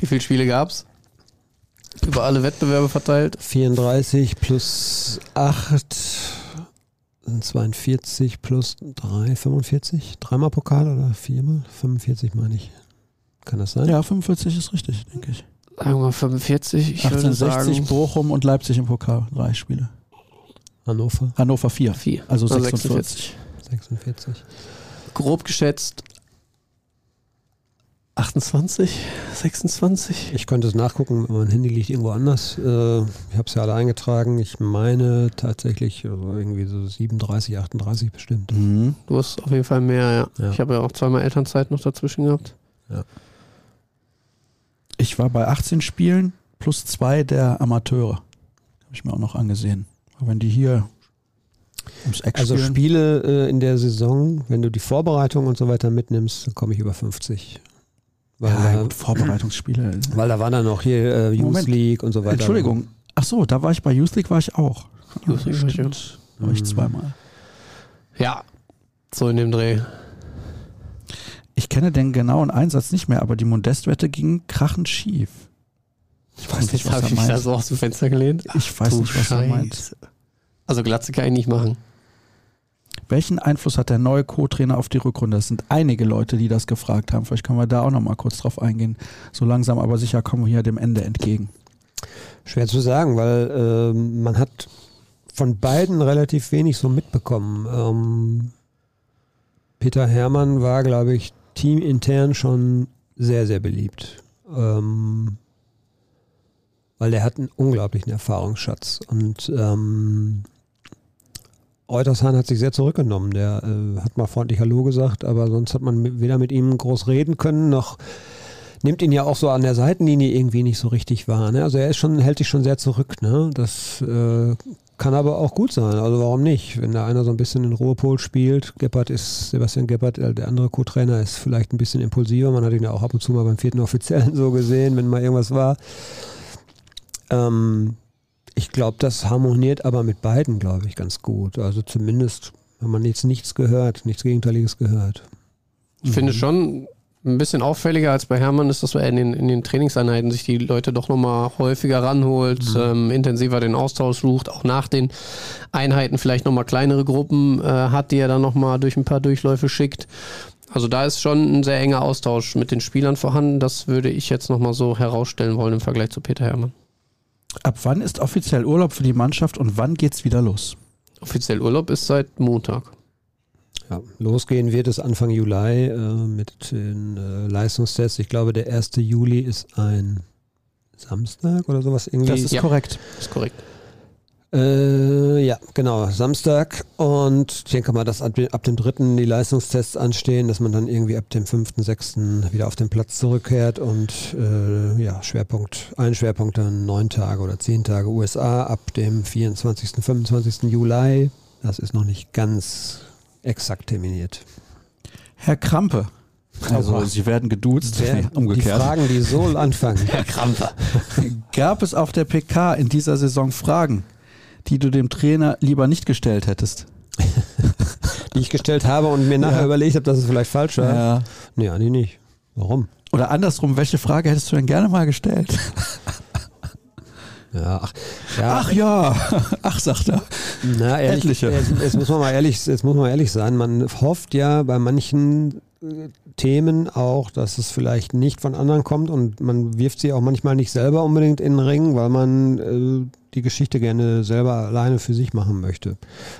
Wie viele Spiele gab's? Über alle Wettbewerbe verteilt? 34 plus 8 sind 42 plus 3, 45? Dreimal Pokal oder viermal? 45 meine ich. Kann das sein? Ja, 45 ist richtig, denke ich. Sagen wir mal 45. Ich würde 1860, sagen, Bochum und Leipzig im Pokal. Drei Spiele. Hannover Hannover 4. vier. Also Also 46. 46. Grob geschätzt 28, 26. Ich könnte es nachgucken, mein Handy liegt irgendwo anders. Äh, ich habe es ja alle eingetragen. Ich meine tatsächlich also irgendwie so 37, 38 bestimmt. Mhm. Du hast auf jeden Fall mehr, ja. Ja. Ich habe ja auch zweimal Elternzeit noch dazwischen gehabt. Ich war bei 18 Spielen plus zwei der Amateure. Habe ich mir auch noch angesehen. Aber wenn die hier Also. Spiele äh, in der Saison, wenn du die Vorbereitung und so weiter mitnimmst, dann komme ich über 50. Weil, ja, da, gut, Vorbereitungsspiele. weil da war dann noch hier äh, Youth Moment. League und so weiter. Entschuldigung. Ach so, da war ich bei Youth League war ich auch. Youth League war ich Stimmt. Da war ich Mhm. zweimal. Ja, so in dem Dreh. Ich kenne den genauen Einsatz nicht mehr, aber die Modestwette ging krachend schief. Ich weiß nicht, habe was ich er mich da meint. so aus dem Fenster gelehnt. Ich weiß Du nicht, was er meint. Also Glatze kann ich nicht machen. Welchen Einfluss hat der neue Co-Trainer auf die Rückrunde? Es sind einige Leute, die das gefragt haben. Vielleicht können wir da auch noch mal kurz drauf eingehen. So langsam aber sicher kommen wir hier dem Ende entgegen. Schwer zu sagen, weil ähm, man hat von beiden relativ wenig so mitbekommen. Ähm, Peter Hermann war, glaube ich, teamintern schon sehr, sehr beliebt. Ähm, weil der hat einen unglaublichen Erfahrungsschatz. Und ähm, Eutershan hat sich sehr zurückgenommen. Der äh, hat mal freundlich Hallo gesagt, aber sonst hat man weder mit ihm groß reden können, noch nimmt ihn ja auch so an der Seitenlinie irgendwie nicht so richtig wahr. Ne? Also er ist schon, hält sich schon sehr zurück. Ne? Das äh, kann aber auch gut sein. Also warum nicht? Wenn da einer so ein bisschen in Ruhepol spielt, Gebhardt ist, Sebastian Gebhardt, äh, der andere Co-Trainer, ist vielleicht ein bisschen impulsiver. Man hat ihn ja auch ab und zu mal beim vierten Offiziellen [LAUGHS] so gesehen, wenn mal irgendwas war. Ähm, ich glaube, das harmoniert aber mit beiden, glaube ich, ganz gut. Also zumindest, wenn man jetzt nichts gehört, nichts Gegenteiliges gehört. Ich finde schon ein bisschen auffälliger als bei Hermann ist, dass er in den, in den Trainingseinheiten sich die Leute doch nochmal häufiger ranholt, ähm, intensiver den Austausch sucht, auch nach den Einheiten vielleicht nochmal kleinere Gruppen äh, hat, die er dann nochmal durch ein paar Durchläufe schickt. Also da ist schon ein sehr enger Austausch mit den Spielern vorhanden. Das würde ich jetzt nochmal so herausstellen wollen im Vergleich zu Peter Hermann. Ab wann ist offiziell Urlaub für die Mannschaft und wann geht's wieder los? Offiziell Urlaub ist seit Montag. Ja, losgehen wird es Anfang Juli äh, mit den äh, Leistungstests. Ich glaube, der 1. Juli ist ein Samstag oder sowas irgendwie. Das ist Ja. korrekt. Ist korrekt. Äh, ja, genau, Samstag. Und ich denke mal, dass ab, ab dem 3. die Leistungstests anstehen, dass man dann irgendwie ab dem 5., 6. wieder auf den Platz zurückkehrt und äh, ja, Schwerpunkt, ein Schwerpunkt dann neun Tage oder zehn Tage USA ab dem 24., 25. Juli. Das ist noch nicht ganz exakt terminiert. Herr Krampe. Also Oha. Sie werden geduzt. Wer- Nee, Die umgekehrt. Fragen, die so anfangen. [LAUGHS] Herr Kramper. Gab es auf der PK in dieser Saison Fragen, die du dem Trainer lieber nicht gestellt hättest? [LAUGHS] die ich gestellt habe und mir nachher Ja. überlegt habe, dass es vielleicht falsch war. Ja. Nee, eigentlich nicht. Warum? Oder andersrum, welche Frage hättest du denn gerne mal gestellt? [LAUGHS] Ja, ach, ja, Ach ja, [LAUGHS] ach sagt er. na, ehrlich, etliche. Jetzt, jetzt muss man mal ehrlich, jetzt muss man ehrlich sein. Man hofft ja bei manchen äh, Themen auch, dass es vielleicht nicht von anderen kommt und man wirft sie auch manchmal nicht selber unbedingt in den Ring, weil man äh, die Geschichte gerne selber alleine für sich machen möchte.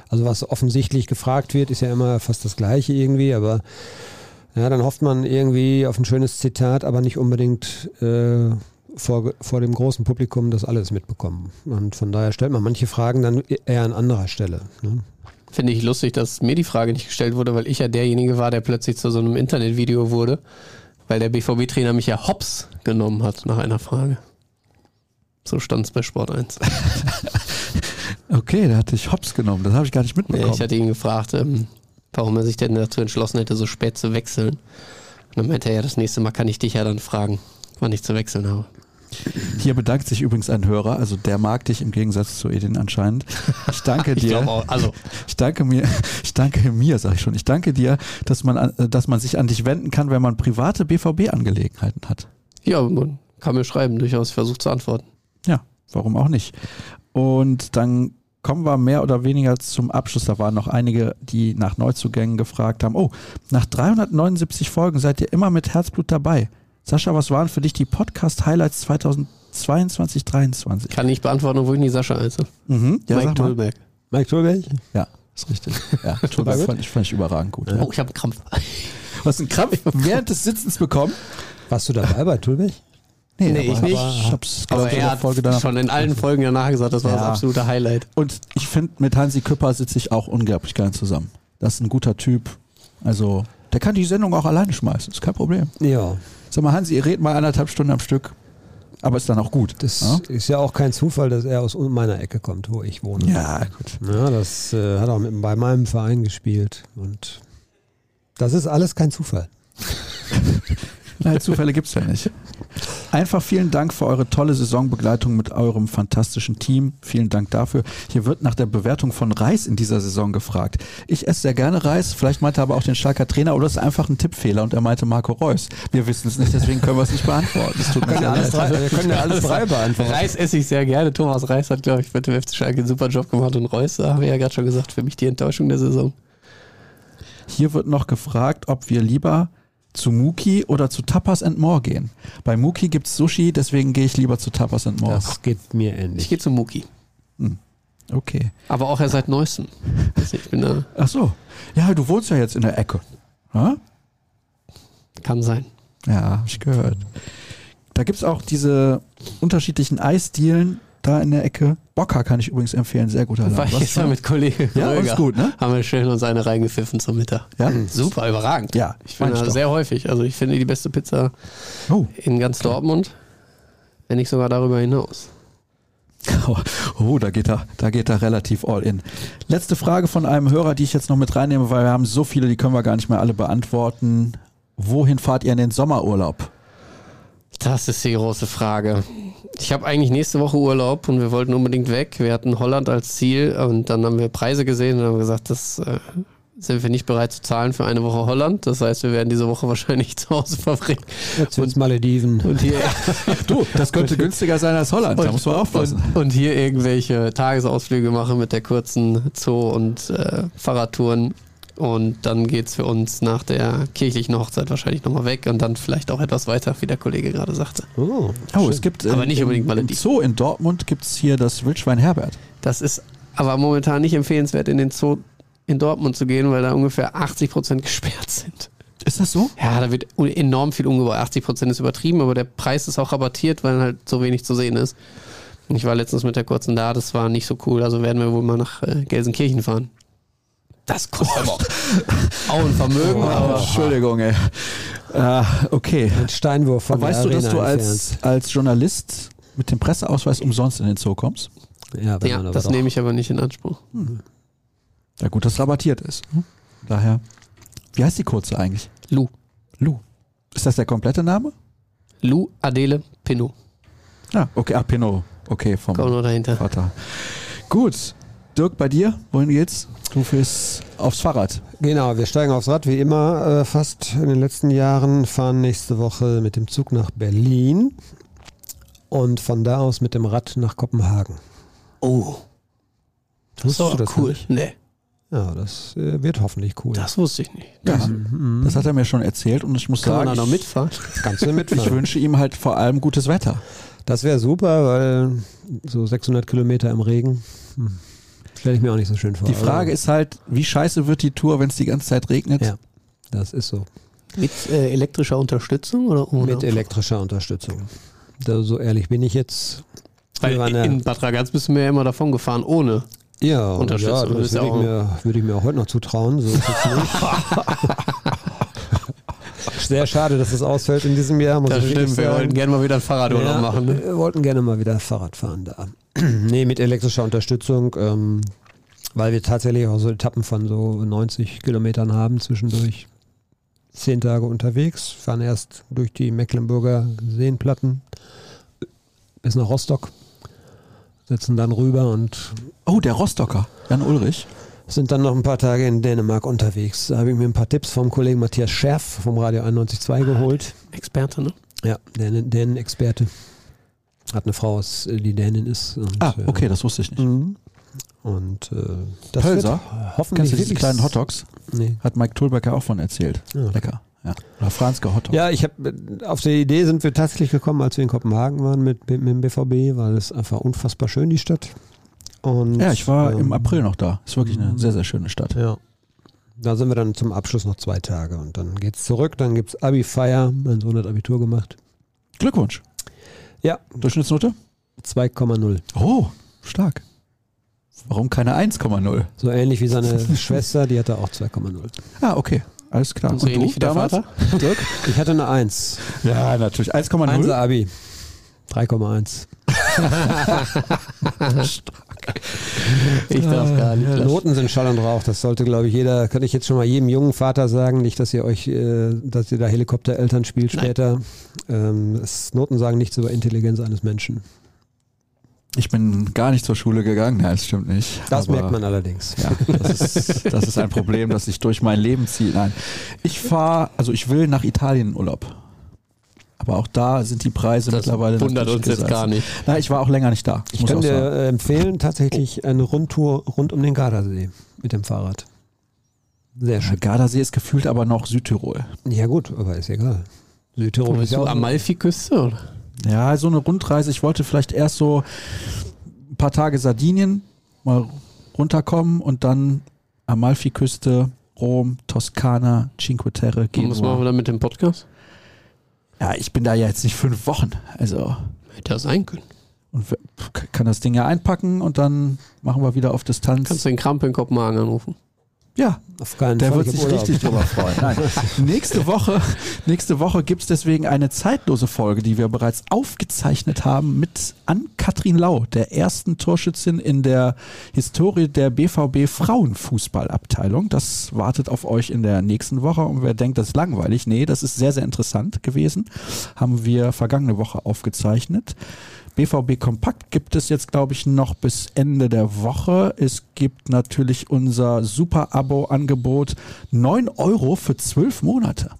Also was offensichtlich gefragt wird, ist ja immer fast das Gleiche irgendwie, aber ja, dann hofft man irgendwie auf ein schönes Zitat, aber nicht unbedingt äh, vor, vor dem großen Publikum das alles mitbekommen. Und von daher stellt man manche Fragen dann eher an anderer Stelle. Ne? Finde ich lustig, dass mir die Frage nicht gestellt wurde, weil ich ja derjenige war, der plötzlich zu so einem Internetvideo wurde, weil der BVB-Trainer mich ja hops genommen hat nach einer Frage. So stand es bei Sport 1. [LAUGHS] Okay, der hat dich hops genommen. Das habe ich gar nicht mitbekommen. Ja, ich hatte ihn gefragt, ähm, warum er sich denn dazu entschlossen hätte, so spät zu wechseln. Und dann meinte er, ja, das nächste Mal kann ich dich ja dann fragen, wann ich zu wechseln habe. Hier bedankt sich übrigens ein Hörer, also der mag dich im Gegensatz zu Edin anscheinend. Ich danke [LAUGHS] Ich dir. glaube auch, also Ich danke mir, [LAUGHS] ich danke mir, sag ich schon. Ich danke dir, dass man, an- dass man sich an dich wenden kann, wenn man private BVB-Angelegenheiten hat. ja, man kann mir schreiben, durchaus ich versuche zu antworten. Ja, warum auch nicht? Und dann kommen wir mehr oder weniger zum Abschluss. Da waren noch einige, die nach Neuzugängen gefragt haben. Oh, nach 379 Folgen seid ihr immer mit Herzblut dabei. Sascha, was waren für dich die Podcast-Highlights 2022, 2023? Kann ich beantworten, obwohl ich nicht Sascha heiße. Mhm, ja, Mike sag mal. Tulberg. Mike Tulberg? Ja, ist richtig. Ja, [LAUGHS] gut. fand ich, fand ich überragend gut. Oh, ich habe einen Krampf. Du hast einen Krampf während des Sitzens bekommen? Warst du dabei bei Tulberg? Nee, ich nicht. Ich hab's Aber ich, in er hat Folge danach schon in allen Folgen danach gesagt, das war das Ja. absolute Highlight. Und ich finde, mit Hansi Küpper sitze ich auch unglaublich gern zusammen. Das ist ein guter Typ. Also, der kann die Sendung auch alleine schmeißen, ist kein Problem. Ja. Sag mal, Hansi, ihr redet mal anderthalb Stunden am Stück, aber ist dann auch gut. Das ja? ist ja auch kein Zufall, dass er aus meiner Ecke kommt, wo ich wohne. ja, gut. Ja, das äh, hat auch mit, bei meinem Verein gespielt. Und das ist alles kein Zufall. [LAUGHS] Nein, Zufälle gibt's ja nicht. Einfach vielen Dank für eure tolle Saisonbegleitung mit eurem fantastischen Team. Vielen Dank dafür. Hier wird nach der Bewertung von Reis in dieser Saison gefragt. Ich esse sehr gerne Reis. Vielleicht meinte er aber auch den Schalker Trainer oder es ist einfach ein Tippfehler und er meinte Marco Reus. Wir wissen es nicht, deswegen können wir es nicht beantworten. Es tut mir Wir können ja alles leid. drei, wir können ja alles drei beantworten. Reis esse ich sehr gerne. Thomas Reis hat, glaube ich, mit dem FC Schalke einen super Job gemacht und Reus, da habe ich ja gerade schon gesagt, für mich die Enttäuschung der Saison. Hier wird noch gefragt, ob wir lieber zu Muki oder zu Tapas and More gehen. Bei Muki gibt's Sushi, deswegen gehe ich lieber zu Tapas and More. Das geht mir Ich ähnlich. gehe zu Muki. Okay. Aber auch erst seit neuestem. Also ich bin da, Ach so. Ja, du wohnst ja jetzt in der Ecke. Ja? kann sein. Ja, hab ich gehört. Da gibt's auch diese unterschiedlichen Eisdielen da in der Ecke. Bocker kann ich übrigens empfehlen, sehr guter War Laden. ich Was? gestern mit Kollege Ja, Röger. ist gut, ne? Haben wir schön uns eine reingepfiffen zum Mittag. Ja? Super, überragend. Ja, Ich bin mein ich da doch. sehr häufig. Also ich finde die beste Pizza Oh. in ganz Dortmund. Wenn nicht sogar darüber hinaus. [LAUGHS] Oh, da geht er, da geht er relativ all in. Letzte Frage von einem Hörer, die ich jetzt noch mit reinnehme, weil wir haben so viele, die können wir gar nicht mehr alle beantworten. Wohin fahrt ihr in den Sommerurlaub? Das ist die große Frage. Ich habe eigentlich nächste Woche Urlaub und wir wollten unbedingt weg. Wir hatten Holland als Ziel und dann haben wir Preise gesehen und haben gesagt, das äh, sind wir nicht bereit zu zahlen für eine Woche Holland. Das heißt, wir werden diese Woche [LAUGHS] wahrscheinlich zu Hause verbringen. Jetzt wird's Malediven. Und hier, [LAUGHS] Du, das könnte günstiger sein als Holland, da muss man aufpassen. und, und hier irgendwelche Tagesausflüge machen mit der kurzen Zoo- und äh, Fahrradtouren. Und dann geht's für uns nach der kirchlichen Hochzeit wahrscheinlich nochmal weg und dann vielleicht auch etwas weiter, wie der Kollege gerade sagte. Oh, Oh, es gibt Aber im- nicht unbedingt im, im. Zoo in Dortmund gibt's hier das Wildschwein Herbert. Das ist aber momentan nicht empfehlenswert, in den Zoo in Dortmund zu gehen, weil da ungefähr 80 Prozent [LAUGHS] gesperrt sind. Ist das so? Ja, da wird enorm viel umgebaut. 80 Prozent ist übertrieben, aber der Preis ist auch rabattiert, weil halt so wenig zu sehen ist. Und Ich war letztens mit der kurzen da, das war nicht so cool. Also werden wir wohl mal nach äh, Gelsenkirchen fahren. Das kostet aber auch, auch ein Vermögen, Oh, aber Entschuldigung, ey. Äh, okay. ein Steinwurf von weißt der du, dass Arena du als, als Journalist mit dem Presseausweis umsonst in den Zoo kommst? Ja, wenn ja, man aber das doch- nehme ich aber nicht in Anspruch. Ja gut, dass rabattiert ist. Hm? Daher. Wie heißt die kurze eigentlich? Lou. Lou. Ist das der komplette Name? Lou Adele Pinot. Ja, okay, ah, Pinot. Okay, vom Komm nur dahinter. Vater. Gut. Dirk, bei dir? Wohin geht's? Du fährst aufs Fahrrad. Genau, wir steigen aufs Rad wie immer äh, fast in den letzten Jahren, fahren nächste Woche mit dem Zug nach Berlin und von da aus mit dem Rad nach Kopenhagen. Oh, das ist Wusstest doch du das cool. nicht? Nee, Ja, das äh, wird hoffentlich cool. das wusste ich nicht. Ja, das hat er mir schon erzählt und ich muss Kann man sagen, da noch ich, mitfahren? [LAUGHS] Kannst du ich mitfahren. wünsche ihm halt vor allem gutes Wetter. Das wäre super, weil so 600 Kilometer im Regen hm, stelle ich mir auch nicht so schön vor. Die Frage ist halt, wie scheiße wird die Tour, wenn es die ganze Zeit regnet? Ja, das ist so. Mit äh, elektrischer Unterstützung oder ohne? Mit elektrischer Unterstützung. Da, so ehrlich bin ich jetzt. Weil in Bad Ragaz bist du mir ja immer davon gefahren, ohne. Ja, Unterstützung, ja das würde ich, mir, würde ich mir auch heute noch zutrauen. So ist es nicht. [LAUGHS] Sehr schade, dass es ausfällt in diesem Jahr. Muss Das stimmt, wir wollten gerne mal wieder ein Fahrradurlaub ja, machen. Ne? Wir wollten gerne mal wieder Fahrrad fahren da. [CLEARS THROAT] nee, mit elektrischer Unterstützung, ähm, weil wir tatsächlich auch so Etappen von so 90 Kilometern haben zwischendurch. Zehn Tage unterwegs, fahren erst durch die Mecklenburger Seenplatten bis nach Rostock, setzen dann rüber und Oh, der Rostocker, Jan Ulrich. sind dann noch ein paar Tage in Dänemark unterwegs. Da habe ich mir ein paar Tipps vom Kollegen Matthias Scherf vom Radio 91.2 geholt. Experte, ne? Ja, Dänen- Dänen-Experte. Hat eine Frau, aus, äh, die Dänin ist. Und, Ah, äh, okay, das wusste ich nicht. Mhm. Und äh, das Pölser? wird hoffentlich Kennst du wirklich- kleinen Hotdogs? Nee. Hat Mike Tulbecker auch von erzählt. Ja. Lecker. Ja. Oder Franzke Hotdog. Ja, ich habe auf die Idee sind wir tatsächlich gekommen, als wir in Kopenhagen waren mit, mit dem BVB, weil es einfach unfassbar schön die Stadt. Und, Ja, ich war ähm, im April noch da. Ist wirklich eine sehr, sehr schöne Stadt. Ja. Da sind wir dann zum Abschluss noch zwei Tage und dann geht's zurück, dann gibt's Abi-Feier. Mein Sohn hat Abitur gemacht. Glückwunsch. Ja, Durchschnittsnote? 2,0. Oh, stark. Warum keine 1,0? So ähnlich wie seine [LAUGHS] Schwester, die hatte auch 2,0. Ah, okay. Alles klar. So ähnlich wie der Vater? [LAUGHS] Dirk? Ich hatte eine 1. Ja, natürlich. 1,0. 1 Abi. 3,1. [LAUGHS] [LAUGHS] Ich darf gar nicht. lachen. Noten sind Schall und Rauch. Das sollte, glaube ich, jeder, kann ich jetzt schon mal jedem jungen Vater sagen, nicht, dass ihr euch, äh, dass ihr da Helikoptereltern spielt später. Ähm, es, Noten sagen nichts über Intelligenz eines Menschen. Ich bin gar nicht zur Schule gegangen. Nein, das stimmt nicht. Das Aber- merkt man allerdings. Ja, das ist, das ist ein Problem, das sich durch mein Leben zieht. Nein. Ich fahre, also ich will nach Italien in Urlaub. Aber auch da sind die Preise Das mittlerweile. wundert uns jetzt gesetzt. gar nicht. Nein, ich war auch länger nicht da. Ich muss kann dir sagen. äh, empfehlen, tatsächlich eine Rundtour rund um den Gardasee mit dem Fahrrad. Sehr Der schön. Gardasee ist gefühlt aber noch Südtirol. Ja gut, aber ist egal. Südtirol Wo ist bist ja du? auch Amalfi-Küste? oder? Ja, so eine Rundreise. Ich wollte vielleicht erst so ein paar Tage Sardinien mal runterkommen und dann Amalfi-Küste, Rom, Toskana, Cinque Terre, Und Was machen wir dann mit dem Podcast? Ja, ich bin da ja jetzt nicht fünf Wochen. Also Hätte das sein können. und kann das Ding ja einpacken und dann machen wir wieder auf Distanz. Kannst du den Kramp in Kopenhagen anrufen? Ja, auf keinen der Fall. wird Ich sich Urlaub. richtig drüber freuen. Nein. nächste Woche, nächste Woche gibt es deswegen eine zeitlose Folge, die wir bereits aufgezeichnet haben mit Ann-Kathrin Lau, der ersten Torschützin in der Historie der BVB Frauenfußballabteilung. Das wartet auf euch in der nächsten Woche. Und wer denkt, das ist langweilig, nee, das ist sehr, sehr interessant gewesen. Haben wir vergangene Woche aufgezeichnet. BVB Kompakt gibt es jetzt, glaube ich, noch bis Ende der Woche. Es gibt natürlich unser Super-Abo-Angebot 9 Euro für 12 Monate.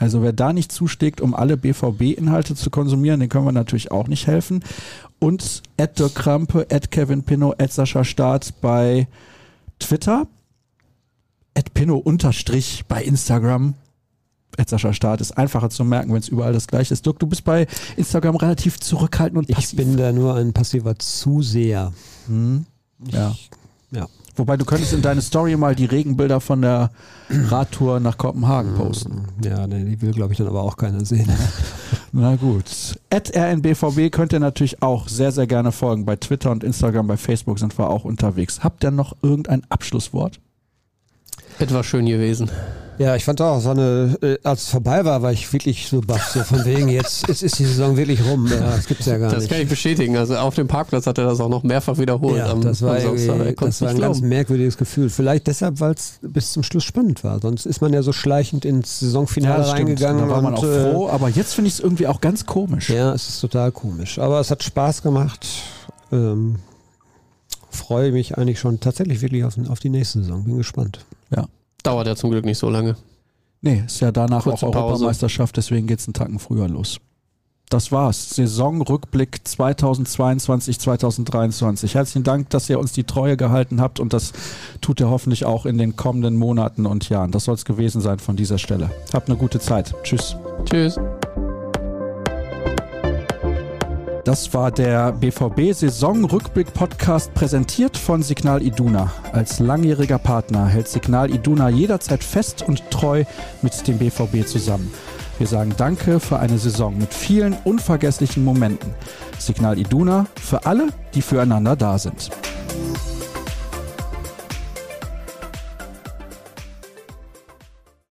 Also wer da nicht zuschlägt, um alle BVB-Inhalte zu konsumieren, den können wir natürlich auch nicht helfen. Und Ed Dirk Krampe, Ed Kevin Pinno, Ed Sascha Staat bei Twitter, Ed Pinno unterstrich bei Instagram. Sascha Staat ist einfacher zu merken, wenn es überall das gleiche ist. Dirk, du bist bei Instagram relativ zurückhaltend und Ich passiv. bin da nur ein passiver Zuseher. Hm, ja. Ja. Wobei du könntest in deine Story mal die Regenbilder von der Radtour nach Kopenhagen posten. Ja, nee, die will, glaube ich, dann aber auch keiner sehen. [LAUGHS] Na gut. At RNBVB könnt ihr natürlich auch sehr, sehr gerne folgen. Bei Twitter und Instagram, bei Facebook sind wir auch unterwegs. Habt ihr noch irgendein Abschlusswort? Etwas schön gewesen. Ja, ich fand auch so eine, äh, als es vorbei war, war ich wirklich so baff, so von wegen, jetzt [LAUGHS] ist, ist die Saison wirklich rum. Ja, das gibt's ja gar Das nicht. kann ich bestätigen. Also auf dem Parkplatz hat er das auch noch mehrfach wiederholt. Ja, am, das war, am Samstag. Das war ein ganz merkwürdiges Gefühl. Vielleicht deshalb, weil es bis zum Schluss spannend war. Sonst ist man ja so schleichend ins Saisonfinale reingegangen. Da war man und, auch äh, froh, aber jetzt finde ich es irgendwie auch ganz komisch. Ja, es ist total komisch. Aber es hat Spaß gemacht. Ähm, freue mich eigentlich schon tatsächlich wirklich auf, auf die nächste Saison. Bin gespannt. Dauert ja zum Glück nicht so lange. Nee, ist ja danach Kurze auch Pause. Europameisterschaft, deswegen geht es einen Tacken früher los. Das war's. Saisonrückblick 2022, 2023. Herzlichen Dank, dass ihr uns die Treue gehalten habt und das tut ihr hoffentlich auch in den kommenden Monaten und Jahren. Das soll es gewesen sein von dieser Stelle. Habt eine gute Zeit. Tschüss. Tschüss. Das war der BVB Saisonrückblick Podcast präsentiert von Signal Iduna. Als langjähriger Partner hält Signal Iduna jederzeit fest und treu mit dem BVB zusammen. Wir sagen Danke für eine Saison mit vielen unvergesslichen Momenten. Signal Iduna für alle, die füreinander da sind.